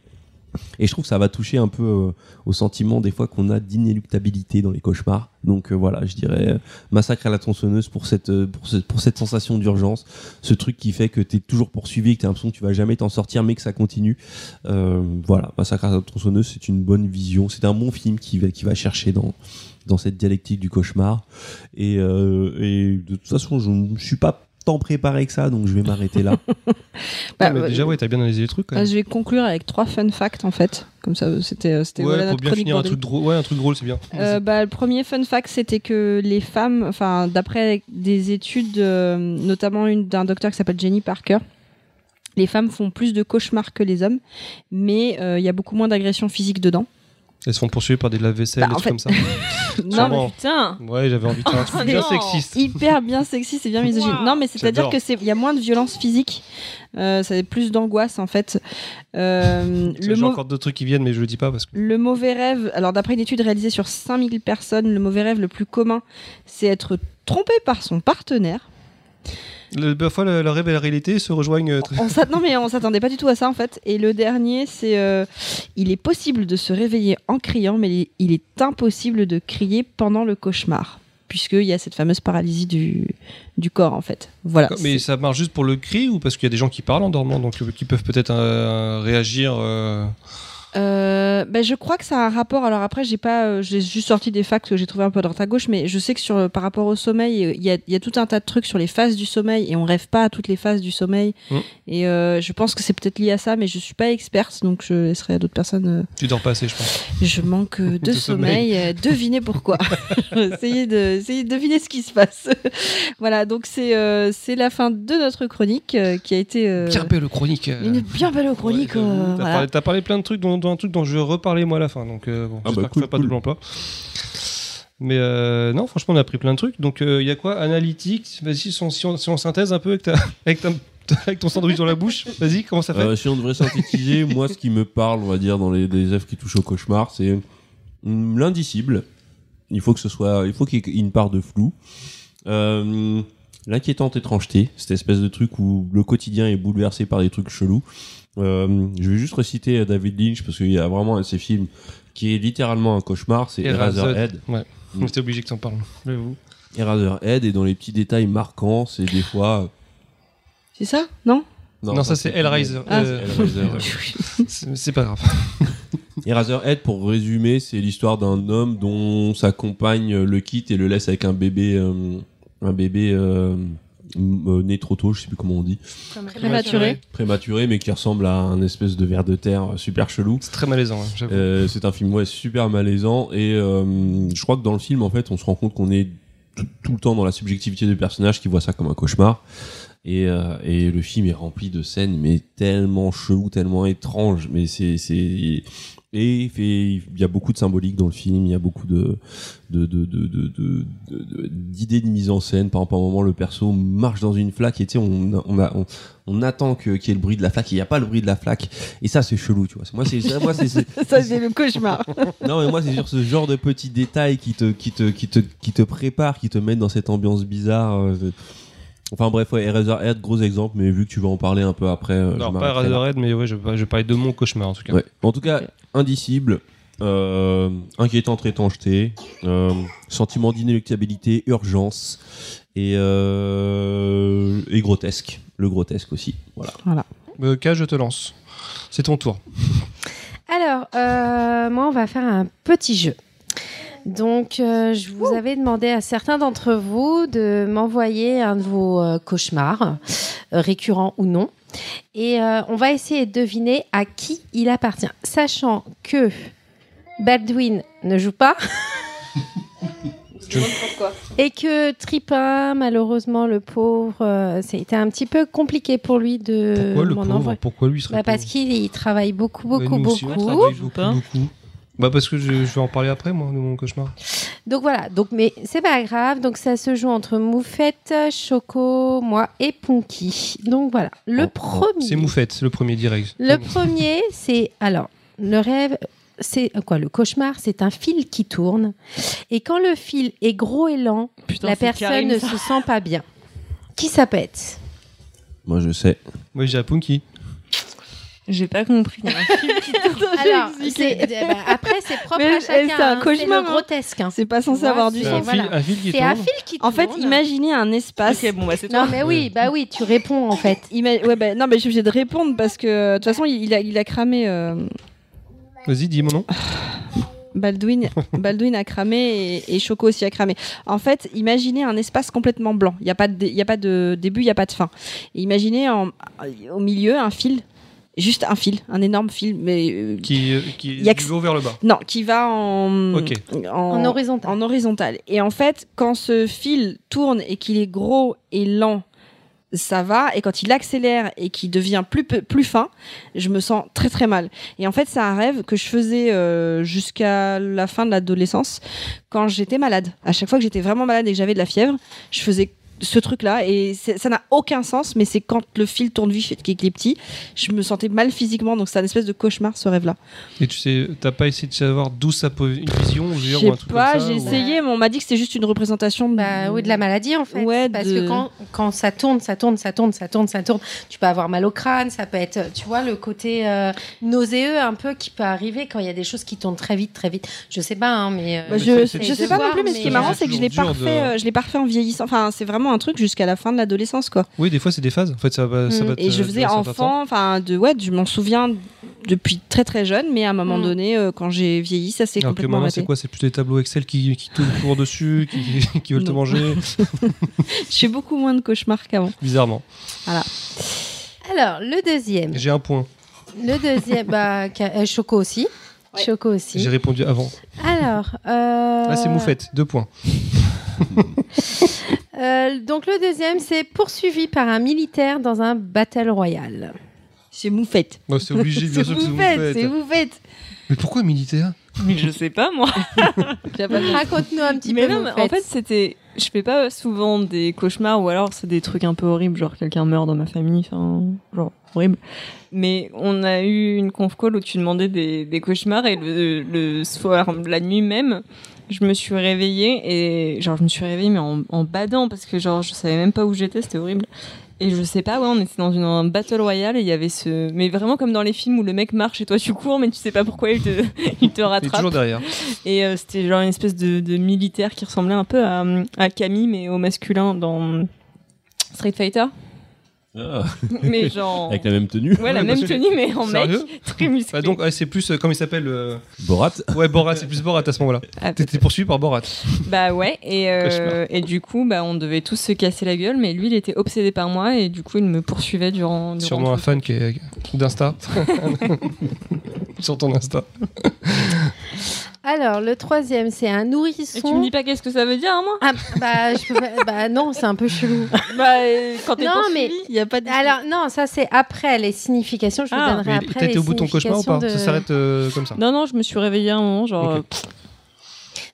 et je trouve que ça va toucher un peu euh, au sentiment des fois qu'on a d'inéluctabilité dans les cauchemars. Donc voilà, je dirais Massacre à la tronçonneuse pour cette, pour, ce- pour cette sensation d'urgence, ce truc qui fait que tu es toujours poursuivi que tu as l'impression que tu vas jamais t'en sortir mais que ça continue. Voilà, Massacre à la tronçonneuse, c'est une bonne vision, c'est un bon film qui va, qui va chercher dans, dans cette dialectique du cauchemar. Et, euh, et de toute façon, je ne suis pas tant préparé que ça, donc je vais m'arrêter là. Bah, Ah, mais euh, déjà, ouais, t'as bien analysé les trucs. Quand euh, même. je vais conclure avec trois fun facts en fait. Comme ça, c'était c'était Ouais, voilà faut notre bien finir un truc drôle. Ouais, un truc drôle, c'est bien. Euh, bah, le premier fun fact, c'était que les femmes, enfin, d'après des études, euh, notamment une d'un docteur qui s'appelle Jenny Parker, les femmes font plus de cauchemars que les hommes, mais euh, il y a beaucoup moins d'agressions physiques dedans. Elles se font poursuivre par des lave-vaisselle, Bah, des trucs fait- comme ça. non, mais Putain Ouais, j'avais envie de faire un truc bien sexiste. hyper bien sexiste et bien misogyne. Wow. Non, mais c'est-à-dire J'adore. que c'est, il y a moins de violence physique, euh, c'est plus d'angoisse en fait. Euh, J'ai encore d'autres trucs qui viennent, mais je le dis pas parce que. le mauvais rêve, alors d'après une étude réalisée sur 5000 personnes, le mauvais rêve le plus commun, c'est être trompé par son partenaire. Le, parfois, le, le rêve et la réalité se rejoignent euh, très. On non mais on s'attendait pas du tout à ça en fait. Et le dernier, c'est euh, il est possible de se réveiller en criant, mais il est- impossible de crier pendant le cauchemar, puisqu'il y a cette fameuse paralysie du, du corps en fait. Voilà. Mais ça marche juste pour le cri ou parce qu'il y a des gens qui parlent en dormant, donc euh, qui peuvent peut-être euh, réagir. euh, Euh, ben, je crois que ça a un rapport. Alors après, j'ai pas, euh, j'ai juste sorti des facts que j'ai trouvé un peu à droite à gauche, mais je sais que sur, par rapport au sommeil, euh, il y a, il y a tout un tas de trucs sur les phases du sommeil et on rêve pas à toutes les phases du sommeil. Mm. Et euh, je pense que c'est peut-être lié à ça, mais je suis pas experte, donc je laisserai à d'autres personnes. euh, Tu dors pas assez, je pense. Je manque euh, de, De sommeil. sommeil. euh, Devinez pourquoi. essayez, de, essayez de deviner ce qui se passe. voilà, donc c'est euh, c'est la fin de notre chronique euh, qui a été euh, Bien belle chronique. euh. une bien belle chronique. Ouais, euh. T'as voilà. parlé, plein de trucs, dont, dont un truc dont je reparlais moi à la fin. Donc, euh, bon, Ah j'espère bah, que cool, ça fait pas double emploi. Mais euh, non, franchement, on a appris plein de trucs. Donc, il y a quoi? Analytique Vas-y, si on, si synthèse un peu avec, ta, avec, ta- avec ton sandwich dans la bouche. Vas-y, comment ça fait? Euh, si on devrait synthétiser, moi, ce qui me parle, on va dire, dans les, les œuvres qui touchent au cauchemar, c'est hum, l'indicible. Il faut que ce soit, il faut qu'il y ait une part de flou. Euh, L'inquiétante étrangeté, cette espèce de truc où le quotidien est bouleversé par des trucs chelous. Euh, je vais juste reciter David Lynch parce qu'il y a vraiment un de ses films qui est littéralement un cauchemar, c'est Eraserhead. Ouais, Mm. c'était obligé que t'en parles. J'avoue. Eraserhead et dans les petits détails marquants, c'est des fois C'est ça? Non? Non, ça c'est Hellraiser. Ah, Euh, c'est pas grave. Eraserhead, pour résumer, c'est l'histoire d'un homme dont sa compagne le quitte et le laisse avec un bébé, euh, un bébé euh, euh, né trop tôt, je sais plus comment on dit, Prématuré. prématuré, mais qui ressemble à un espèce de ver de terre super chelou. C'est très malaisant, hein, j'avoue. Euh, c'est un film ouais, super malaisant et euh, je crois que dans le film en fait on se rend compte qu'on est tout, le temps dans la subjectivité du personnage qui voit ça comme un cauchemar et, euh, et le film est rempli de scènes mais tellement chelou tellement étranges mais c'est c'est et il y a beaucoup de symbolique dans le film il y a beaucoup de de de de de- de- de- d'idées de, mise en scène par exemple à un moment le perso marche dans une flaque et tu sais on on a on, on attend qu'il y ait le bruit de la flaque il n'y a pas le bruit de la flaque et ça c'est chelou tu vois moi c'est Ça, c'est le cauchemar. non mais moi c'est sur ce genre de petits détails qui te qui te qui te qui te préparent, qui te mettent dans cette ambiance bizarre. euh, Enfin bref, ouais, Eraserhead, gros exemple, mais vu que tu vas en parler un peu après, euh, je Non, pas. Razorhead, mais ouais, je, je parlais de mon cauchemar en tout cas. Ouais. En tout cas, indicible, euh, inquiétante étrangeté, euh, sentiment d'inéluctabilité, urgence et, euh, et grotesque. Le grotesque aussi. Voilà. Euh, K, je te lance. C'est ton tour. Alors, euh, moi, on va faire un petit jeu. Donc, euh, je vous avais demandé à certains d'entre vous de m'envoyer un de vos euh, cauchemars, euh, récurrents ou non. Et euh, on va essayer de deviner à qui il appartient. Sachant que Baldwin ne joue pas. Et que Tripin, malheureusement, le pauvre, euh, c'était un petit peu compliqué pour lui de Pourquoi le m'en pauvre? envoyer. Pourquoi lui serait Bah, parce qu'il il travaille beaucoup, beaucoup, nous aussi, beaucoup. beaucoup, pas? beaucoup. Bah parce que je, je vais en parler après moi de mon cauchemar. Donc voilà, donc mais c'est pas grave. Donc ça se joue entre Moufette, Choco, moi et Punky. Donc voilà, le Oh, oh, premier. C'est Moufette, le premier direct. Le premier, c'est alors le rêve. C'est euh, quoi le cauchemar C'est un fil qui tourne et quand le fil est gros et lent, Putain, la personne Karim, ne se sent pas bien. Qui ça peut être Moi je sais. Moi j'ai Punky. J'ai pas compris. Il y a un film qui tourne. Alors c'est- eh ben, après c'est propre Mais à chacun. c'est un hein, cauchemar, le hein. grotesque. hein. C'est pas censé avoir du c'est- C'est un, sens. fil, voilà. un fil qui C'est tourne. En fait, imaginez un espace. Ok, bon, bah c'est Non toi. mais oui, bah oui, tu réponds en fait. Ima- ouais, bah, non, mais je suis obligée de répondre parce que de toute façon, il a, il a cramé. euh, Vas-y, dis mon nom. Baldwin, Baldwin a cramé et, et Choco aussi a cramé. En fait, imaginez un espace complètement blanc. Il n'y a, pas de- il y a pas de début, il n'y a pas de fin. Et imaginez en- au milieu un fil, juste un fil, un énorme fil, mais euh, Qui, euh, qui Y a du haut vers le bas. non, qui va en, Ok. En horizontal. en horizontal. Et en fait, quand ce fil tourne et qu'il est gros et lent, ça va. Et quand il accélère et qu'il devient plus, plus fin, je me sens très très mal. Et en fait, c'est un rêve que je faisais euh, jusqu'à la fin de l'adolescence, quand j'étais malade. À chaque fois que j'étais vraiment malade et que j'avais de la fièvre, je faisais ce truc-là et ça n'a aucun sens, mais c'est quand le fil tourne vite et qu'il est petit, je me sentais mal physiquement, donc c'est un espèce de cauchemar ce rêve-là. Et tu sais, t'as pas essayé de savoir d'où ça peut une vision, dire, ou un truc pas, comme ça, j'ai ou- essayé, mais on m'a dit que c'était juste une représentation de... Bah oui, de la maladie en fait. Ouais, Parce de- que quand, quand ça tourne, ça tourne, ça tourne, ça tourne, ça tourne, tu peux avoir mal au crâne, ça peut être, tu vois, le côté euh, nauséeux un peu qui peut arriver quand il y a des choses qui tournent très vite, très vite. Je sais pas, hein, mais. euh, Bah, Mais je, je sais pas non plus, mais ce qui est marrant, C'est que je l'ai refait, de- euh, je l'ai pas refait en vieillissant. Enfin, c'est vraiment un truc jusqu'à la fin de l'adolescence, quoi. Oui, des fois c'est des phases. En fait, ça va, ça Mm. va Et je faisais enfant, enfin, de ouais, je m'en souviens depuis très très jeune, mais à un moment Mm. donné, euh, quand j'ai vieilli, ça s'est complètement maintenant, c'est quoi? C'est plus des tableaux Excel qui, qui tournent dessus, qui, qui veulent te manger, Je fais beaucoup moins de cauchemars qu'avant. bizarrement. Alors, le deuxième. J'ai un point. Le deuxième, bah, euh, Choco aussi. Ouais. Choco aussi. J'ai répondu avant. Alors. Euh... Là, c'est Moufette, deux points. euh, donc, le deuxième, c'est poursuivi par un militaire dans un battle royal. C'est moufette. Non, c'est obligé, bien C'est sûr que c'est moufette, c'est Moufette. Mais pourquoi militaire? Mais je sais pas, moi. Raconte-nous un petit mais peu. non, mais en fait, c'était. Je fais pas souvent des cauchemars ou alors c'est des trucs un peu horribles, genre quelqu'un meurt dans ma famille, enfin, genre horrible. Mais on a eu une conf call où tu demandais des, des cauchemars et le, le soir, la nuit même, je me suis réveillée et genre je me suis réveillée mais en, en badant parce que genre je savais même pas où j'étais, c'était horrible. Et je sais pas, ouais, on était dans une, un battle royale et il y avait ce, mais vraiment comme dans les films où le mec marche et toi tu cours mais tu sais pas pourquoi il te, il te Il est rattrape. toujours derrière. Et euh, c'était genre une espèce de, de militaire qui ressemblait un peu à, à Camille, mais au masculin dans Street Fighter. Ah, mais genre. avec la même tenue. Ouais, la Ouais, même parce que- tenue, mais en mec, Sérieux très musclé. Bah donc, ouais, c'est plus, euh, comment il s'appelle euh, Borat. Ouais, Borat, c'est plus Borat à ce moment-là. Ah, T'étais poursuivi par Borat. Bah ouais, et, euh, Cauchemar. et du coup, bah, on devait tous se casser la gueule, mais lui, il était obsédé par moi, et du coup, il me poursuivait durant. durant Sûrement un tout. fan qui est d'Insta. Sur ton Insta. Alors, le troisième, c'est un Et tu me nourrisson. dis pas qu'est-ce que ça veut dire, hein, moi Ah, bah, je peux pas- bah non, c'est un peu chelou. Bah, euh, quand t'es Non, poursuivi, mais- il y a pas de. Alors, non, ça, c'est après les significations. Je vous Ah. donnerai Mais après. été les au bout de ton cauchemar ou pas? significations Ça de- s'arrête euh, comme ça. Non, non, je me suis réveillée à un moment, genre. Ok. euh,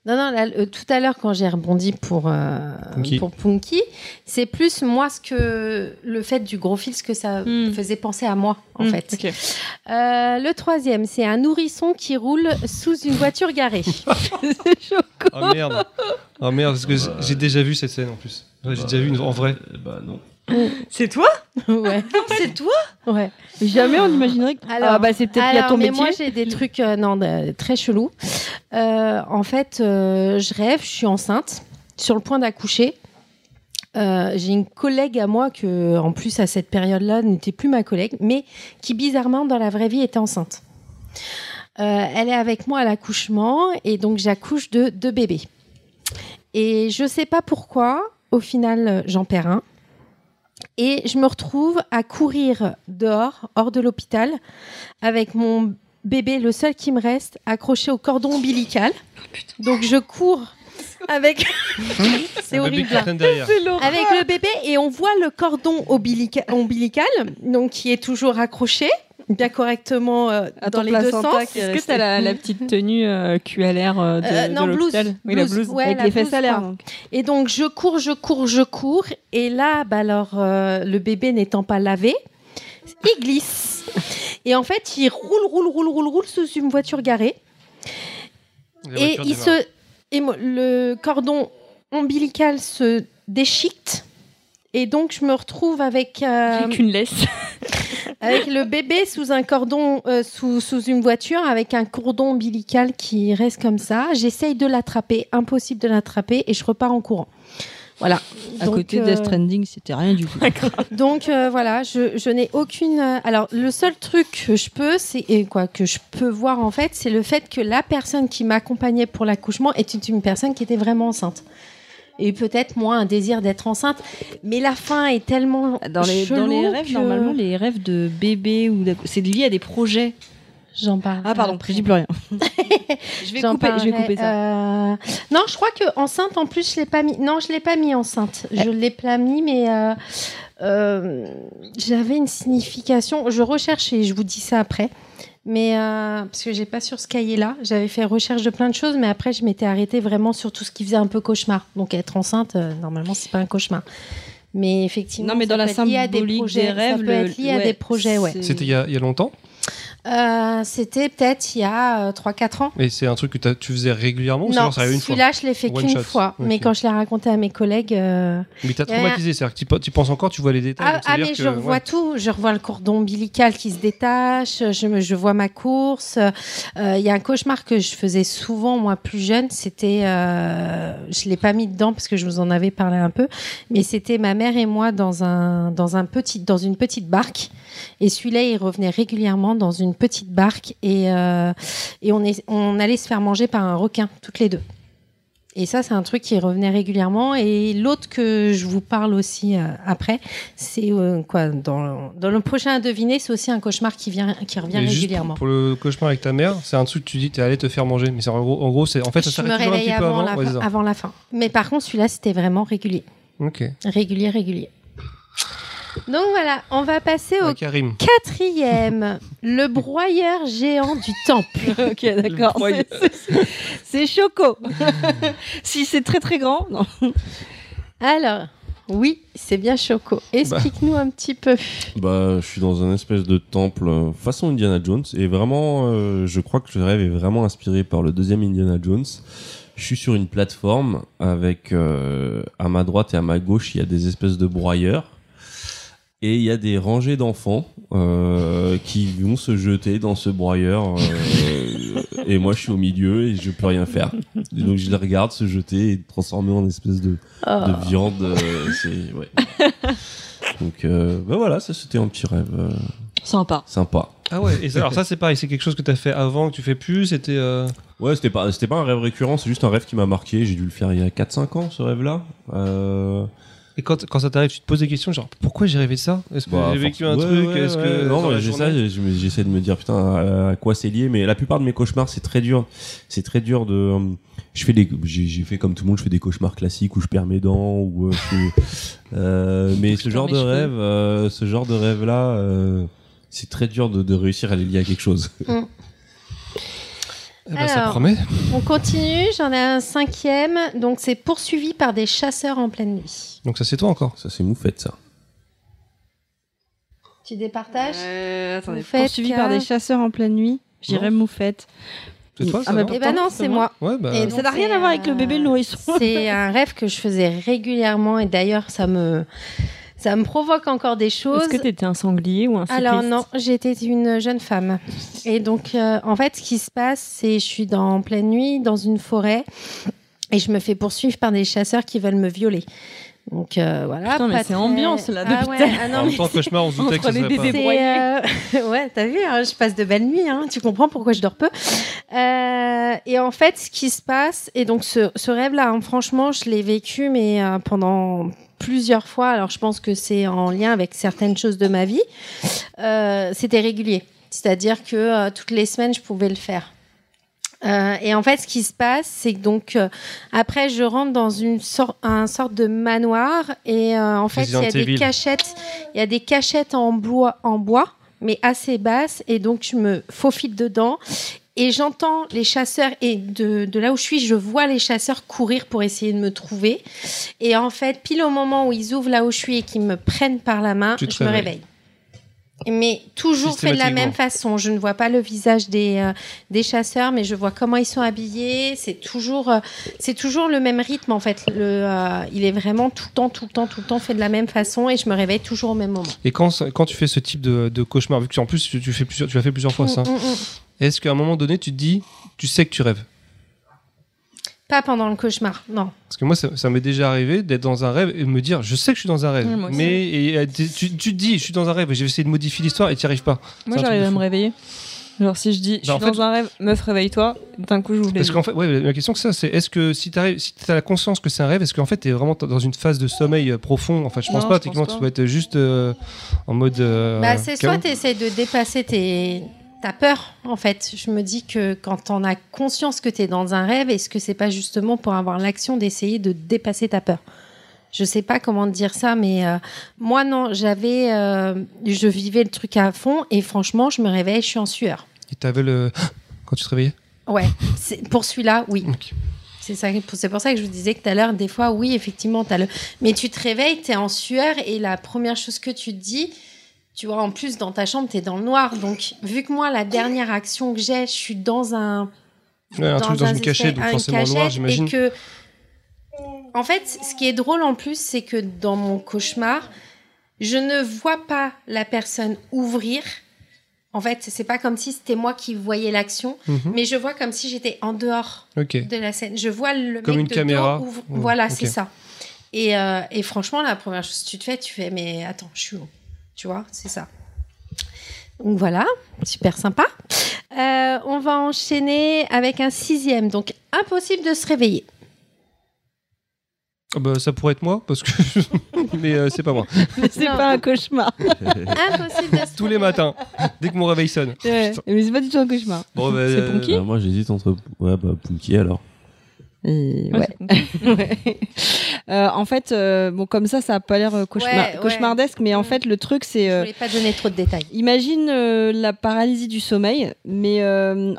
Non, non, là, euh, tout à l'heure, quand j'ai rebondi pour, euh, Punky. pour Punky, c'est plus moi ce que le fait du gros fil, ce que ça Hmm. faisait penser à moi, en hmm, fait. Euh, le troisième, c'est un nourrisson qui roule sous une voiture garée. Oh merde. Oh merde, parce que j'ai- j'ai déjà vu cette scène en plus. J'ai déjà vu une en vrai. Bah non. C'est toi ouais. C'est toi ouais. Jamais on imaginerait que. Alors- ah, bah, c'est peut-être lié à ton mais métier. moi, j'ai des trucs euh, non, de- très chelous. Euh, en fait, euh, je rêve, je suis enceinte, sur le point d'accoucher. Euh, j'ai une collègue à moi que, en plus, à cette période-là, n'était plus ma collègue, mais qui bizarrement, dans la vraie vie, était enceinte. Euh, elle est avec moi à l'accouchement et donc j'accouche de deux bébés. Et je sais pas pourquoi, au final, euh, j'en perds un. Et je me retrouve à courir dehors, hors de l'hôpital, avec mon bébé, le seul qui me reste, accroché au cordon ombilical. Donc je cours avec. C'est Un bébé horrible. derrière. Avec le bébé et on voit le cordon ombilica- ombilical, donc qui est toujours accroché, bien correctement euh, dans les deux sens. Est-ce que resté. t'as la, la petite tenue euh, QLR euh, de, Euh, de non, blouse. Oui, la Blouse, ouais. Avec la les fesses à l'air. donc. Et donc je cours, je cours, je cours, et là, bah alors euh, le bébé n'étant pas lavé, il glisse. Et en fait, il roule, roule, roule, roule, roule sous une voiture garée. La Et voiture il démarre. se, et le cordon ombilical se déchiquette. Et donc, je me retrouve avec, euh, Avec une laisse. avec le bébé sous un cordon, euh, sous, sous une voiture, avec un cordon ombilical qui reste comme ça. J'essaye de l'attraper, impossible de l'attraper, et je repars en courant. Voilà. À Donc, côté euh, Death Stranding, c'était rien du tout. donc euh, voilà, je, je n'ai aucune. Alors le seul truc que je peux, c'est et quoi que je peux voir en fait, c'est le fait que la personne qui m'accompagnait pour l'accouchement était une personne qui était vraiment enceinte. Et peut-être moi un désir d'être enceinte, mais la fin est tellement Dans les, dans les rêves, que- normalement, les rêves de bébé ou c'est lié à des projets. J'en parle. Ah pardon, après. je dis plus rien. je vais couper, je vais parlerai, couper ça. euh, Non, je crois que enceinte en plus je l'ai pas mis. Non, je l'ai pas mis enceinte. Je l'ai pas mis, mais euh, euh, j'avais une signification. Je recherche et je vous dis ça après. Mais euh, parce que j'ai pas sur ce cahier-là, j'avais fait recherche de plein de choses, mais après je m'étais arrêtée vraiment sur tout ce qui faisait un peu cauchemar. Donc être enceinte, euh, normalement c'est pas un cauchemar. Mais effectivement, Non, mais ça dans la peut être lié à des symbolique projets, des ça rêves, peut le- être lié à des projets, ouais. C'était il y, a, il y a longtemps Euh, C'était peut-être il y a 3-4 ans. Et c'est un truc que tu faisais régulièrement Non, celui-là, je l'ai fait qu'une fois. Mais quand je l'ai raconté à mes collègues. euh, Mais t'as traumatisé, c'est-à-dire que tu pe- tu penses encore, tu vois les détails. Ah, ah, mais que- je revois ouais. tout. Je revois le cordon ombilical qui se détache. Je, me, je vois ma course. Euh, Il y a un cauchemar que je faisais souvent, moi, plus jeune. C'était. euh, je ne l'ai pas mis dedans parce que je vous en avais parlé un peu. Mais c'était ma mère et moi dans, un, dans, un petit, dans une petite barque. Et celui-là, il revenait régulièrement dans une petite barque. Et, euh, et on, est, on allait se faire manger par un requin, toutes les deux. Et ça, c'est un truc qui revenait régulièrement. Et l'autre que je vous parle aussi euh, après, c'est euh, quoi dans, dans le prochain à deviner, c'est aussi un cauchemar qui, vient, qui revient Mais juste régulièrement. Pour le cauchemar avec ta mère, c'est un truc que tu dis, t'es allé te faire manger. Mais en gros, en gros c'est en fait ça je me s'arrête toujours un petit peu avant, avant. la, Ouais, avant la fin. Mais par contre, celui-là, c'était vraiment régulier. Ok. Régulier, régulier. Donc voilà, on va passer au Karim. quatrième, le broyeur géant du temple. ok, d'accord. C'est- choco. si c'est très très grand, non. Alors, oui, c'est bien choco. Explique-nous un petit peu. Bah, je suis dans un espèce de temple euh, façon Indiana Jones et vraiment, euh, je crois que le rêve est vraiment inspiré par le deuxième Indiana Jones. Je suis sur une plateforme avec euh, à ma droite et à ma gauche, il y a des espèces de broyeurs et il y a des rangées d'enfants euh, qui vont se jeter dans ce broyeur euh, et moi je suis au milieu et je peux rien faire. Et donc je les regarde se jeter et transformer en espèce de, Oh. de viande. euh, c'est ouais. Donc euh, bah voilà, ça c'était un petit rêve Sympa. sympa. Ah ouais, et ça- alors ça c'est pareil, c'est quelque chose que t'as fait avant, que tu fais plus, c'était... euh, Ouais, c'était pas c'était pas un rêve récurrent, c'est juste un rêve qui m'a marqué. J'ai dû le faire il y a 4-5 ans, ce rêve-là. Euh, Et quand, quand ça t'arrive, tu te poses des questions genre pourquoi j'ai rêvé ça? Est-ce que bah, j'ai vécu un truc? Ouais, ouais, Est-ce que ouais. dans non, j'essaie de me dire putain à, quoi c'est lié, mais la plupart de mes cauchemars c'est très dur. C'est très dur de. euh, Je fais des, j'ai fait comme tout le monde, je fais des cauchemars classiques où je perds mes dents ou. euh, je euh, mais ce genre de rêve, ce genre de rêve là. c'est très dur de, de réussir à les lier à quelque chose. Eh ben, ça promet. On continue, j'en ai un cinquième. Donc c'est poursuivi par des chasseurs en pleine nuit. Donc ça c'est toi encore. Ça c'est moufette ça. Tu départages Euh, attendez, Moufette, poursuivi par des chasseurs en pleine nuit. J'irais moufette. C'est toi Ah, ça bah, non Eh ben non, c'est moi. Ouais bah... Et ça n'a rien à voir avec le bébé le nourrisson. C'est un rêve que je faisais régulièrement et d'ailleurs ça me ça me provoque encore des choses. Est-ce que t'étais un sanglier ou un cycliste Alors non, j'étais une jeune femme. Et donc, euh, en fait, ce qui se passe, c'est je suis dans, en pleine nuit dans une forêt et je me fais poursuivre par des chasseurs qui veulent me violer. Donc euh, voilà. Putain, mais c'est très- ambiance, là, Ah ouais, ah non, en même temps, cauchemar, on se doutait que Entre ça bébés pas... euh, ouais, t'as vu, hein, je passe de belles nuits, hein, tu comprends pourquoi je dors peu. Euh, et en fait, ce qui se passe, et donc ce, ce rêve-là, hein, franchement, je l'ai vécu, mais euh, pendant plusieurs fois. Alors, je pense que c'est en lien avec certaines choses de ma vie. Euh, c'était régulier, c'est-à-dire que euh, toutes les semaines, je pouvais le faire. Euh, et en fait, ce qui se passe, c'est que donc euh, après, je rentre dans une sorte, un sorte de manoir et euh, en fait, il y a des cachettes, il y a des cachettes en bois, en bois, mais assez basses, et donc je me faufile dedans. Et j'entends les chasseurs, et de, de là où je suis, je vois les chasseurs courir pour essayer de me trouver. Et en fait, pile au moment où ils ouvrent là où je suis et qu'ils me prennent par la main, Tu je me réveille. Mais toujours fait de la même façon. Je ne vois pas le visage des, euh, des chasseurs, mais je vois comment ils sont habillés. C'est toujours, euh, c'est toujours le même rythme en fait. Le, euh, il est vraiment tout le temps, tout le temps, tout le temps fait de la même façon et je me réveille toujours au même moment. Et quand, quand tu fais ce type de, de cauchemar, vu que en plus tu, tu fais plusieurs, tu l'as fait plusieurs fois ça, Mm, mm, mm. Est-ce qu'à un moment donné tu te dis, tu sais que tu rêves? Pas pendant le cauchemar, non. Parce que moi, ça, ça m'est déjà arrivé d'être dans un rêve et de me dire, je sais que je suis dans un rêve. Mais et, tu, tu te dis, je suis dans un rêve et j'ai essayé de modifier l'histoire et tu n'y arrives pas. Moi, j'arrive à me réveiller. Genre, si je dis, je Bah, suis fait- dans un rêve, meuf, réveille-toi, d'un coup, j'ouvre les Parce qu'en fait, ouais, la question que ça, c'est est-ce que si tu si as la conscience que c'est un rêve, est-ce qu'en fait tu es vraiment dans une phase de sommeil euh, profond? En fait, je pense Non, pas. je pense Techniquement, pas. tu dois être juste euh, en mode. euh, Bah, c'est soit tu essaies de dépasser tes... ta peur, en fait. Je me dis que quand on a conscience que tu es dans un rêve, est-ce que c'est pas justement pour avoir l'action d'essayer de dépasser ta peur? Je sais pas comment te dire ça, mais euh, moi, non, j'avais. euh, je vivais le truc à fond et franchement, je me réveille, je suis en sueur. Et t'avais le. Quand tu te réveillais? Ouais, pour celui-là, oui. C'est ça, c'est pour ça que je vous disais que tout à l'heure, des fois, oui, effectivement, t'as le. Mais tu te réveilles, t'es en sueur et la première chose que tu te dis, tu vois, en plus dans ta chambre, t'es dans le noir. Donc, vu que moi, la dernière action que j'ai, je suis dans un. Ouais, un truc dans une espèce- cachette, donc une forcément noir, cachette, j'imagine. Et que. En fait, ce qui est drôle en plus, c'est que dans mon cauchemar, je ne vois pas la personne ouvrir. En fait, c'est pas comme si c'était moi qui voyais l'action, Mhm. mais je vois comme si j'étais en dehors de la scène. Je vois le Comme mec une de caméra. dos ouvre- Ouais, Voilà, c'est ça. Et, euh, et franchement, la première chose que tu te fais, tu fais, mais attends, je suis où? Tu vois, c'est ça. Donc voilà, super sympa. Euh, on va enchaîner avec un sixième. Donc, impossible de se réveiller. Ah bah, ça pourrait être moi, parce que. Mais euh, c'est pas moi. Mais c'est pas un cauchemar. Impossible de se Tous les matins, dès que mon réveil sonne. Ouais. Mais c'est pas du tout un cauchemar. Bon, bah, C'est euh, Punky Bah, moi j'hésite entre. Ouais, bah Punky alors. Et Ouais. Euh, en fait, euh, bon, comme ça, ça a pas l'air euh, cauchemar- Ouais, ouais. cauchemardesque, mais en Mm. fait, le truc, c'est. Je voulais pas donner trop de détails. Imagine la paralysie du sommeil, mais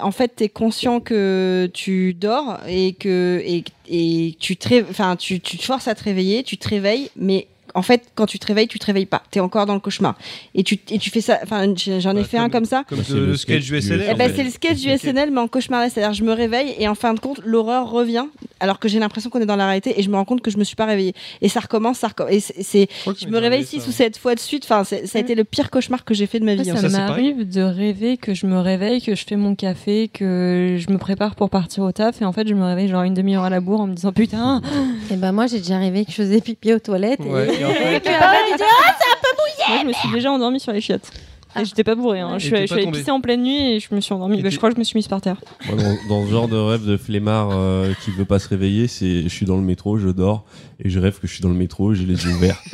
en fait, tu es conscient que tu dors et que et, et tu, te tu te forces à te réveiller, tu te réveilles, mais en fait, quand tu te réveilles, tu te réveilles pas. Tu es encore dans le cauchemar. Et tu, et tu fais ça. Enfin, j'en ai Bah, fait un comme- ça. Comme Bah, le, c'est le sketch du SNL. Eh en ben, fait. c'est le sketch du. SNL, mais en cauchemar. C'est-à-dire, je me réveille et en fin de compte, l'horreur revient, alors que j'ai l'impression qu'on est dans la réalité et je me rends compte que je me suis pas réveillée. Et ça recommence, ça recommence. Et c'est, Je me réveille six ou sept fois de suite. Enfin, c'est- ça a été le pire cauchemar que j'ai fait de ma vie. Ça, c'est m'arrive de rêver que je me réveille, que je fais mon café, que je me prépare pour partir au taf et en fait je me réveille genre une demi-heure à la bourre en me disant putain Et ben moi, j'ai déjà rêvé que je faisais pipi aux toilettes. Et en fait- Et que après, tu dis, ah, c'est un peu Moi, je me suis déjà endormie sur les chiottes. Ah. Et j'étais pas bourrée. Hein. Je suis, je suis allée pisser en pleine nuit et je me suis endormie. Bah, je crois que je me suis mise par terre. Moi, dans, dans ce genre de rêve de flemmard euh, qui veut pas se réveiller, c'est je suis dans le métro, je dors et je rêve que je suis dans le métro et j'ai les yeux ouverts.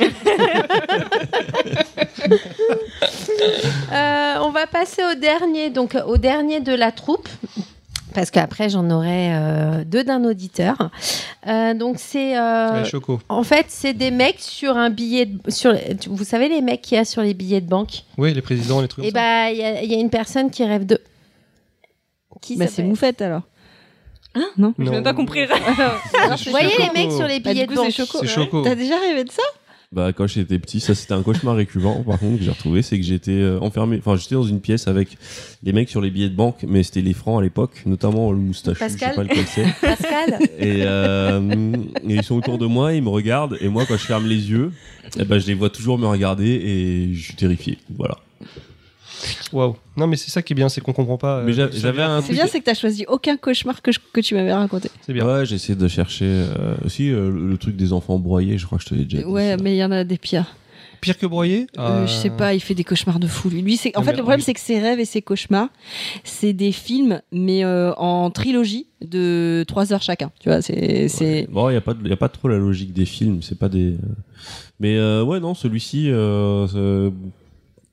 Euh, on va passer au dernier, donc au dernier de la troupe. Parce qu'après, j'en aurai euh, deux d'un auditeur. Euh, donc, c'est. euh, Choco. en fait, c'est des mecs sur un billet. De, sur, vous savez, les mecs qu'il y a sur les billets de banque? Oui, les présidents, les trucs Et ça. bah, il y, a- il y a une personne qui rêve de. Qui Bah, c'est Moufette alors. J'ai Non. même pas compris. Vous voyez les mecs sur les Bah, billets du de coup, banque? C'est Choco. T'as déjà rêvé de ça? Bah quand j'étais petit, ça c'était un cauchemar récurrent par contre que j'ai retrouvé, c'est que j'étais euh, enfermé, enfin j'étais dans une pièce avec les mecs sur les billets de banque, mais c'était les francs à l'époque, notamment le moustachu, Pascal. je sais pas lequel c'est. Pascal Et, euh, et ils sont autour de moi, ils me regardent, et moi quand je ferme les yeux, eh ben, je les vois toujours me regarder et je suis terrifié. Voilà. Waouh. Non, mais c'est ça qui est bien, c'est qu'on comprend pas. euh, Mais j'avais un C'est bien, c'est que t'as choisi aucun cauchemar que, je- que tu m'avais raconté. C'est bien. Ouais, j'ai essayé de chercher euh, aussi euh, le, le truc des enfants broyés, je crois que je te l'ai déjà dit. Ouais, ça. mais il y en a des pires. Pire que broyer Euh, Euh, je sais pas, il fait des cauchemars de fou. Lui, Lui, c'est en fait le problème, c'est que ses rêves et ses cauchemars, c'est des films, mais euh, en trilogie de 3 heures chacun. Tu vois, c'est Bon, il n'y a, pas de- y a pas trop la logique des films, c'est pas des. euh, Mais euh, ouais, non, celui-ci, euh, euh,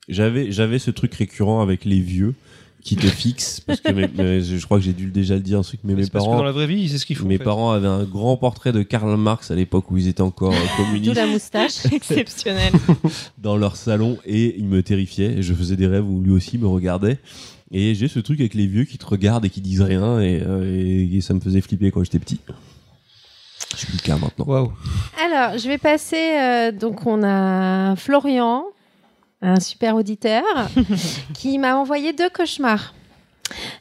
j'avais j'avais ce truc récurrent avec les vieux qui te fixent, parce que mes- mes- je crois que j'ai dû déjà le dire, un truc, mais mes c'est parce que parents. dans la vraie vie, c'est ce qu'il faut. Mes en fait. parents avaient un grand portrait de Karl Marx à l'époque où ils étaient encore euh, D'où communistes la moustache. Exceptionnel. dans leur salon et ils me terrifiaient. Et je faisais des rêves où lui aussi me regardait. Et j'ai ce truc avec les vieux qui te regardent et qui disent rien et, euh, et- et ça me faisait flipper quand j'étais petit. Je suis plus le cas maintenant. Waouh. Alors, je vais passer. euh, donc, on a Florian, un super auditeur, qui m'a envoyé deux cauchemars.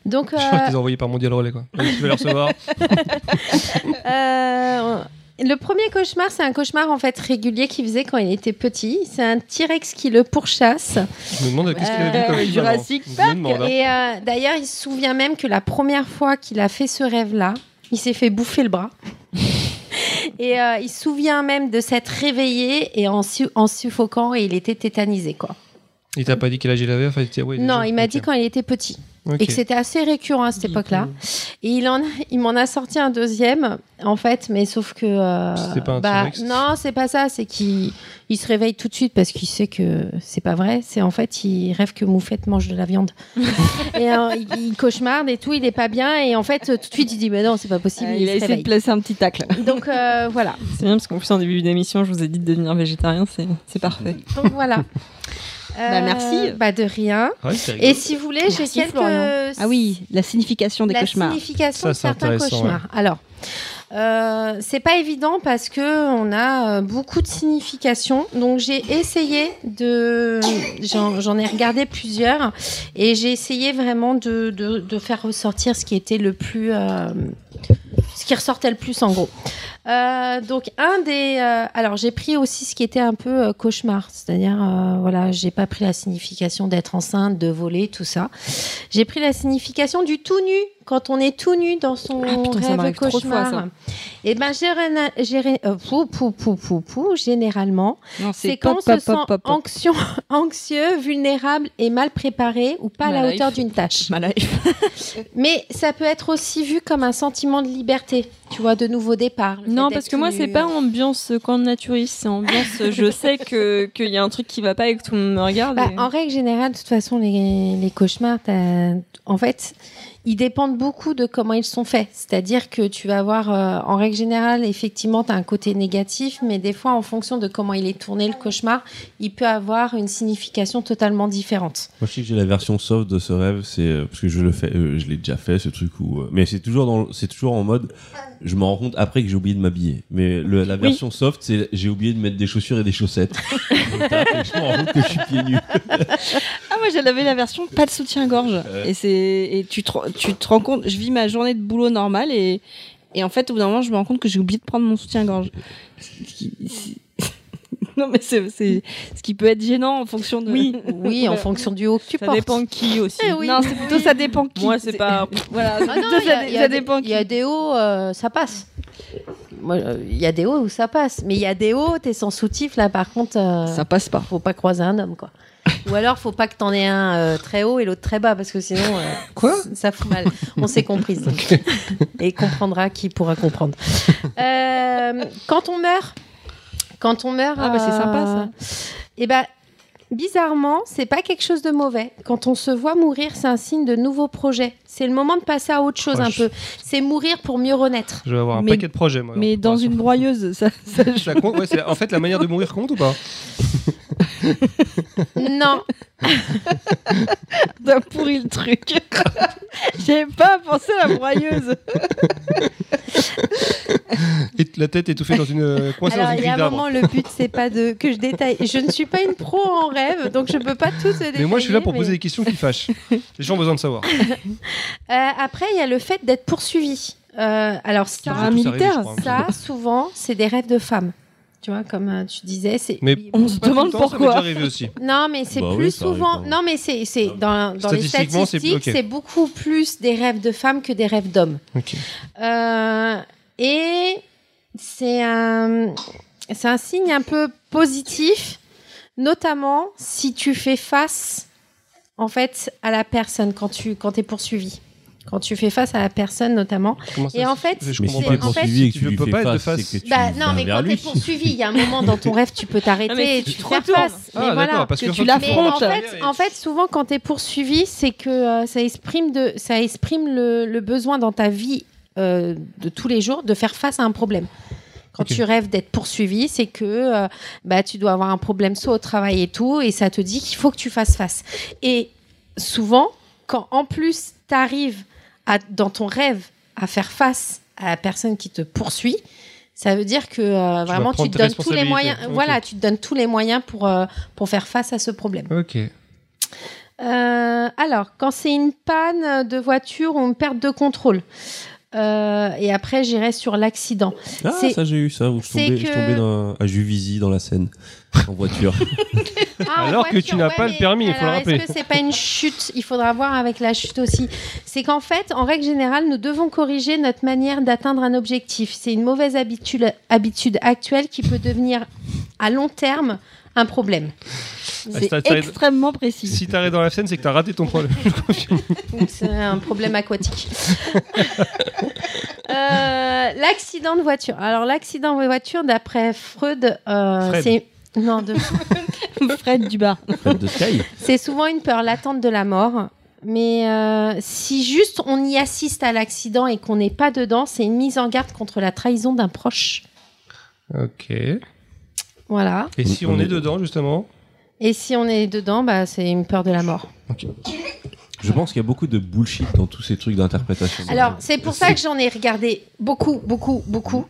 Donc, Je crois que euh, tu les as envoyés par Mondial Relais, quoi. Tu vas les recevoir. euh, le premier cauchemar, c'est un cauchemar en fait régulier qu'il faisait quand il était petit. C'est un T-Rex qui le pourchasse. Je me demande qu'est-ce qu'il avait vu Euh, comme film Jurassic avant. Je me demande, hein. Et euh, d'ailleurs, il se souvient même que la première fois qu'il a fait ce rêve-là, il s'est fait bouffer le bras. et euh, il se souvient même de s'être réveillé et en, su- en suffoquant et il était tétanisé quoi. Il t'a pas dit quel âge il avait enfin, il t'a- ouais, non, déjà. il m'a dit quand il était petit et que c'était assez récurrent à cette époque-là. Et il en, il m'en a sorti un deuxième en fait, mais sauf que euh, C'était pas un bah, non, c'est pas ça. C'est qu'il il se réveille tout de suite parce qu'il sait que c'est pas vrai. C'est en fait il rêve que Moufette mange de la viande et euh, il, il cauchemarde et tout. Il est pas bien et en fait tout de suite il dit mais non c'est pas possible. Euh, il il a essayé réveille. de placer un petit tacle. Donc euh, voilà. C'est bien parce qu'en plus en début d'émission, je vous ai dit de devenir végétarien, c'est c'est parfait. Donc voilà. Bah, merci. Bah de rien. Ouais, Et si vous voulez, j'ai quelques Florian. Ah oui, la signification des la cauchemars. signification Ça, de certains cauchemars. Alors, euh, c'est pas évident parce que on a euh, beaucoup de significations. Donc j'ai essayé de, j'en j'en ai regardé plusieurs et j'ai essayé vraiment de, de, de faire ressortir ce qui était le plus, euh, ce qui ressortait le plus en gros. Euh, donc un des, euh, alors j'ai pris aussi ce qui était un peu euh, cauchemar, c'est-à-dire voilà, j'ai pas pris la signification d'être enceinte, de voler, tout ça. J'ai pris la signification du tout nu quand on est tout nu dans son Ah, putain, ça rêve trop de fois, cauchemar. ça. Et ben euh, pou, pou, pou, pou, pou, généralement, c'est quand on se pop, sent pop, anxieux, anxieux, vulnérable et mal préparé ou pas à la hauteur d'une tâche. Mais ça peut être aussi vu comme un sentiment de liberté, tu vois, de nouveau départ. le Non, parce que moi, c'est pas ambiance camp de naturiste, c'est ambiance. je sais que qu'il y a un truc qui va pas et que tout le monde me regarde. Bah, et- En règle générale, de toute façon, les, les cauchemars, en fait, ils dépendent beaucoup de comment ils sont faits. C'est-à-dire que tu vas avoir, euh, en règle générale, effectivement, tu as un côté négatif, mais des fois, en fonction de comment il est tourné, le cauchemar, il peut avoir une signification totalement différente. Moi, je sais que j'ai la version soft de ce rêve, c'est euh, parce que je le fais, euh, je l'ai déjà fait ce truc où, euh, mais c'est toujours dans, c'est toujours en mode, je m'en rends compte après que j'ai oublié de m'habiller. Mais le- la version soft, c'est j'ai oublié de mettre des chaussures et des chaussettes. Donc, je me rends compte que je suis pieds nus. Ah moi j'avais la version pas de soutien-gorge et c'est et tu te, tu te rends compte je vis ma journée de boulot normale et et en fait au bout d'un moment je me rends compte que j'ai oublié de prendre mon soutien-gorge. Non mais c'est ce qui peut être gênant en fonction de Oui. Oui, en fonction du haut que tu ça portes. dépend de qui aussi. Eh oui. Non, c'est plutôt ça dépend qui. Moi, c'est pas. voilà, Ah non, plutôt il y a- ça, il y a ça des- dépend Il y a des hauts, euh, ça passe. moi, euh, il y a des hauts où ça passe, mais il y a des hauts, t'es sans soutif là. Par contre, euh, Ça passe pas. faut pas croiser un homme, quoi. Ou alors, faut pas que t'en aies un euh, très haut et l'autre très bas, parce que sinon, euh, Quoi ça fout mal. On s'est comprise. Et comprendra qui pourra comprendre. Euh, quand on meurt, quand on meurt, Ah, bah, c'est sympa, ça. Et ben, bizarrement, c'est pas quelque chose de mauvais. Quand on se voit mourir, c'est un signe de nouveau projet. C'est le moment de passer à autre chose Oh, un je- peu. C'est mourir pour mieux renaître. Je vais avoir un Mais- paquet de projets, moi. Mais dans une broyeuse, ça, ça compte Ouais, en fait, la manière de mourir compte ou pas? non, T'as pourri le truc. J'avais pas pensé à la broyeuse. Et la tête étouffée dans une euh, coincée dans alors une il y a grille un d'arbre. moment, le but c'est pas de que je détaille. Je ne suis pas une pro en rêve, donc je peux pas tout se détailler. Mais moi, je suis là pour mais- poser des questions qui fâchent. Les gens ont besoin de savoir. Euh, après, il y a le fait d'être poursuivi. Euh, alors ça, militaire, crois. ça souvent, c'est des rêves de femmes. Tu vois, comme euh, tu disais, c'est. Mais On se demande ça pourquoi. déjà arrivé aussi. Non, mais c'est Bah plus ça arrive souvent. pas. Non, mais c'est c'est dans, dans les Statistiquement, c'est- statistiques, ok. c'est beaucoup plus des rêves de femmes que des rêves d'hommes. Ok. Euh, et c'est un c'est un signe un peu positif, notamment si tu fais face en fait à la personne quand tu quand es poursuivi. Quand tu fais face à la personne notamment. Ça Et en fait, je Mais si poursuivi et que tu tu lui peux fais pas être de face, face. que tu Bah non, mais quand lui. t'es poursuivi, il y a un moment dans ton rêve, tu peux t'arrêter mais et tu tu te faire face. Ah, mais voilà. d'accord, parce que que tu l'affrontes. En fait, en fait, souvent quand tu es poursuivi, c'est que euh, ça exprime, de, ça exprime le, le besoin dans ta vie euh, de tous les jours de faire face à un problème. Quand tu rêves d'être poursuivi, c'est que euh, bah, tu dois avoir un problème soit au travail et tout, et ça te dit qu'il faut que tu fasses face. Et souvent, quand en plus tu arrives dans ton rêve à faire face à la personne qui te poursuit, ça veut dire que euh, vraiment tu te donnes tous les moyens. Voilà, tu te donnes tous les moyens pour, euh, pour faire face à ce problème. Ok. Euh, alors, quand c'est une panne de voiture ou une perte de contrôle. Euh, et après, j'irai sur l'accident. Ah, ça j'ai eu ça, où je tombais, je que- tombais dans- à Juvisy dans la Seine, en voiture. Ah, en Alors que tu n'as pas le permis, il faut le rappeler. Est-ce que c'est pas une chute? Il faudra voir avec la chute aussi. C'est qu'en fait, en règle générale, nous devons corriger notre manière d'atteindre un objectif. C'est une mauvaise habitude, habitude actuelle qui peut devenir à long terme un problème. Ah, C'est extrêmement précis. Si t'arrêtes dans la scène, c'est que t'as raté ton problème. C'est un problème aquatique. Euh, l'accident de voiture. Alors l'accident de voiture, d'après Freud, euh, Fred. c'est non, de- Fred Dubar. Fred de Sky. c'est souvent une peur latente de la mort. Mais euh, si juste on y assiste à l'accident et qu'on n'est pas dedans, c'est une mise en garde contre la trahison d'un proche. ok. Et Voilà. si on est dedans, justement? Et si on est dedans, bah, c'est une peur de la mort. Je pense qu'il y a beaucoup de bullshit dans tous ces trucs d'interprétation. Alors, c'est pour ça que j'en ai regardé beaucoup, beaucoup, beaucoup.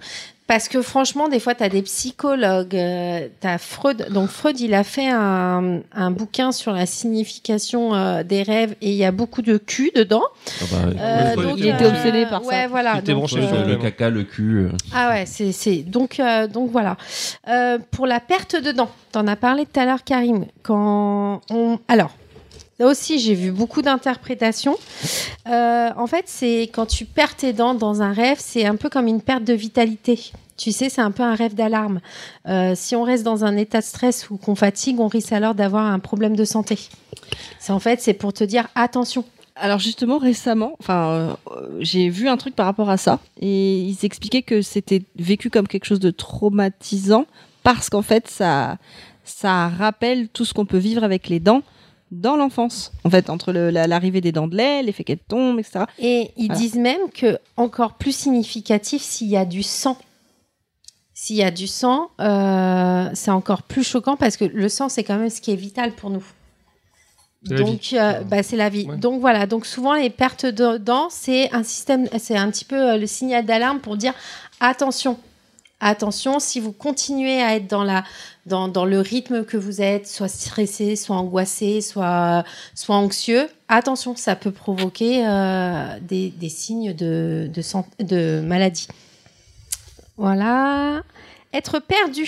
Parce que franchement, des fois, tu as des psychologues, tu as Freud. Donc, Freud, il a fait un, un bouquin sur la signification euh, des rêves et il y a beaucoup de cul dedans. Ah bah, Euh, donc, Il était obsédé par ça. Voilà. Il était donc, branché sur sur euh, le caca, le cul. euh. ah ouais, c'est c'est donc euh, donc voilà. Euh, pour la perte de dents, t'en as parlé tout à l'heure, Karim. Quand on alors là aussi j'ai vu beaucoup d'interprétations. Euh, en fait, c'est quand tu perds tes dents dans un rêve, c'est un peu comme une perte de vitalité. Tu sais, c'est un peu un rêve d'alarme. Euh, si on reste dans un état de stress ou qu'on fatigue, on risque alors d'avoir un problème de santé. C'est en fait, c'est pour te dire attention. Alors justement récemment, enfin, euh, j'ai vu un truc par rapport à ça et ils expliquaient que c'était vécu comme quelque chose de traumatisant parce qu'en fait ça ça rappelle tout ce qu'on peut vivre avec les dents dans l'enfance. En fait, entre la- l'arrivée des dents de lait, l'effet qu'elles tombent, etc. Et ils Voilà. disent même que encore plus significatif s'il y a du sang. S'il y a du sang, euh, c'est encore plus choquant parce que le sang, c'est quand même ce qui est vital pour nous. Donc, euh, bah, c'est la vie. Ouais. Donc voilà. Donc souvent, les pertes de dents, c'est un système, c'est un petit peu euh, le signal d'alarme pour dire attention, attention. Si vous continuez à être dans la, dans, dans le rythme que vous êtes, soit stressé, soit angoissé, soit, soit anxieux, attention, ça peut provoquer euh, des, des signes de, de, maladie. Voilà. Être perdu.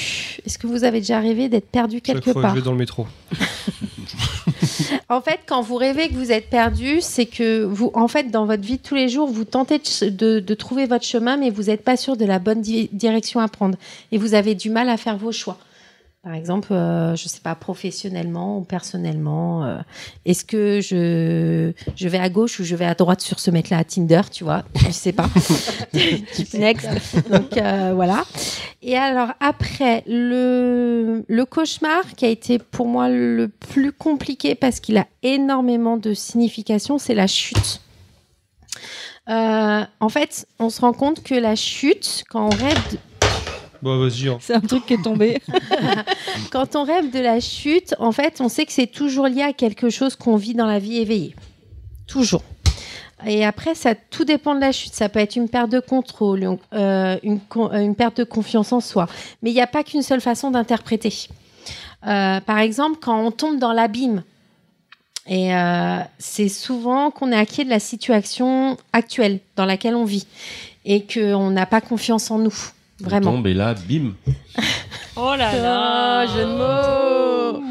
Est-ce que vous avez déjà rêvé d'être perdu Chaque quelque fois que part je vais dans le métro. En fait, quand vous rêvez que vous êtes perdu, c'est que vous, en fait, dans votre vie de tous les jours, vous tentez de, trouver votre chemin, mais vous n'êtes pas sûr de la bonne di- direction à prendre. Et vous avez du mal à faire vos choix. Par exemple, euh, je sais pas, professionnellement ou personnellement, euh, est-ce que je, je vais à gauche ou je vais à droite sur ce mec-là à Tinder, tu vois? Je sais pas. Next. Donc euh, voilà. Et alors après, le, le cauchemar qui a été pour moi le plus compliqué parce qu'il a énormément de signification, c'est la chute. Euh, en fait, on se rend compte que la chute, quand on rêve Bon, vas-y. hein. C'est un truc qui est tombé. quand on rêve de la chute, en fait, on sait que c'est toujours lié à quelque chose qu'on vit dans la vie éveillée. Toujours. Et après, ça tout dépend de la chute. Ça peut être une perte de contrôle, une, euh, une, con- euh, une perte de confiance en soi. Mais il n'y a pas qu'une seule façon d'interpréter. Euh, par exemple, quand on tombe dans l'abîme, et euh, c'est souvent qu'on est inquiet de la situation actuelle dans laquelle on vit et qu'on n'a pas confiance en nous. Vraiment. On tombe et là, bim. Oh là là, jeu de mots.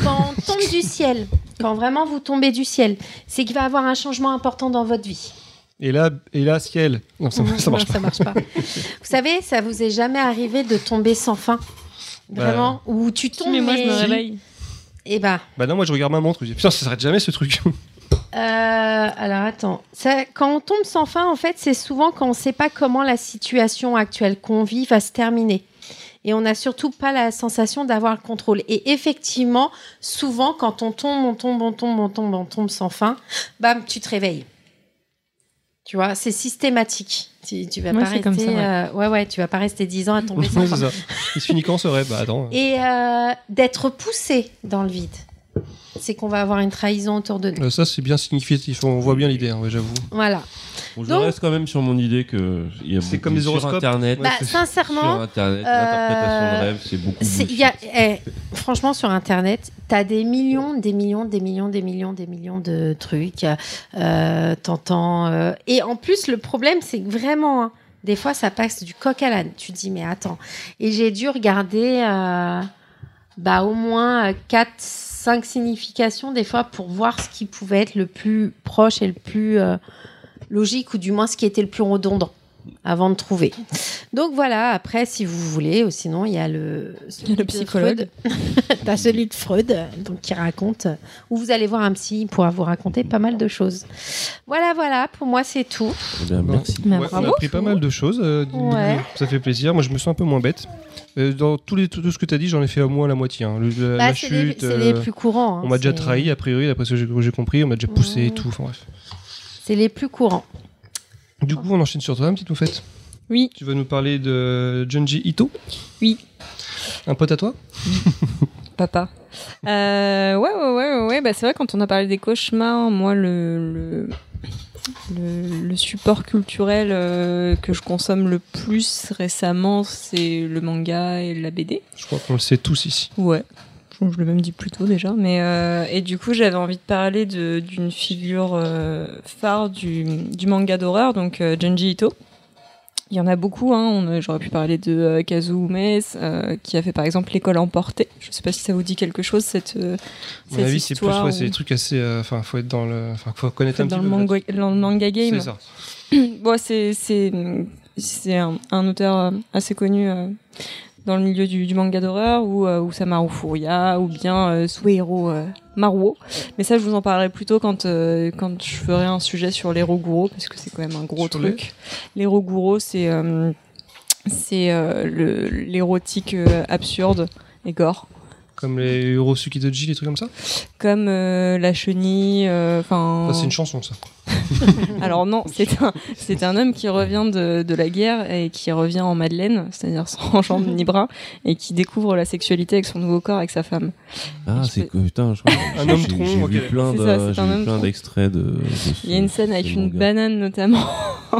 Quand on tombe du ciel, quand vraiment vous tombez du ciel, c'est qu'il va y avoir un changement important dans votre vie. Et là, et là, ciel. Non, ça, ça marche Non, pas. ça marche pas. vous savez, ça vous est jamais arrivé de tomber sans fin Vraiment Où tu tombes mais moi je me réveille. Eh ben, Bah non, moi je regarde ma montre. Je dis, putain, ça s'arrête jamais ce truc. Euh, alors attends. Ça, quand on tombe sans fin, en fait, c'est souvent quand on ne sait pas comment la situation actuelle qu'on vit va se terminer. Et on n'a surtout pas la sensation d'avoir le contrôle. Et effectivement, souvent, quand on tombe, on tombe, on tombe, on tombe, on tombe sans fin, bam, tu te réveilles. Tu vois, c'est systématique. Tu, tu vas Ouais, pas c'est comme rester, ça, ouais. euh, ouais, ouais, tu vas pas rester 10 ans à tomber sans fin. Il se finit quand ce rêve? Bah attends. Et euh, d'être poussé dans le vide. C'est qu'on va avoir une trahison autour de nous. Euh, ça, c'est bien significatif. On voit bien l'idée, hein, ouais, j'avoue. Voilà. Bon, je Donc- reste quand même sur mon idée que C'est comme les sur horoscopes. Internet. Ouais, bah, c'est- Sur sincèrement, Internet, euh, l'interprétation de rêve, c'est beaucoup. y a, eh, franchement, sur Internet, tu as des millions, des millions, des millions, des millions, des millions de trucs. Euh, T'entends. euh, Et en plus, le problème, c'est que vraiment, hein, des fois, ça passe du coq à l'âne. Tu te dis, mais attends. Et j'ai dû regarder euh, bah, au moins 4, 5 significations, des fois, pour voir ce qui pouvait être le plus proche et le plus euh, logique, ou du moins ce qui était le plus redondant avant de trouver. Donc voilà, après, si vous voulez, ou sinon, il y a le, celui le de psychologue. Freud. T'as celui de Freud, donc, qui raconte, où vous allez voir un psy, il pourra vous raconter pas mal de choses. Voilà, voilà, pour moi, c'est tout. Eh bien, merci. Ouais, on a appris pas mal de choses. euh, Ouais. Ça fait plaisir. Moi, je me sens un peu moins bête. Euh, dans tous les, tout ce que tu as dit, j'en ai fait au moins la moitié. hein. Le- la, Bah, la c'est les, chute. c'est les euh, plus courants. hein, on m'a déjà trahi, a priori, d'après ce que j'ai- compris. On m'a déjà poussé et tout. Enfin bref. C'est les plus courants. Du coup, on enchaîne sur toi, petite moufette. Oui. Tu vas nous parler de Junji Ito Oui. Un pote à toi Papa. Euh, ouais, ouais, ouais, ouais, ouais. Bah, c'est vrai, quand on a parlé des cauchemars, moi, le, le, le, le support culturel euh, que je consomme le plus récemment, c'est le manga et la BD. Je crois qu'on le sait tous ici. Ouais. Je je l'ai même dit plus tôt déjà. Mais, euh, et du coup, j'avais envie de parler de- d'une figure euh, phare du, du manga d'horreur, donc euh, Junji Ito. Il y en a beaucoup. Hein. J'aurais pu parler de euh, Kazuo Umes, qui a fait par exemple l'école emportée. Je sais pas si ça vous dit quelque chose, cette, À mon cette avis, c'est plus des trucs assez. Enfin, faut être dans le. Enfin, faut connaître un petit dans peu. le manga, dans le manga game. C'est ça. Bon, c'est c'est un, un auteur assez connu dans le milieu du, du manga d'horreur ou euh, ou Samaru Furuya ou bien euh, euh, Maruo. Mais ça, je vous en parlerai plutôt quand euh, quand je ferai un sujet sur les Roguro parce que c'est quand même un gros Sur les- truc. Les Roguro, c'est euh, c'est euh, l'érotique euh, absurde et gore. Comme les Urosuki Doji, les trucs comme ça? Comme euh, la chenille, euh, enfin. C'est une chanson, ça. Alors non, c'est un, c'est un homme qui revient de, de la guerre et qui revient en Madeleine, c'est-à-dire sans jambes ni bras, et qui découvre la sexualité avec son nouveau corps, avec sa femme. Ah, c'est que putain, je crois. Un homme tronc, J'ai vu ok. plein C'est de, ça, c'est j'ai un vu plein d'extraits de, de Il y a une scène avec une banane notamment,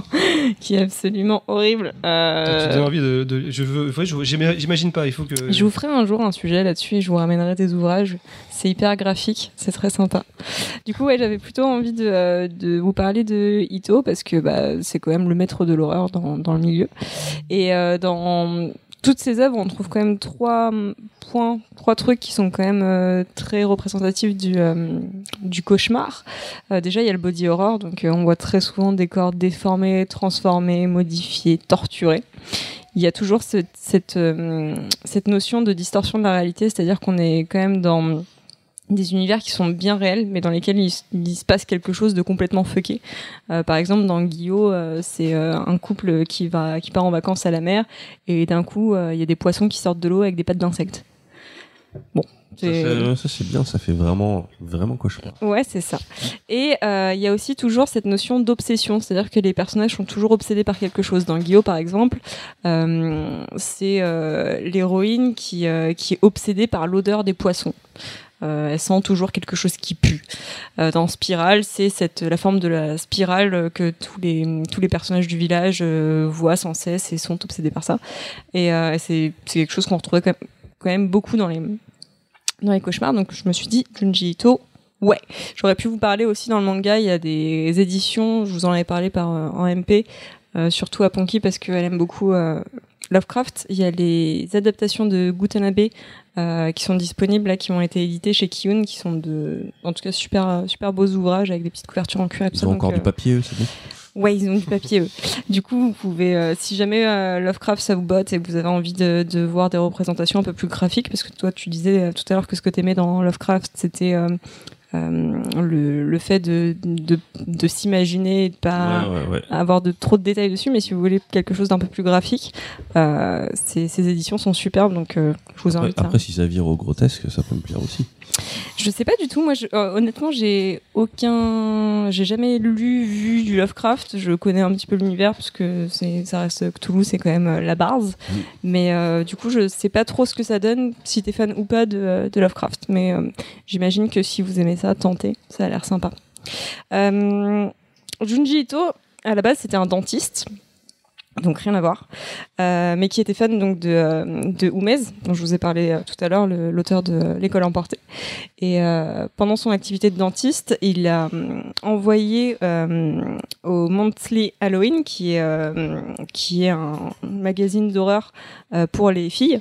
qui est absolument horrible. Euh, Tu envie de. de- je veux. J'imagine pas. Il faut que. Je vous ferai un jour un sujet là-dessus et je vous ramènerai des ouvrages. C'est hyper graphique, c'est très sympa. Du coup, j'avais plutôt envie de, euh, de vous parler de Ito parce que bah, c'est quand même le maître de l'horreur dans, le milieu. Et euh, dans toutes ces œuvres, on trouve quand même trois points, trois trucs qui sont quand même euh, très représentatifs du, cauchemar. Déjà, il y a le body horror, donc on voit très souvent des corps déformés, transformés, modifiés, torturés. Il y a toujours ce- cette, cette notion de distorsion de la réalité, c'est-à-dire qu'on est quand même dans des univers qui sont bien réels, mais dans lesquels il, se passe quelque chose de complètement fucké. Euh, par exemple, dans Guillaume, euh, c'est euh, un couple qui va qui part en vacances à la mer et d'un coup, il y a des poissons qui sortent de l'eau avec des pattes d'insectes. Bon, Ça, c'est- bien, ça fait vraiment, vraiment cauchemar. Ouais, c'est ça. Et il y a aussi toujours cette notion d'obsession, c'est-à-dire que les personnages sont toujours obsédés par quelque chose. Dans Guillaume, par exemple, c'est l'héroïne qui, qui est obsédée par l'odeur des poissons. Euh, elle sent toujours quelque chose qui pue. Euh, dans Spirale, c'est la forme de la spirale que tous les personnages du village euh, voient sans cesse et sont obsédés par ça. Et c'est quelque chose qu'on retrouvait quand même, beaucoup dans les cauchemars. Donc je me suis dit Junji Ito, ouais. J'aurais pu vous parler aussi dans le manga. Il y a des éditions. Je vous en avais parlé par en MP, surtout à Ponky parce qu'elle aime beaucoup Lovecraft. Il y a les adaptations de Gutanabe euh, qui sont disponibles là, qui ont été éditées chez Kiyun, qui sont de, en tout cas super super beaux ouvrages avec des petites couvertures en cuir et Ils ça. ont Donc, encore euh, du papier, eux, c'est bon. Ouais, ils ont du papier, eux. Du coup, vous pouvez, euh, si jamais euh, Lovecraft ça vous botte et que vous avez envie de, de voir des représentations un peu plus graphiques, parce que toi, tu disais euh, tout à l'heure que ce que t'aimais dans Lovecraft, c'était euh, euh, le, le fait de, de, de s'imaginer et de pas Ouais, ouais, ouais. avoir de trop de détails dessus, mais si vous voulez quelque chose d'un peu plus graphique, euh, ces, ces éditions sont superbes, donc euh, je vous Après, invite. à- après, si ça vire au grotesque, ça peut me plaire aussi. Je sais pas du tout. Moi, je- euh, honnêtement, j'ai aucun, j'ai jamais lu, vu du Lovecraft. Je connais un petit peu l'univers parce que c'est, ça reste Cthulhu, c'est quand même euh, la base. Mais euh, du coup, je sais pas trop ce que ça donne, si t'es fan ou pas de, de Lovecraft. Mais j'imagine que si vous aimez ça, tentez. Ça a l'air sympa. Junji Ito, à la base, c'était un dentiste. Donc rien à voir, Euh, mais qui était fan donc de, euh, de Oumez, dont je vous ai parlé euh, tout à l'heure, l'auteur de L'école emportée. Et pendant son activité de dentiste, il a envoyé au Monthly Halloween, qui est, qui est un magazine d'horreur pour les filles,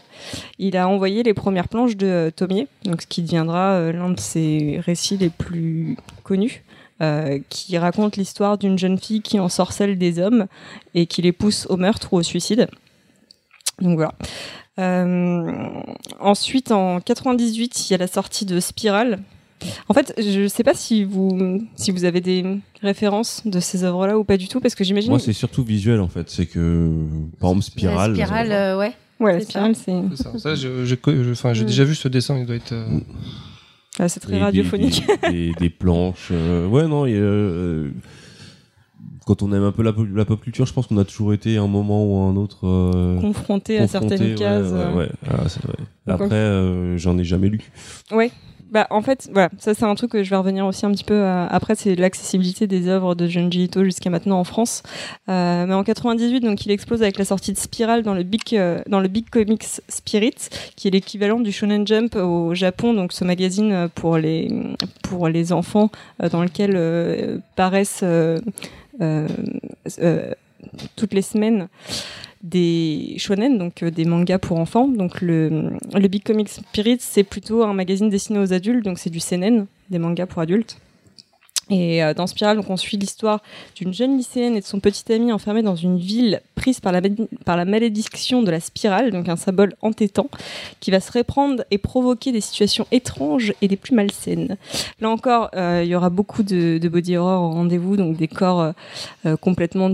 il a envoyé les premières planches de Tomier, donc ce qui deviendra l'un de ses récits les plus connus. Euh, qui raconte l'histoire d'une jeune fille qui ensorcelle des hommes et qui les pousse au meurtre ou au suicide. Donc voilà. Euh, ensuite, en 98, il y a la sortie de Spirale. En fait, je ne sais pas si vous, si vous avez des références de ces œuvres-là ou pas du tout, parce que j'imagine. Moi, c'est surtout visuel en fait. C'est que, par exemple, Spirale. La spirale, euh, ouais. ouais, la c'est Spirale, c'est ça. Je- je je- j'ai Mm. déjà vu ce dessin, il doit être. Euh, ah, c'est très Et radiophonique. Des, des- des planches. euh, ouais, non, a, euh, quand on aime un peu la, pop- la pop culture, je pense qu'on a toujours été à un moment ou à un autre. euh, confronté à certaines ouais, cases. Ouais, euh. ouais. Ah, c'est vrai. Après, euh, j'en ai jamais lu. Bah, en fait, voilà, ça c'est un truc que je vais revenir aussi un petit peu à- après, c'est l'accessibilité des œuvres de Junji Ito jusqu'à maintenant en France. Euh, mais en 98, donc il explose avec la sortie de Spiral dans le Big euh, dans le Big Comics Spirit, qui est l'équivalent du Shonen Jump au Japon, donc ce magazine euh, pour les pour les enfants euh, dans lequel euh, paraissent euh, euh, euh, toutes les semaines des shonen, donc euh, des mangas pour enfants. Donc le, le Big Comic Spirit, c'est plutôt un magazine destiné aux adultes, donc c'est du seinen, des mangas pour adultes. Et euh, dans Spiral, on suit l'histoire d'une jeune lycéenne et de son petit ami enfermés dans une ville prise par la, par la malédiction de la spirale, donc un symbole entêtant, qui va se répandre et provoquer des situations étranges et des plus malsaines. Là encore, euh, il y aura beaucoup de, body horror au rendez-vous, donc des corps complètement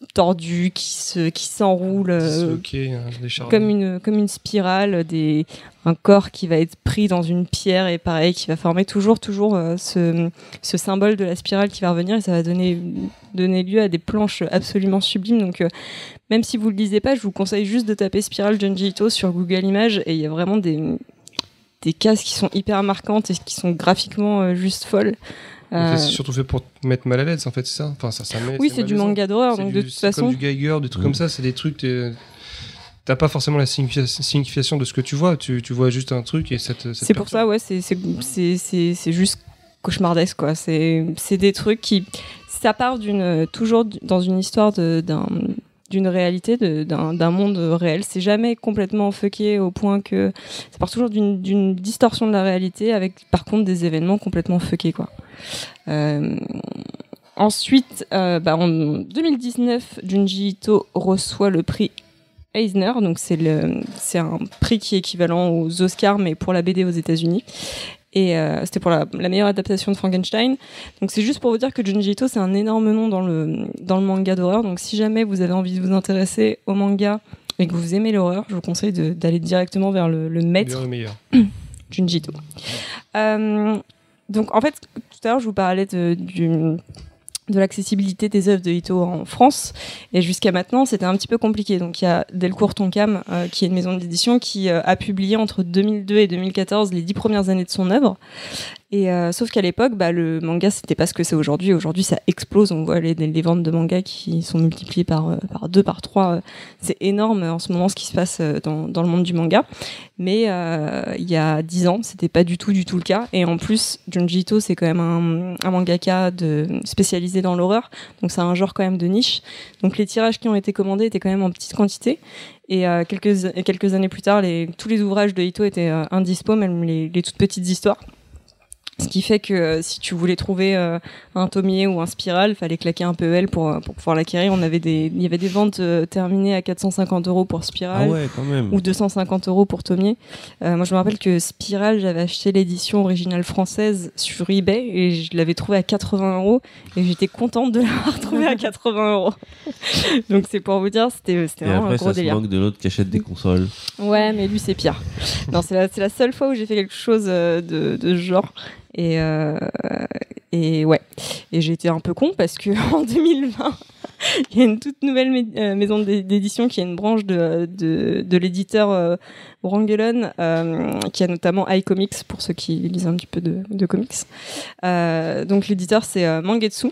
distordus, qui se, qui s'enroulent. euh, hein, comme une comme une spirale des un corps qui va être pris dans une pierre et pareil qui va former toujours toujours euh, ce, ce symbole de la spirale qui va revenir et ça va donner donner lieu à des planches absolument sublimes donc euh, même si vous le lisez pas je vous conseille juste de taper spirale Junji Ito sur Google Images et il y a vraiment des des cases qui sont hyper marquantes et qui sont graphiquement juste folles Euh, C'est surtout fait pour te mettre mal à l'aise, en fait, c'est ça Enfin, ça, ça met- oui c'est du manga d'horreur donc du- de toute façon comme du Geiger, des trucs Mm. comme ça, c'est des trucs. t'es- T'as pas forcément la signifi- signification de ce que tu vois, tu, tu vois juste un truc et ça te. te C'est pour ça, ouais, c'est juste cauchemardesque quoi. C'est des trucs qui ça part d'une toujours dans une histoire d'un d'une réalité, d'un monde réel. C'est jamais complètement fucké au point que ça part toujours d'une d'une distorsion de la réalité avec par contre des événements complètement fuckés quoi. Euh, ensuite, euh, bah, en 2019, Junji Ito reçoit le prix Eisner, donc c'est le c'est un prix qui est équivalent aux Oscars mais pour la BD aux États-Unis. Et euh, c'était pour la, la meilleure adaptation de Frankenstein. Donc c'est juste pour vous dire que Junji Ito c'est un énorme nom dans le dans le manga d'horreur. Donc si jamais vous avez envie de vous intéresser au manga et que vous aimez l'horreur, je vous conseille d'aller directement vers le, le maître le meilleur. Junji Ito. Euh, donc en fait, tout à l'heure je vous parlais de, de l'accessibilité des œuvres de Ito en France et jusqu'à maintenant c'était un petit peu compliqué. Donc il y a Delcourt Tonkam euh, qui est une maison d'édition qui euh, a publié entre 2002 et 2014 les dix premières années de son œuvre. Et euh, sauf qu'à l'époque, bah, le manga c'était pas ce que c'est aujourd'hui. Aujourd'hui, ça explose. On voit les, ventes de manga qui sont multipliées par euh, deux, par trois. Euh, C'est énorme euh, en ce moment ce qui se passe dans, le monde du manga. Mais euh, il y a dix ans, c'était pas du tout du tout le cas. Et en plus, Junji Ito c'est quand même un, mangaka spécialisé dans l'horreur, donc c'est un genre quand même de niche. Donc les tirages qui ont été commandés étaient quand même en petite quantité. Et euh, quelques quelques années plus tard, les, tous les ouvrages de Ito étaient euh, indispo, même les toutes petites histoires. Ce qui fait que euh, si tu voulais trouver euh, un Tomier ou un Spiral, fallait claquer un PEL pour, euh, pour pouvoir l'acquérir. On avait des, il y avait des ventes euh, terminées à 450 euros pour Ah Spiral ouais, quand même. ou 250 euros pour Tomier. Moi, je me rappelle que Spiral, j'avais acheté l'édition originale française sur eBay et je l'avais trouvé à 80 euros et j'étais contente de l'avoir trouvé à 80 euros. Donc c'est pour vous dire, c'était vraiment après, un gros ça se manque de l'autre qui achète des consoles. Ouais, mais lui, c'est pire. non, c'est la, la seule fois où j'ai fait quelque chose de, de ce genre. Et, euh, et ouais. Et été un peu con parce que en 2020, il y a une toute nouvelle euh, maison d'é- d'édition qui est une branche de, de, l'éditeur euh, euh, qui a notamment iComics pour ceux qui lisent un petit peu de, comics. Euh, donc l'éditeur c'est Mangetsu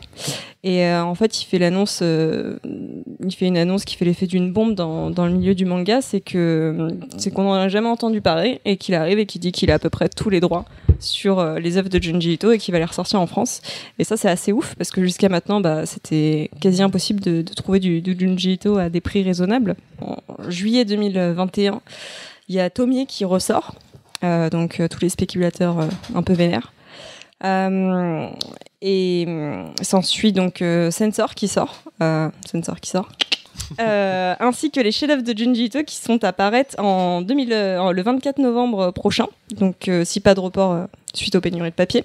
et en fait il fait l'annonce, il fait une annonce qui fait l'effet d'une bombe dans, dans le milieu du manga, c'est que c'est qu'on n'en a jamais entendu parler et qu'il arrive et qu'il dit qu'il a à peu près tous les droits sur euh, les œuvres de Junji Ito et qu'il va les ressortir en France. Et ça c'est assez ouf parce que jusqu'à maintenant bah, c'était quasi impossible de, trouver du, du Junji Ito à des prix raisonnables. En juillet 2021, il y a Tomier qui ressort, euh, donc euh, tous les spéculateurs un peu vénères. Et s'ensuit donc Sensor qui sort, Sensor qui sort, Euh, ainsi que les chefs-d'œuvre de Junji Ito qui sont à paraître en 2000, euh, le 24 novembre prochain. Donc euh, si pas de report euh, suite aux pénuries de papier.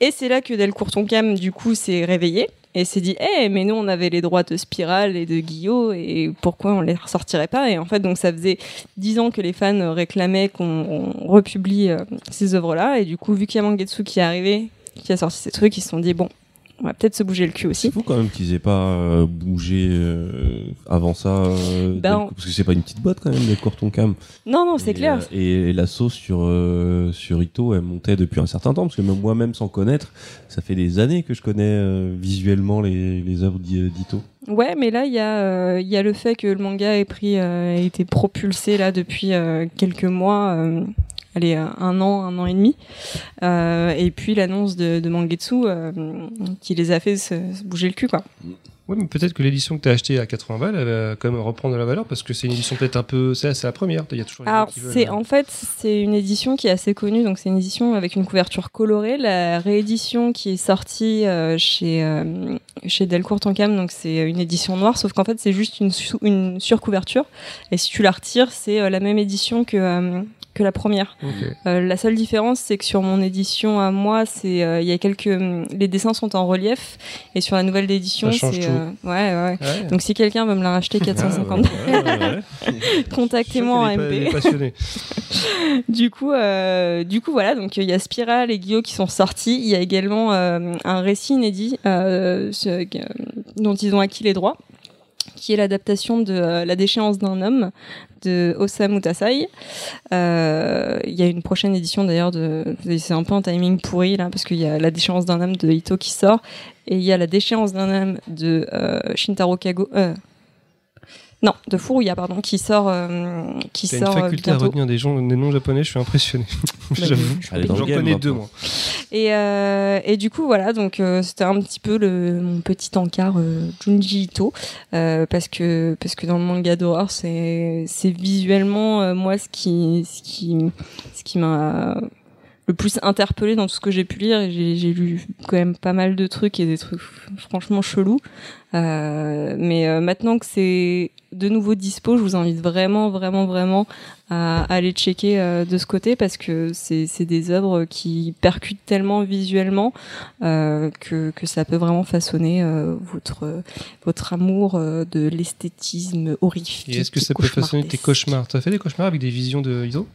Et c'est là que Delcourt Tonkam du coup s'est réveillé et s'est dit Eh, mais nous on avait les droits de Spiral et de Guillaume et pourquoi on les ressortirait pas? Et en fait donc ça faisait dix ans que les fans réclamaient qu'on on republie euh, ces œuvres-là et du coup vu qu'il y a Mangetsu qui est arrivé, qui a sorti ces trucs, ils se sont dit bon, on va peut-être se bouger le cul C'est aussi. fou quand même qu'ils aient pas euh, bougé euh, avant ça. euh, Ben, parce que c'est pas une petite boîte quand même, Delcourt Tonkam. Non non c'est clair. et, la sauce sur, sur Ito, elle montait depuis un certain temps, parce que même moi-même, sans connaître, ça fait des années que je connais visuellement les, les œuvres d'I- d'Ito. Ouais, mais là, il y, a, y a le fait que le manga ait, pris, a été propulsé là depuis quelques mois, allez, euh, un an, un an et demi. Euh, et puis l'annonce de, de Mangetsu euh, qui les a fait se, se bouger le cul, quoi. Ouais, mais peut-être que l'édition que tu as achetée à 80 balles, elle va quand même reprendre de la valeur parce que c'est une édition peut-être un peu. C'est la première. Il y a toujours Alors, c'est euh, en fait c'est une édition qui est assez connue, donc c'est une édition avec une couverture colorée. La réédition qui est sortie euh, chez chez Delcourt Tonkam, donc c'est une édition noire, sauf qu'en fait c'est juste une, une surcouverture. Et si tu la retires, c'est la même édition que que la première. Euh, la seule différence, c'est que sur mon édition à moi, c'est euh, il y a quelques les dessins sont en relief, et sur la nouvelle édition, c'est euh, ouais ouais. Ouais. Donc si quelqu'un veut me la racheter 450 Ah, ouais, ouais, ouais. contactez-moi en MP. du coup, euh, du coup, voilà. Donc, il y a Spiral et Guillaume qui sont sortis. Il y a également euh, un récit inédit euh, ce- euh, dont ils ont acquis les droits, qui est l'adaptation de euh, La déchéance d'un homme de Osamu Tasai. Euh, Il y a une prochaine édition d'ailleurs de. C'est un peu un timing pourri là parce qu'il y a La déchéance d'un homme de Ito qui sort et il y a La déchéance d'un homme de euh, Shintaro Kago. Non, de Furuya, pardon, qui sort, euh, qui T'as une sort euh, faculté à bientôt. retenir des, gens, des noms japonais, je suis impressionné. J'avoue. Dans J'en connais deux, moi. Et, euh, et du coup, voilà, donc euh, c'était un petit peu le, mon petit encart euh, Junji Ito, euh, parce que parce que dans le manga d'horreur, c'est c'est visuellement euh, moi ce qui ce qui ce qui m'a le plus interpellé dans tout ce que j'ai pu lire. Et J'ai j'ai lu quand même pas mal de trucs et des trucs franchement chelous. Euh, mais euh, maintenant que c'est de nouveau dispo, je vous invite vraiment, vraiment, vraiment à aller checker euh, de ce côté parce que c'est des œuvres qui percutent tellement visuellement que, que ça peut vraiment façonner votre votre amour de l'esthétisme horrifique. Et est-ce que ça peut façonner tes cauchemars? T'as fait des cauchemars avec des visions de Iso?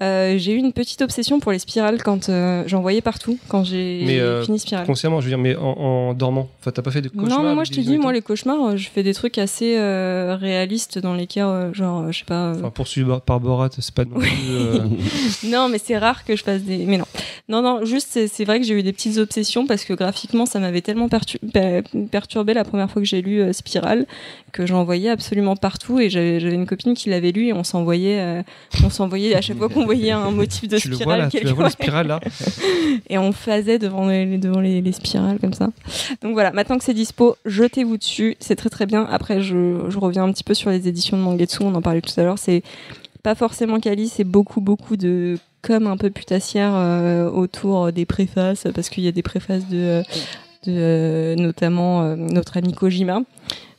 J'ai eu une petite obsession pour les spirales quand j'en voyais partout quand j'ai fini spirale. Consciemment, je veux dire, mais en, en dormant. Enfin, t'as pas fait de cauchemars Non, mais moi je visions dis, moi les cauchemars, euh, je fais des trucs assez euh, réalistes dans lesquels, euh, genre, euh, je sais pas. Enfin, poursuivi par- Borat, c'est pas non plus. non, mais c'est rare que je fasse des. Mais non, non, non. Juste, c'est vrai que j'ai eu des petites obsessions parce que graphiquement, ça m'avait tellement pertu- per- perturbé la première fois que j'ai lu Spirale que j'en voyais absolument partout et j'avais une copine qui l'avait lu et on s'envoyait, on s'envoyait à chaque fois qu'on voyait un motif de tu le vois spirale. là, tu quelque- la vois la spirale là et on faisait devant les, devant les, les spirales comme ça. Donc voilà, maintenant que c'est dispo, jetez-vous dessus, c'est très très bien. Après, je, je reviens un petit peu sur les éditions de Mangetsu, on en parlait tout à l'heure, c'est pas forcément quali, c'est beaucoup beaucoup de comme un peu putassière euh, autour des préfaces, parce qu'il y a des préfaces de, de euh, notamment euh, notre ami Kojima.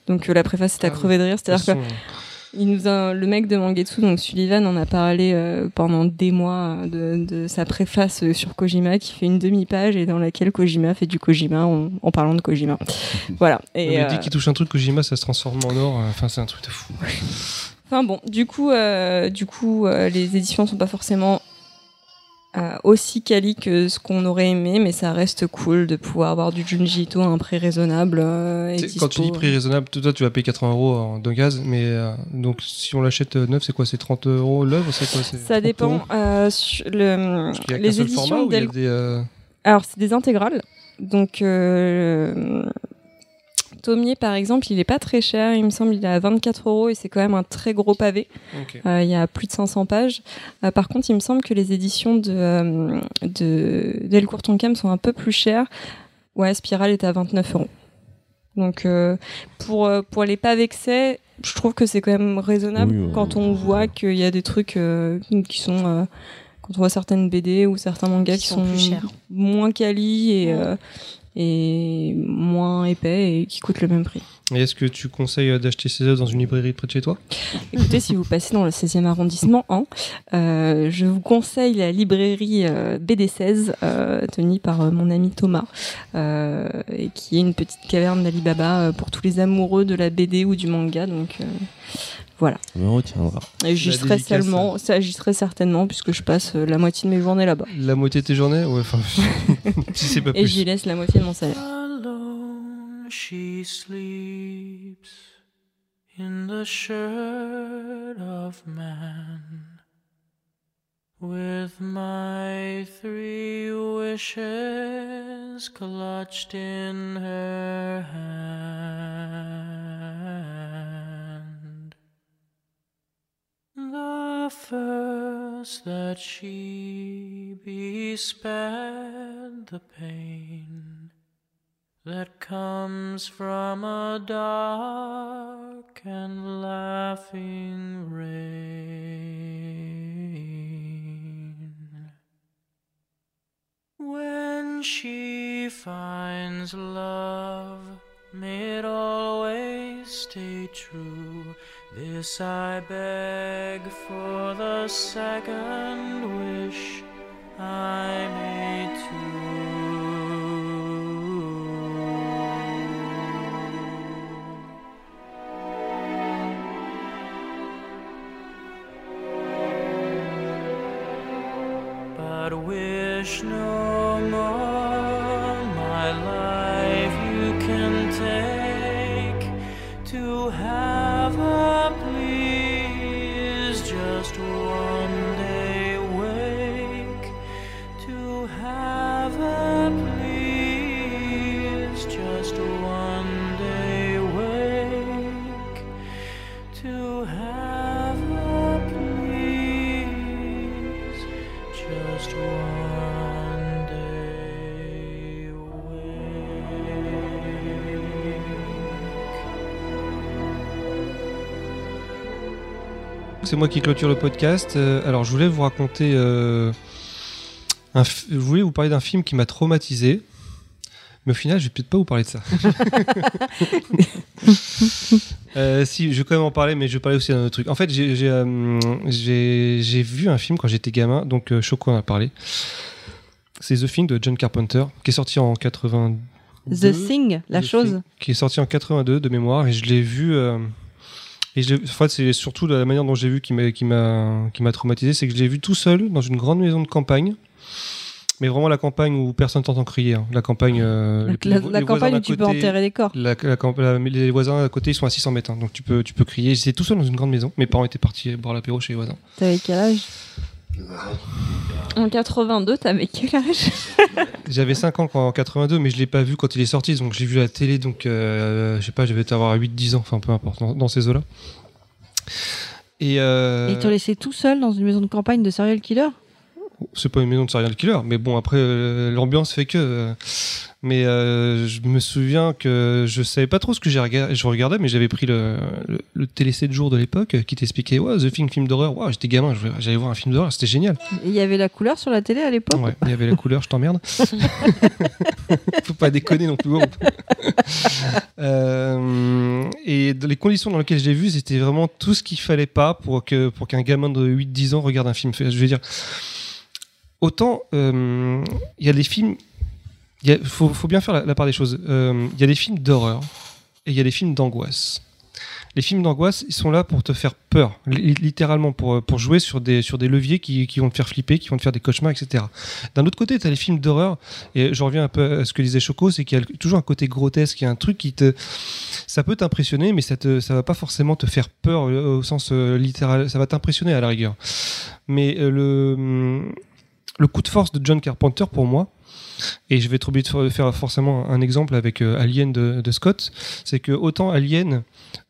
Donc euh, la préface c'est à Ah crever de rire, c'est-à-dire que il nous a, le mec de Mangetsu, donc Sullivan, en a parlé euh, pendant des mois euh, de, de sa préface euh, sur Kojima, qui fait une demi-page et dans laquelle Kojima fait du Kojima en, en parlant de Kojima. voilà. Et, mais euh, dès qu'il touche un truc, Kojima, ça se transforme en or. euh, Enfin, c'est un truc de fou. Enfin bon, du coup, euh, du coup, euh, les éditions sont pas forcément euh, aussi quali que ce qu'on aurait aimé, mais ça reste cool de pouvoir avoir du Junji Ito à un prix raisonnable. euh, et Quand tu dis prix raisonnable, toi tu vas payer 80 euros en de gaz, mais euh, donc si on l'achète euh, neuf, c'est quoi? C'est 30 euros l'œuvre? C'est quoi? Ça dépend. euh, le, les format éditions ou il y a Del- des. euh, Alors, c'est des intégrales. Donc, Tomier, par exemple, il est pas très cher. Il me semble il est à 24 euros et c'est quand même un très gros pavé. Euh, il y a plus de 500 pages. Euh, par contre, il me semble que les éditions de, euh, de Delcourt sont un peu plus chères. Ouais, Spiral est à 29 euros. Donc, euh, pour, pour les pas vexés, je trouve que c'est quand même raisonnable Oui, ouais, quand on voit qu'il y a des trucs euh, qui sont. euh, quand on voit certaines BD ou certains mangas Qui qui, sont plus chers. moins quali et, Ouais. euh, et moins épais et qui coûtent le même prix. Et est-ce que tu conseilles d'acheter ces œuvres dans une librairie près de chez toi? Écoutez, si vous passez dans le 16e arrondissement, hein, euh, je vous conseille la librairie euh, BD16, euh, tenue par mon ami Thomas, et qui est une petite caverne d'Alibaba pour tous les amoureux de la BD ou du manga. Donc voilà. On me retiendra. Et j'y serai seulement, ça j'y serai certainement puisque je passe euh, la moitié de mes journées là-bas. La moitié de tes journées Ouais, enfin. si c'est pas Et plus. j'y laisse la moitié de mon salaire. Alone she sleeps in the shirt of man. With my three wishes clutched in her hand. The first that she be spared the pain that comes from a dark and laughing rain. When she finds love, may it always stay true. This I beg for the second wish I made too. C'est moi qui clôture le podcast. Euh, alors, je voulais vous raconter. euh, un f- je voulais vous parler d'un film qui m'a traumatisé. Mais au final, je vais peut-être pas vous parler de ça. Euh, si, je vais quand même en parler, mais je vais parler aussi d'un autre truc. En fait, j'ai euh, vu un film quand j'étais gamin, donc euh, Choco en a parlé. C'est The Thing de John Carpenter, qui est sorti en 80. The Thing, la The chose. Thing, qui est sorti en 82 de mémoire et je l'ai vu euh, et en fait c'est surtout la manière dont j'ai vu qui m'a qui m'a qui m'a traumatisé c'est que je l'ai vu tout seul dans une grande maison de campagne. Mais vraiment la campagne où personne t'entend crier hein. la campagne euh, La, les- la- les la voisins campagne où tu peux enterrer les corps. la, la- les voisins à côté ils sont à 600 mètres hein, donc tu peux tu peux crier. J'étais tout seul dans une grande maison. Mes parents étaient partis boire l'apéro chez les voisins. T'avais quel âge? En 82, t'avais quel âge? J'avais 5 ans quand, en 82, mais je l'ai pas vu quand il est sorti, donc je l'ai vu à la télé, donc euh, je sais pas, je devais avoir 8-10 ans, enfin peu importe, dans, dans ces eaux-là. Et, euh, Et ils t'ont laissé tout seul dans une maison de campagne de serial killer? C'est pas une maison de serial killer, mais bon, après, euh, l'ambiance fait que. Mais euh, je me souviens que je savais pas trop ce que j'ai je regardais, mais j'avais pris le, le, le télé 7 jours de l'époque euh, qui t'expliquait, ouais, The Thing, film d'horreur, ouais, j'étais gamin, j'allais voir un film d'horreur, c'était génial. Et Il y avait la couleur sur la télé à l'époque Ouais, il y avait la couleur, je t'emmerde. Faut pas déconner non plus. Euh, et les conditions dans lesquelles je l'ai vu, c'était vraiment tout ce qu'il fallait pas pour que pour qu'un gamin de 8-10 ans regarde un film. Je veux dire, autant euh, il y a des films, il faut, bien faire la, part des choses. Euh, Il y a des films d'horreur et il y a des films d'angoisse. Les films d'angoisse, ils sont là pour te faire peur, li- littéralement, pour, pour jouer sur des, sur des leviers qui, qui vont te faire flipper, qui vont te faire des cauchemars, etc. D'un autre côté, tu as les films d'horreur, et je reviens un peu à ce que disait Choco, c'est qu'il y a toujours un côté grotesque, il y a un truc qui te. Ça peut t'impressionner, mais ça te, ça va pas forcément te faire peur euh, au sens euh, littéral, ça va t'impressionner à la rigueur. Mais euh, le, hum, le coup de force de John Carpenter, pour moi, et je vais être obligé de faire forcément un exemple avec euh, Alien de, Scott, c'est que autant Alien,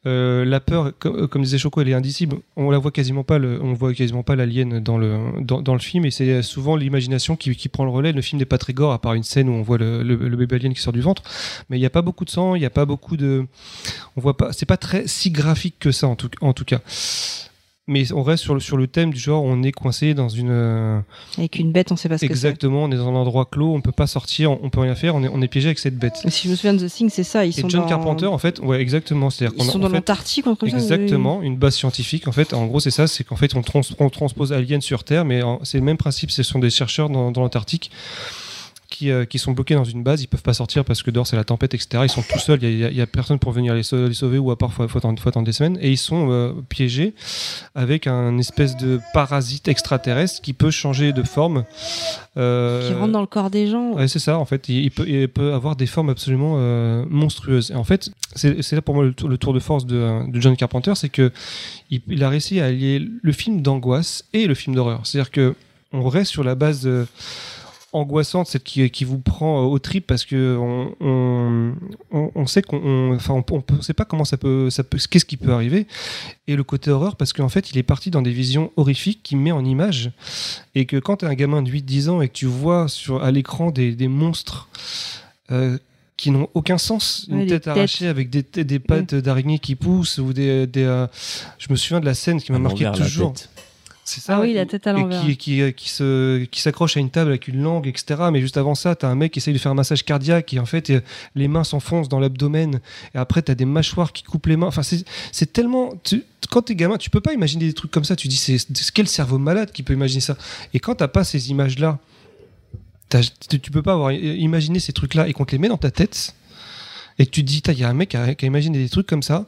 euh, la peur, comme, comme disait Choco, elle est indicible. On la voit quasiment pas, le, on voit quasiment pas l'alien dans le dans, le film, et c'est souvent l'imagination qui, qui prend le relais. Le film n'est pas très gore, à part une scène où on voit le, le, le bébé alien qui sort du ventre, mais il n'y a pas beaucoup de sang, il n'y a pas beaucoup de, on voit pas, c'est pas très si graphique que ça en tout, en tout cas. Mais on reste sur le, sur le thème du genre, on est coincé dans une, euh, Avec une bête, on sait pas ce que c'est. exactement, on est dans un endroit clos, on peut pas sortir, on, on peut rien faire, on est, on est piégé avec cette bête. Si je me souviens de The Thing, c'est ça. Ils Et sont John dans... Carpenter, en fait, ouais, exactement, c'est-à-dire Ils qu'on a- sont dans l'Antarctique, Exactement, une base scientifique. En fait, en gros, c'est ça, c'est qu'en fait, on, trans- on transpose Alien sur Terre, mais c'est le même principe. Ce sont des chercheurs dans, dans l'Antarctique qui, euh, qui sont bloqués dans une base. Ils peuvent pas sortir parce que dehors c'est la tempête, etc. Ils sont tout seuls. Il y, a- personne pour venir les, sau- les sauver ou à part faut, attendre, faut attendre des semaines. Et ils sont euh, piégés avec un espèce de parasite extraterrestre qui peut changer de forme. Euh, Qui rentrent dans le corps des gens. Ouais, c'est ça, en fait. Il, il peut, il peut avoir des formes absolument monstrueuses. Et en fait, c'est là pour moi le tour, le tour de force de, de John Carpenter, c'est que il, il a réussi à allier le film d'angoisse et le film d'horreur. C'est-à-dire que on reste sur la base euh, angoissante, celle qui, qui vous prend euh, au trip parce que on, on, on- on sait qu'on, on- enfin, on, on, peut- on sait pas comment ça peut, ça peut, qu'est-ce qui peut arriver. Et le côté horreur parce qu'en fait, il est parti dans des visions horrifiques qui met en image et que quand tu es un gamin de 8-10 ans et que tu vois sur, à l'écran des, des monstres euh, qui n'ont aucun sens, une Ouais, tête têtes. arrachée avec des, des pattes d'araignée qui poussent ou des, des euh, je me souviens de la scène qui m'a marqué toujours. C'est ça. Ah oui, la tête à l'envers. qui, qui, euh, qui se qui s'accroche à une table avec une langue, etc. Mais juste avant ça, t'as un mec qui essaye de faire un massage cardiaque et en fait euh, les mains s'enfoncent dans l'abdomen et après t'as des mâchoires qui coupent les mains. Enfin c'est tellement tu- quand t'es gamin, tu peux pas imaginer des trucs comme ça. Tu dis c'est quel cerveau malade qui peut imaginer ça. Et quand t'as pas ces images là, tu, peux pas avoir i- imaginé ces trucs là et qu'on te les met dans ta tête et que tu te dis il y a un mec qui a, qui a imaginé des trucs comme ça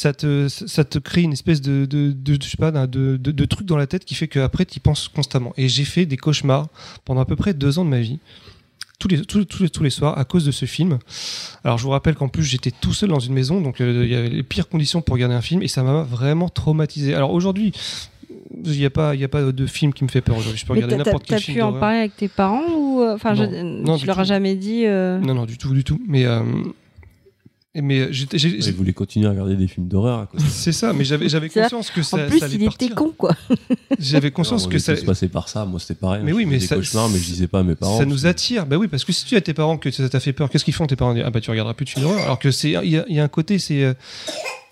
ça te, ça te crée une espèce de, de, de- je sais pas, de, de, truc dans la tête qui fait qu'après, tu y penses constamment. Et j'ai fait des cauchemars pendant à peu près deux ans de ma vie. Tous les, tous, tous les, tous les soirs à cause de ce film. Alors je vous rappelle qu'en plus j'étais tout seul dans une maison, donc euh, il y avait les pires conditions pour regarder un film et ça m'a vraiment traumatisé. Alors aujourd'hui, il n'y a, pas- il a pas de film qui me fait peur aujourd'hui. Je peux Mais regarder t'as- t'as n'importe quel t'as film. pu en parler avec tes parents ou euh, enfin je- Non. Non, tu leur as jamais dit euh, Non, non, du tout, du tout. Mais. Euh, Mais j'étais- j'ai- Il voulait continuer à regarder des films d'horreur c'est ça, mais j'avais ça. conscience que ça, en plus, ça allait il était partir. con, quoi. J'avais conscience Alors, que ça, était tous passés par ça, moi c'était pareil. Mais oui, mais ça- des cauchemars, mais je disais pas à mes parents. ça nous attire. Bah oui, parce que si tu à tes parents que ça t'a fait peur, qu'est-ce qu'ils font tes parents? Ah bah tu regarderas plus de films d'horreur. Alors que c'est, il y, a- il y a un côté, c'est, euh,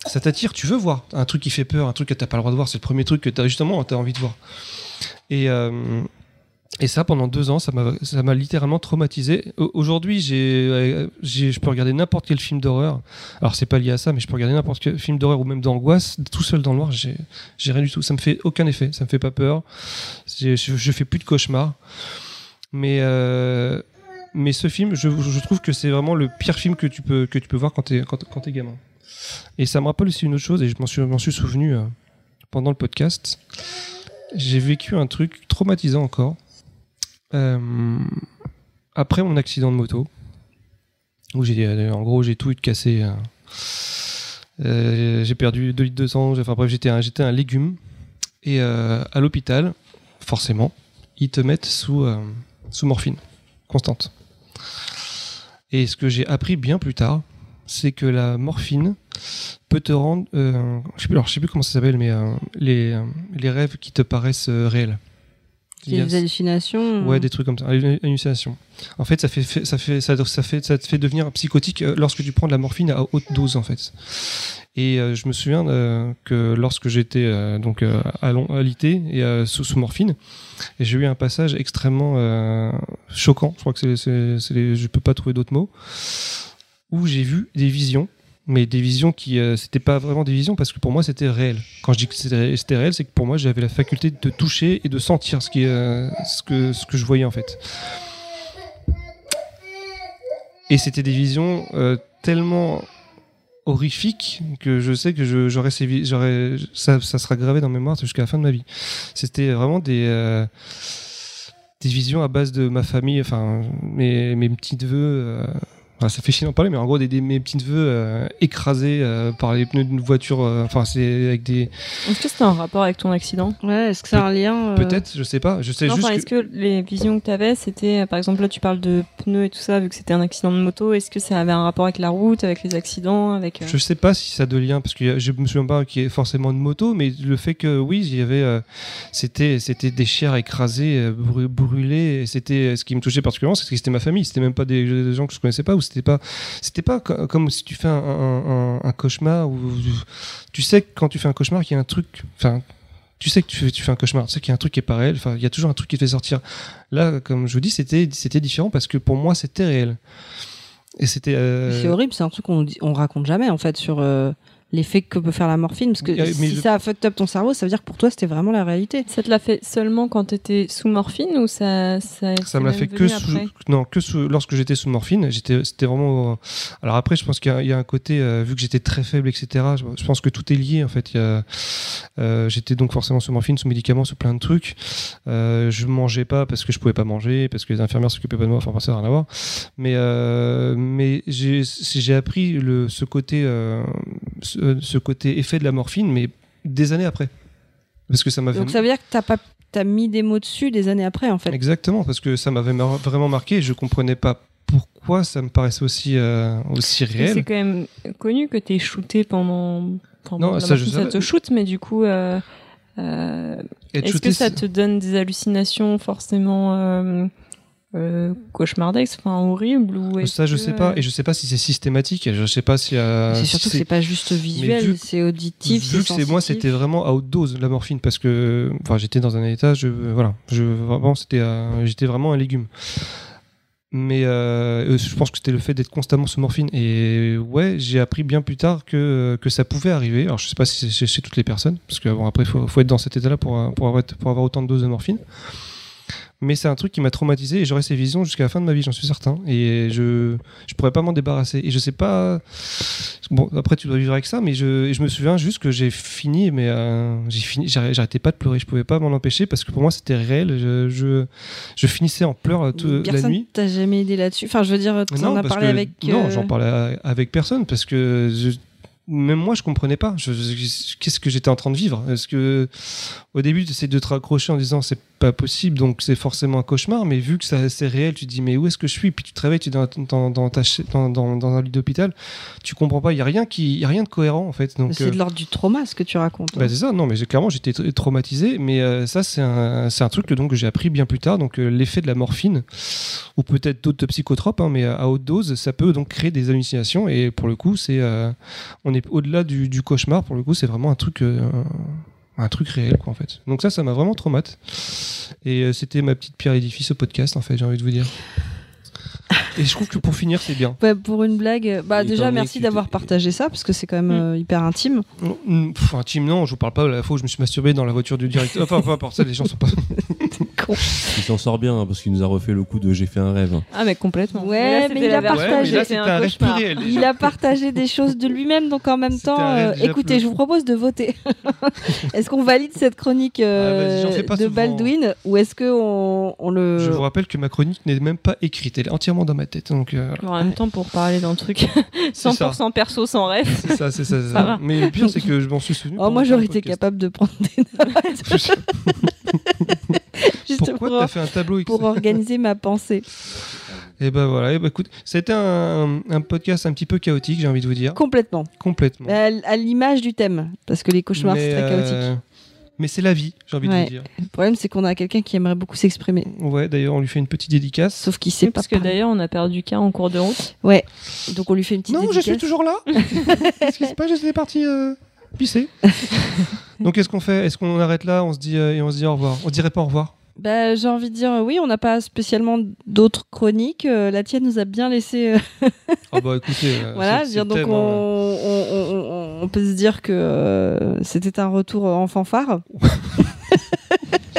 ça t'attire, tu veux voir un truc qui fait peur, un truc que t'as pas le droit de voir. C'est le premier truc que t'as justement, t'as envie de voir. Et euh, et ça, pendant deux ans, ça m'a, littéralement traumatisé. Au- Aujourd'hui, euh, je peux regarder n'importe quel film d'horreur. Alors, c'est pas lié à ça, mais je peux regarder n'importe quel film d'horreur ou même d'angoisse, tout seul dans le noir. J'ai, rien du tout. Ça me fait aucun effet. Ça me fait pas peur. Je, je fais plus de cauchemars. Mais, euh, mais ce film, je, trouve que c'est vraiment le pire film que tu peux, que tu peux voir quand t'es, quand, quand gamin. Et ça me rappelle aussi une autre chose, et je m'en suis, suis souvenu euh, pendant le podcast. J'ai vécu un truc traumatisant encore. Euh, après mon accident de moto, où j'ai, euh, en gros, j'ai tout eu de cassé. euh, j'ai perdu 2 litres de sang. Enfin bref, j'étais un, un légume. Et à l'hôpital, forcément, ils te mettent sous, sous morphine constante. Et ce que j'ai appris bien plus tard, c'est que la morphine peut te rendre, je sais plus, alors je sais plus comment ça s'appelle, mais les, les rêves qui te paraissent réels. Y a des hallucinations. Ouais, des trucs comme ça, hallu- hallucinations. En fait, ça fait, fait- ça fait, ça, fait, ça te fait devenir psychotique euh, lorsque tu prends de la morphine à haute dose, en fait. Et euh, je me souviens euh, que lorsque j'étais euh, donc à, l'IT et sous, sous morphine, j'ai eu un passage extrêmement choquant. Je crois que c'est, les- je peux pas trouver d'autres mots, où j'ai vu des visions. Mais des visions qui, euh, c'était pas vraiment des visions parce que pour moi c'était réel. Quand je dis que c'était réel, c'est que pour moi j'avais la faculté de toucher et de sentir ce qui, euh, ce que, ce que je voyais en fait. Et c'était des visions euh, tellement horrifiques que je sais que j'aurais j'aurais ça, ça sera gravé dans ma mémoire jusqu'à la fin de ma vie. C'était vraiment des euh, des visions à base de ma famille, enfin mes, mes petits neveux. Enfin, ça fait chier d'en parler, mais en gros, des, des- mes petits neveux euh, écrasés euh, par les pneus d'une voiture. euh, Enfin, c'est avec des. Est-ce que c'était un rapport avec ton accident? Ouais, est-ce que c'est un lien euh, Peut-être, je sais pas. Je sais Non, juste enfin, que- Est-ce que les visions que tu avais, c'était, euh, par exemple, là tu parles de pneus et tout ça, vu que c'était un accident de moto, est-ce que ça avait un rapport avec la route, avec les accidents, avec... euh, Je sais pas si ça a de lien parce que je me souviens pas qu'il y ait forcément de moto, mais le fait que oui, il y avait, euh, c'était, c'était des chairs écrasées, euh, bru- brûlées. Et c'était ce qui me touchait particulièrement, c'est que c'était ma famille. C'était même pas des, des gens que je connaissais pas ou c'était pas, c'était pas co- comme si tu fais un, cauchemar ou tu sais que quand tu fais un cauchemar qu'il y a un truc, enfin. Tu sais que tu fais, tu fais un cauchemar, tu sais qu'il y a un truc qui est pas réel, enfin, il y a toujours un truc qui fait sortir. Là, comme je vous dis, c'était, c'était différent parce que pour moi, c'était réel. Et c'était. euh, C'est horrible, c'est un truc qu'on on raconte jamais en fait sur euh, l'effet que peut faire la morphine. Parce que Euh, si ça a fucked up ton cerveau, ça veut dire que pour toi c'était vraiment la réalité. Ça te l'a fait seulement quand tu étais sous morphine ou ça Ça, Ça me l'a fait que sous, non que sous, lorsque j'étais sous morphine. J'étais, c'était vraiment. euh, alors après, je pense qu'il y a, il y a un côté euh, vu que j'étais très faible, etc. Je, je pense que tout est lié en fait. Euh, j'étais donc forcément sous morphine, sous médicaments, sous plein de trucs. Euh, je mangeais pas parce que je pouvais pas manger, parce que les infirmières s'occupaient pas de moi. Enfin, ça n'a rien à voir. Mais euh, mais j'ai, appris le ce côté euh, ce, ce côté effet de la morphine, mais des années après. Parce que ça m'avait Donc ça veut dire que t'as pas t'as mis des mots dessus des années après en fait. Exactement, parce que ça m'avait mar- vraiment marqué et je comprenais pas pourquoi ça me paraissait aussi, euh, aussi Et C'est réel. quand même connu que t'es shooté pendant. pendant Non, ça, je ça savais. te shoot, mais du coup, euh, euh, est-ce que ça te donne des hallucinations forcément euh, euh, cauchemardesques, enfin ou est-ce Ça, je que, sais pas, euh, et je sais pas si c'est systématique. et Je sais pas si. euh, c'est si surtout que c'est pas juste visuel, c'est auditif, Vu que c'est moi, c'était vraiment à haute dose la morphine parce que, enfin, j'étais dans un état, je, voilà, je vraiment, c'était, euh, j'étais vraiment un légume. Mais euh, je pense que c'était le fait d'être constamment sous morphine. Et ouais, j'ai appris bien plus tard que, que ça pouvait arriver. Alors je sais pas si c'est chez, chez toutes les personnes, parce que bon, après, il faut, faut être dans cet état-là pour, euh, pour, avoir, pour avoir autant de doses de morphine. Mais c'est un truc qui m'a traumatisé et j'aurai ces visions jusqu'à la fin de ma vie, j'en suis certain. Et je je pourrais pas m'en débarrasser. Et je sais pas. Bon, après tu dois vivre avec ça, mais je, je me souviens juste que j'ai fini, mais euh, j'ai fini, j'arrêtais pas de pleurer, je pouvais pas m'en empêcher parce que pour moi c'était réel. Je, je, je finissais en pleurs euh, tout- la Personne nuit. t'a jamais aidé là-dessus? Enfin, je veux dire, tu en as parlé que- avec. Non, euh, j'en parlais avec personne parce que je- même moi, je comprenais pas. Qu'est-ce que j'étais en train de vivre? Est-ce que au début, tu essaies de te raccrocher en disant c'est pas possible, donc c'est forcément un cauchemar. Mais vu que c'est réel, tu te dis mais où est-ce que je suis? Puis tu te réveilles, tu es dans, dans, ta un lit d'hôpital, tu comprends pas. Il y a rien qui, il y a rien de cohérent en fait. C'est euh, de l'ordre du trauma ce que tu racontes. bah, c'est ça, non, mais clairement j'étais tra- traumatisé, mais euh, ça c'est un, un truc que donc j'ai appris bien plus tard, donc euh, l'effet de la morphine, ou peut-être d'autres psychotropes, hein, mais à, haute dose, ça peut donc créer des hallucinations, et pour le coup c'est, on est au-delà du, du cauchemar, pour le coup c'est vraiment un truc, un truc réel quoi en fait. Donc ça, ça m'a vraiment traumatisé, et euh, c'était ma petite pierre à l'édifice au podcast en fait, j'ai envie de vous dire. Et je trouve que pour finir c'est bien. Ouais, pour une blague, bah déjà merci d'avoir partagé ça parce que c'est quand même Mm. euh, hyper intime. Mm, pff, intime non, je vous parle pas de la fois où je me suis masturbé dans la voiture du directeur. Enfin, peu importe ça, les gens sont pas. Il s'en sort bien hein, parce qu'il nous a refait le coup de j'ai fait un rêve. Ah, mais complètement. Ouais, là, mais il a partagé. là un réel. Il a partagé des choses de lui-même, donc en même temps, euh, écoutez, plus. je vous propose de voter. est-ce qu'on valide cette chronique euh, Ah, de souvent. Baldwin ou est-ce que on, on le Je vous rappelle que ma chronique n'est même pas écrite, elle est entièrement dans ma tête. Donc, euh, En même temps, pour parler d'un truc C'est ça. 100% perso sans rêve. c'est ça, c'est ça. c'est Ça. Mais le pire, c'est que je m'en suis souvenu. Oh, moi j'aurais été capable de prendre des notes juste Pourquoi pour, t'as fait un tableau pour organiser ma pensée. Et ben voilà, et ben écoute, c'était un, un podcast un petit peu chaotique, j'ai envie de vous dire. Complètement. Complètement. À, à l'image du thème, parce que les cauchemars c'est très chaotique. euh, Mais c'est la vie, j'ai envie de vous dire. Le problème c'est qu'on a quelqu'un qui aimerait beaucoup s'exprimer, Ouais, d'ailleurs, on lui fait une petite dédicace. sauf qu'il sait pas Parce que d'ailleurs, on a perdu K en cours de route. Ouais. Donc on lui fait une petite Non, je dédicace. suis toujours là. Qu'est-ce qui se passe? J'étais parti euh, pisser. Donc, qu'est-ce qu'on fait? Est-ce qu'on arrête là? On se dit euh, et on se dit au revoir. On dirait pas au revoir. Bah, j'ai envie de dire euh, oui, on n'a pas spécialement d'autres chroniques. Euh, la tienne nous a bien laissé. Ah bah écoutez, voilà, c'est dire, donc thème, on, hein. on- on- on- on peut se dire que euh, c'était un retour en fanfare.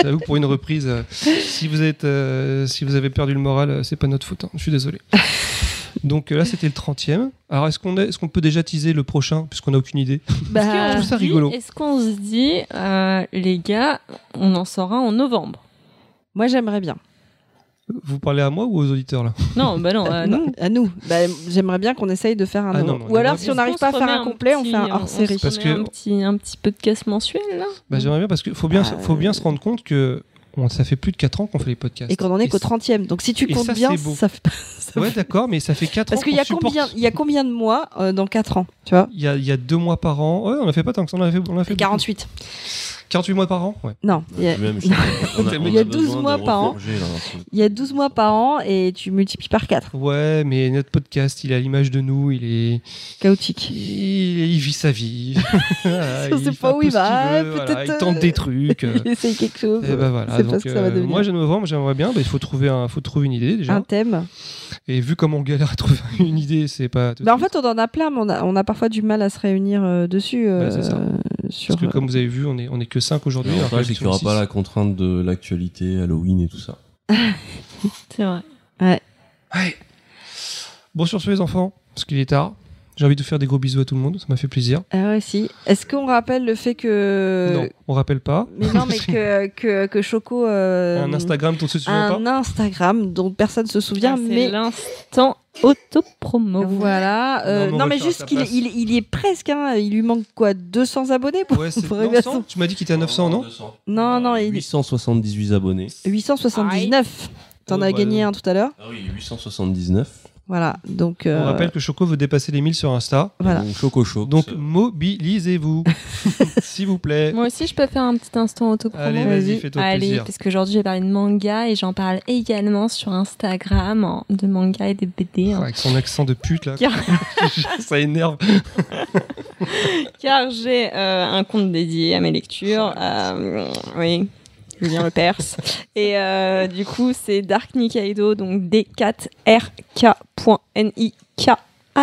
J'avoue pour une reprise, si vous êtes, euh, si vous avez perdu le moral, c'est pas notre faute. hein. Je suis désolé. Donc là, c'était le 30e. Alors, est-ce qu'on est, est-ce qu'on peut déjà teaser le prochain, puisqu'on n'a aucune idée? Bah, je trouve ça rigolo? Est-ce qu'on se dit, euh, les gars, on en saura en novembre? Moi j'aimerais bien. Vous parlez à moi ou aux auditeurs là? Non, bah non, à nous. À nous. Bah, j'aimerais bien qu'on essaye de faire un. Ah non, Ou alors si on n'arrive pas à faire un complet, on fait un hors série. Parce que- un petit, un petit podcast mensuel là bah, J'aimerais bien parce qu'il faut bien, Ah, faut bien se rendre compte que ça fait plus de 4 ans qu'on fait les podcasts. Et qu'on en est qu'au c- 30e. Donc si tu comptes ça, bien, ça fait. ça Ouais, d'accord, mais ça fait 4 ans Parce qu'il y, a qu'on supporte- combien- il y a combien de mois euh, dans 4 ans Tu vois? Il y a, il y a deux mois par an. Ouais, on a fait pas tant que ça. On a fait, on a fait beaucoup. 48. 48 mois par an Ouais. Non. il y a- Même, je- on a- on Il y a a 12 besoin de mois par an. Il y a 12 mois par an et tu multiplies par 4. Ouais, mais notre podcast, il est à l'image de nous. Il est. Chaotique. Il, il vit sa vie. Voilà, Je il sais fait pas où il ce qu'il va, veut, voilà, peut-être, il tente euh, des trucs. euh, Il essaye quelque chose. Et ben voilà. C'est pas donc, ce que ça va euh, moi, je novembre, j'aimerais bien. bah, il faut trouver un, faut trouver une idée déjà. Un thème. Et vu comment on galère à trouver une idée, c'est pas. tout Bah, en fait, on en a plein, mais on a, on a parfois du mal à se réunir euh, dessus. euh, Bah, c'est ça. Sur, Parce que comme vous avez vu, on est, on est que 5 aujourd'hui. L'avantage, que c'est qu'il n'y aura six. pas la contrainte de l'actualité, Halloween et tout ça. C'est vrai. Ouais. Bon, sur ce, les enfants, parce qu'il est tard. J'ai envie de faire des gros bisous à tout le monde, ça m'a fait plaisir. Ah ouais, si. Est-ce qu'on rappelle le fait que. Non, on rappelle pas. Mais non, mais que, que, que Choco. euh, un Instagram dont tu te souviens un pas Instagram dont personne se souvient, Ah, c'est mais. l'instant autopromo. Voilà. euh, Non, mais non, juste qu'il il, il y est presque. Hein, il lui manque quoi 200 abonnés pour, Ouais, c'est pour non, arriver à 100 son- Tu m'as dit qu'il était à 900, non Non, non, il est 878 abonnés. 879. T'en Ouais, as bah, gagné un tout à l'heure. Ah oui, 879. Voilà. Donc. On euh, rappelle que Choco veut dépasser les 1000 sur Insta. Voilà. Donc, Choco Choc. Donc mobilisez-vous, s'il vous plaît. Moi aussi, je peux faire un petit instant autopromo. Allez, vas-y, fais-toi Allez, plaisir. parce qu'aujourd'hui, j'ai parlé de manga et j'en parle également sur Instagram en- de manga et de BD. hein. Avec son accent de pute là, Car, ça énerve. car j'ai euh, un compte dédié à mes lectures. euh, oui, Julien Lepers. Et euh, du coup, c'est Dark Nikaido, donc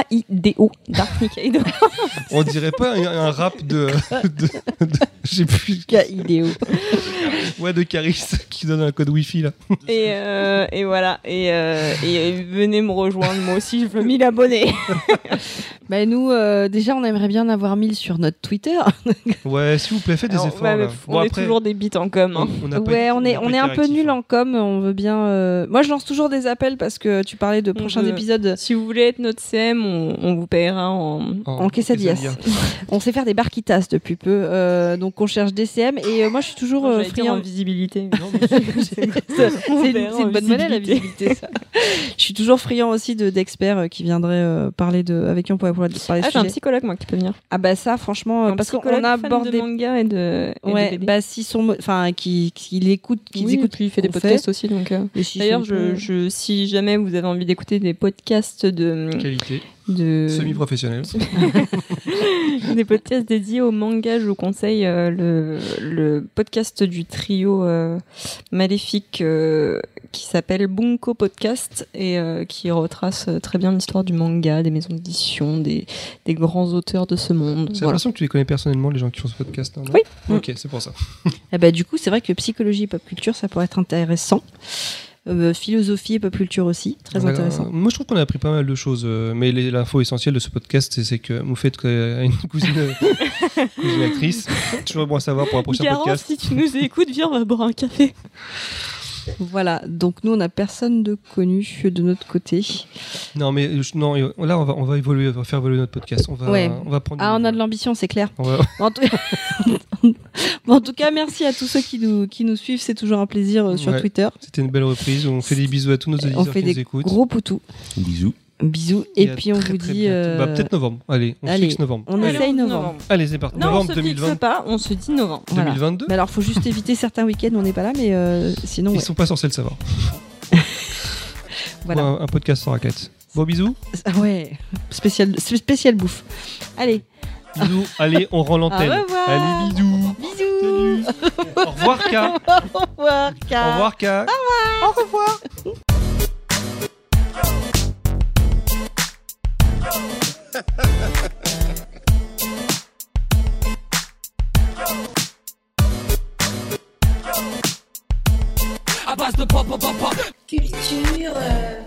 D4RK.NIK-AIDO. Dark Nikaido. On dirait pas un, un rap de, de, de- je sais plus. K idéo. Ouais, de Caris qui donne un code wifi là. Et, euh, et voilà. Et, euh, et venez me rejoindre. Moi aussi, je veux 1000 abonnés. Bah, nous, euh, déjà, on aimerait bien en avoir 1000 sur notre Twitter. Ouais, s'il vous plaît, faites des Alors, efforts. ouais, là. mais Bon, on est après, toujours des bits en com. hein. on ouais, on est, on est un peu nul hein. en com. On veut bien. euh, Moi, je lance toujours des appels parce que tu parlais de On prochains épisodes Si vous voulez être notre CM, on, on vous paiera en. en quesadillas. on sait faire des barquitas depuis peu, euh, donc on cherche des CM. Et euh, moi, je suis toujours euh, dire en friand. visibilité. C'est une, c'est une bonne monnaie la visibilité. ça. Je suis toujours friand aussi de d'experts qui viendraient euh, parler de avec qui on pourrait parler de parler de Ah, j'ai un psychologue, moi, qui peut venir. Ah bah ça, franchement, Un parce qu'on psychologue a fan abordé. de manga et de. et de Ouais, BD. bah s'ils sont, enfin, qui, qui l'écoutent, qui Oui, écoutent, puis il fait des podcasts aussi, donc. D'ailleurs, je, si jamais vous avez envie d'écouter des podcasts de, Qualité, de semi-professionnel. des podcasts dédiés au manga, je vous conseille euh, le, le podcast du trio euh, maléfique euh, qui s'appelle Bunko Podcast et euh, qui retrace très bien l'histoire du manga, des maisons d'édition, des, des grands auteurs de ce monde. J'ai Voilà. l'impression que tu les connais personnellement, les gens qui font ce podcast. hein, non Oui. Ok, c'est pour ça. Eh bah, du coup, c'est vrai que psychologie et pop culture, ça pourrait être intéressant. Euh, philosophie et pop culture aussi, très Voilà. intéressant. Moi, je trouve qu'on a appris pas mal de choses, euh, mais l'info essentielle de ce podcast, c'est- que vous faites euh, une cousine, cousine actrice. Toujours bon à savoir pour un prochain Garance, podcast. si tu nous écoutes, viens, on va boire un café. Voilà, donc nous, on n'a personne de connu de notre côté. Non, mais euh, non, euh, là, on va, on va évoluer, on va faire évoluer notre podcast. On va, Ouais. on va prendre. Ah, on a de l'ambition, c'est clair. En tout... Bon, en tout cas, merci à tous ceux qui nous, qui nous suivent. C'est toujours un plaisir euh, sur Ouais. Twitter. C'était une belle reprise. On fait des bisous à tous nos auditeurs On fait qui nous des écoutent. gros poutous. Bisous. Bisous. Et, puis on très, vous très dit. euh, Bah, peut-être novembre. Allez, on allez, fixe novembre. on Allez, essaye novembre. Allez, c'est parti. Non, on novembre se 2020. fixe pas, on se dit novembre. Voilà. 2022. Mais alors, faut juste éviter certains week-ends où on n'est pas là, mais euh, sinon, Ils ouais. sont pas censés le savoir. Voilà. Un, un podcast sans raquette. Bon bisous. Ah ouais, spécial, spécial bouffe. Allez, Bisous. Allez, on rend l'antenne. Au revoir. Allez, bisous. bisous. Salut. Au revoir, K. Au revoir, Au revoir, K. Au revoir. Au revoir. À base de pop, pop, pop, Culture. Euh,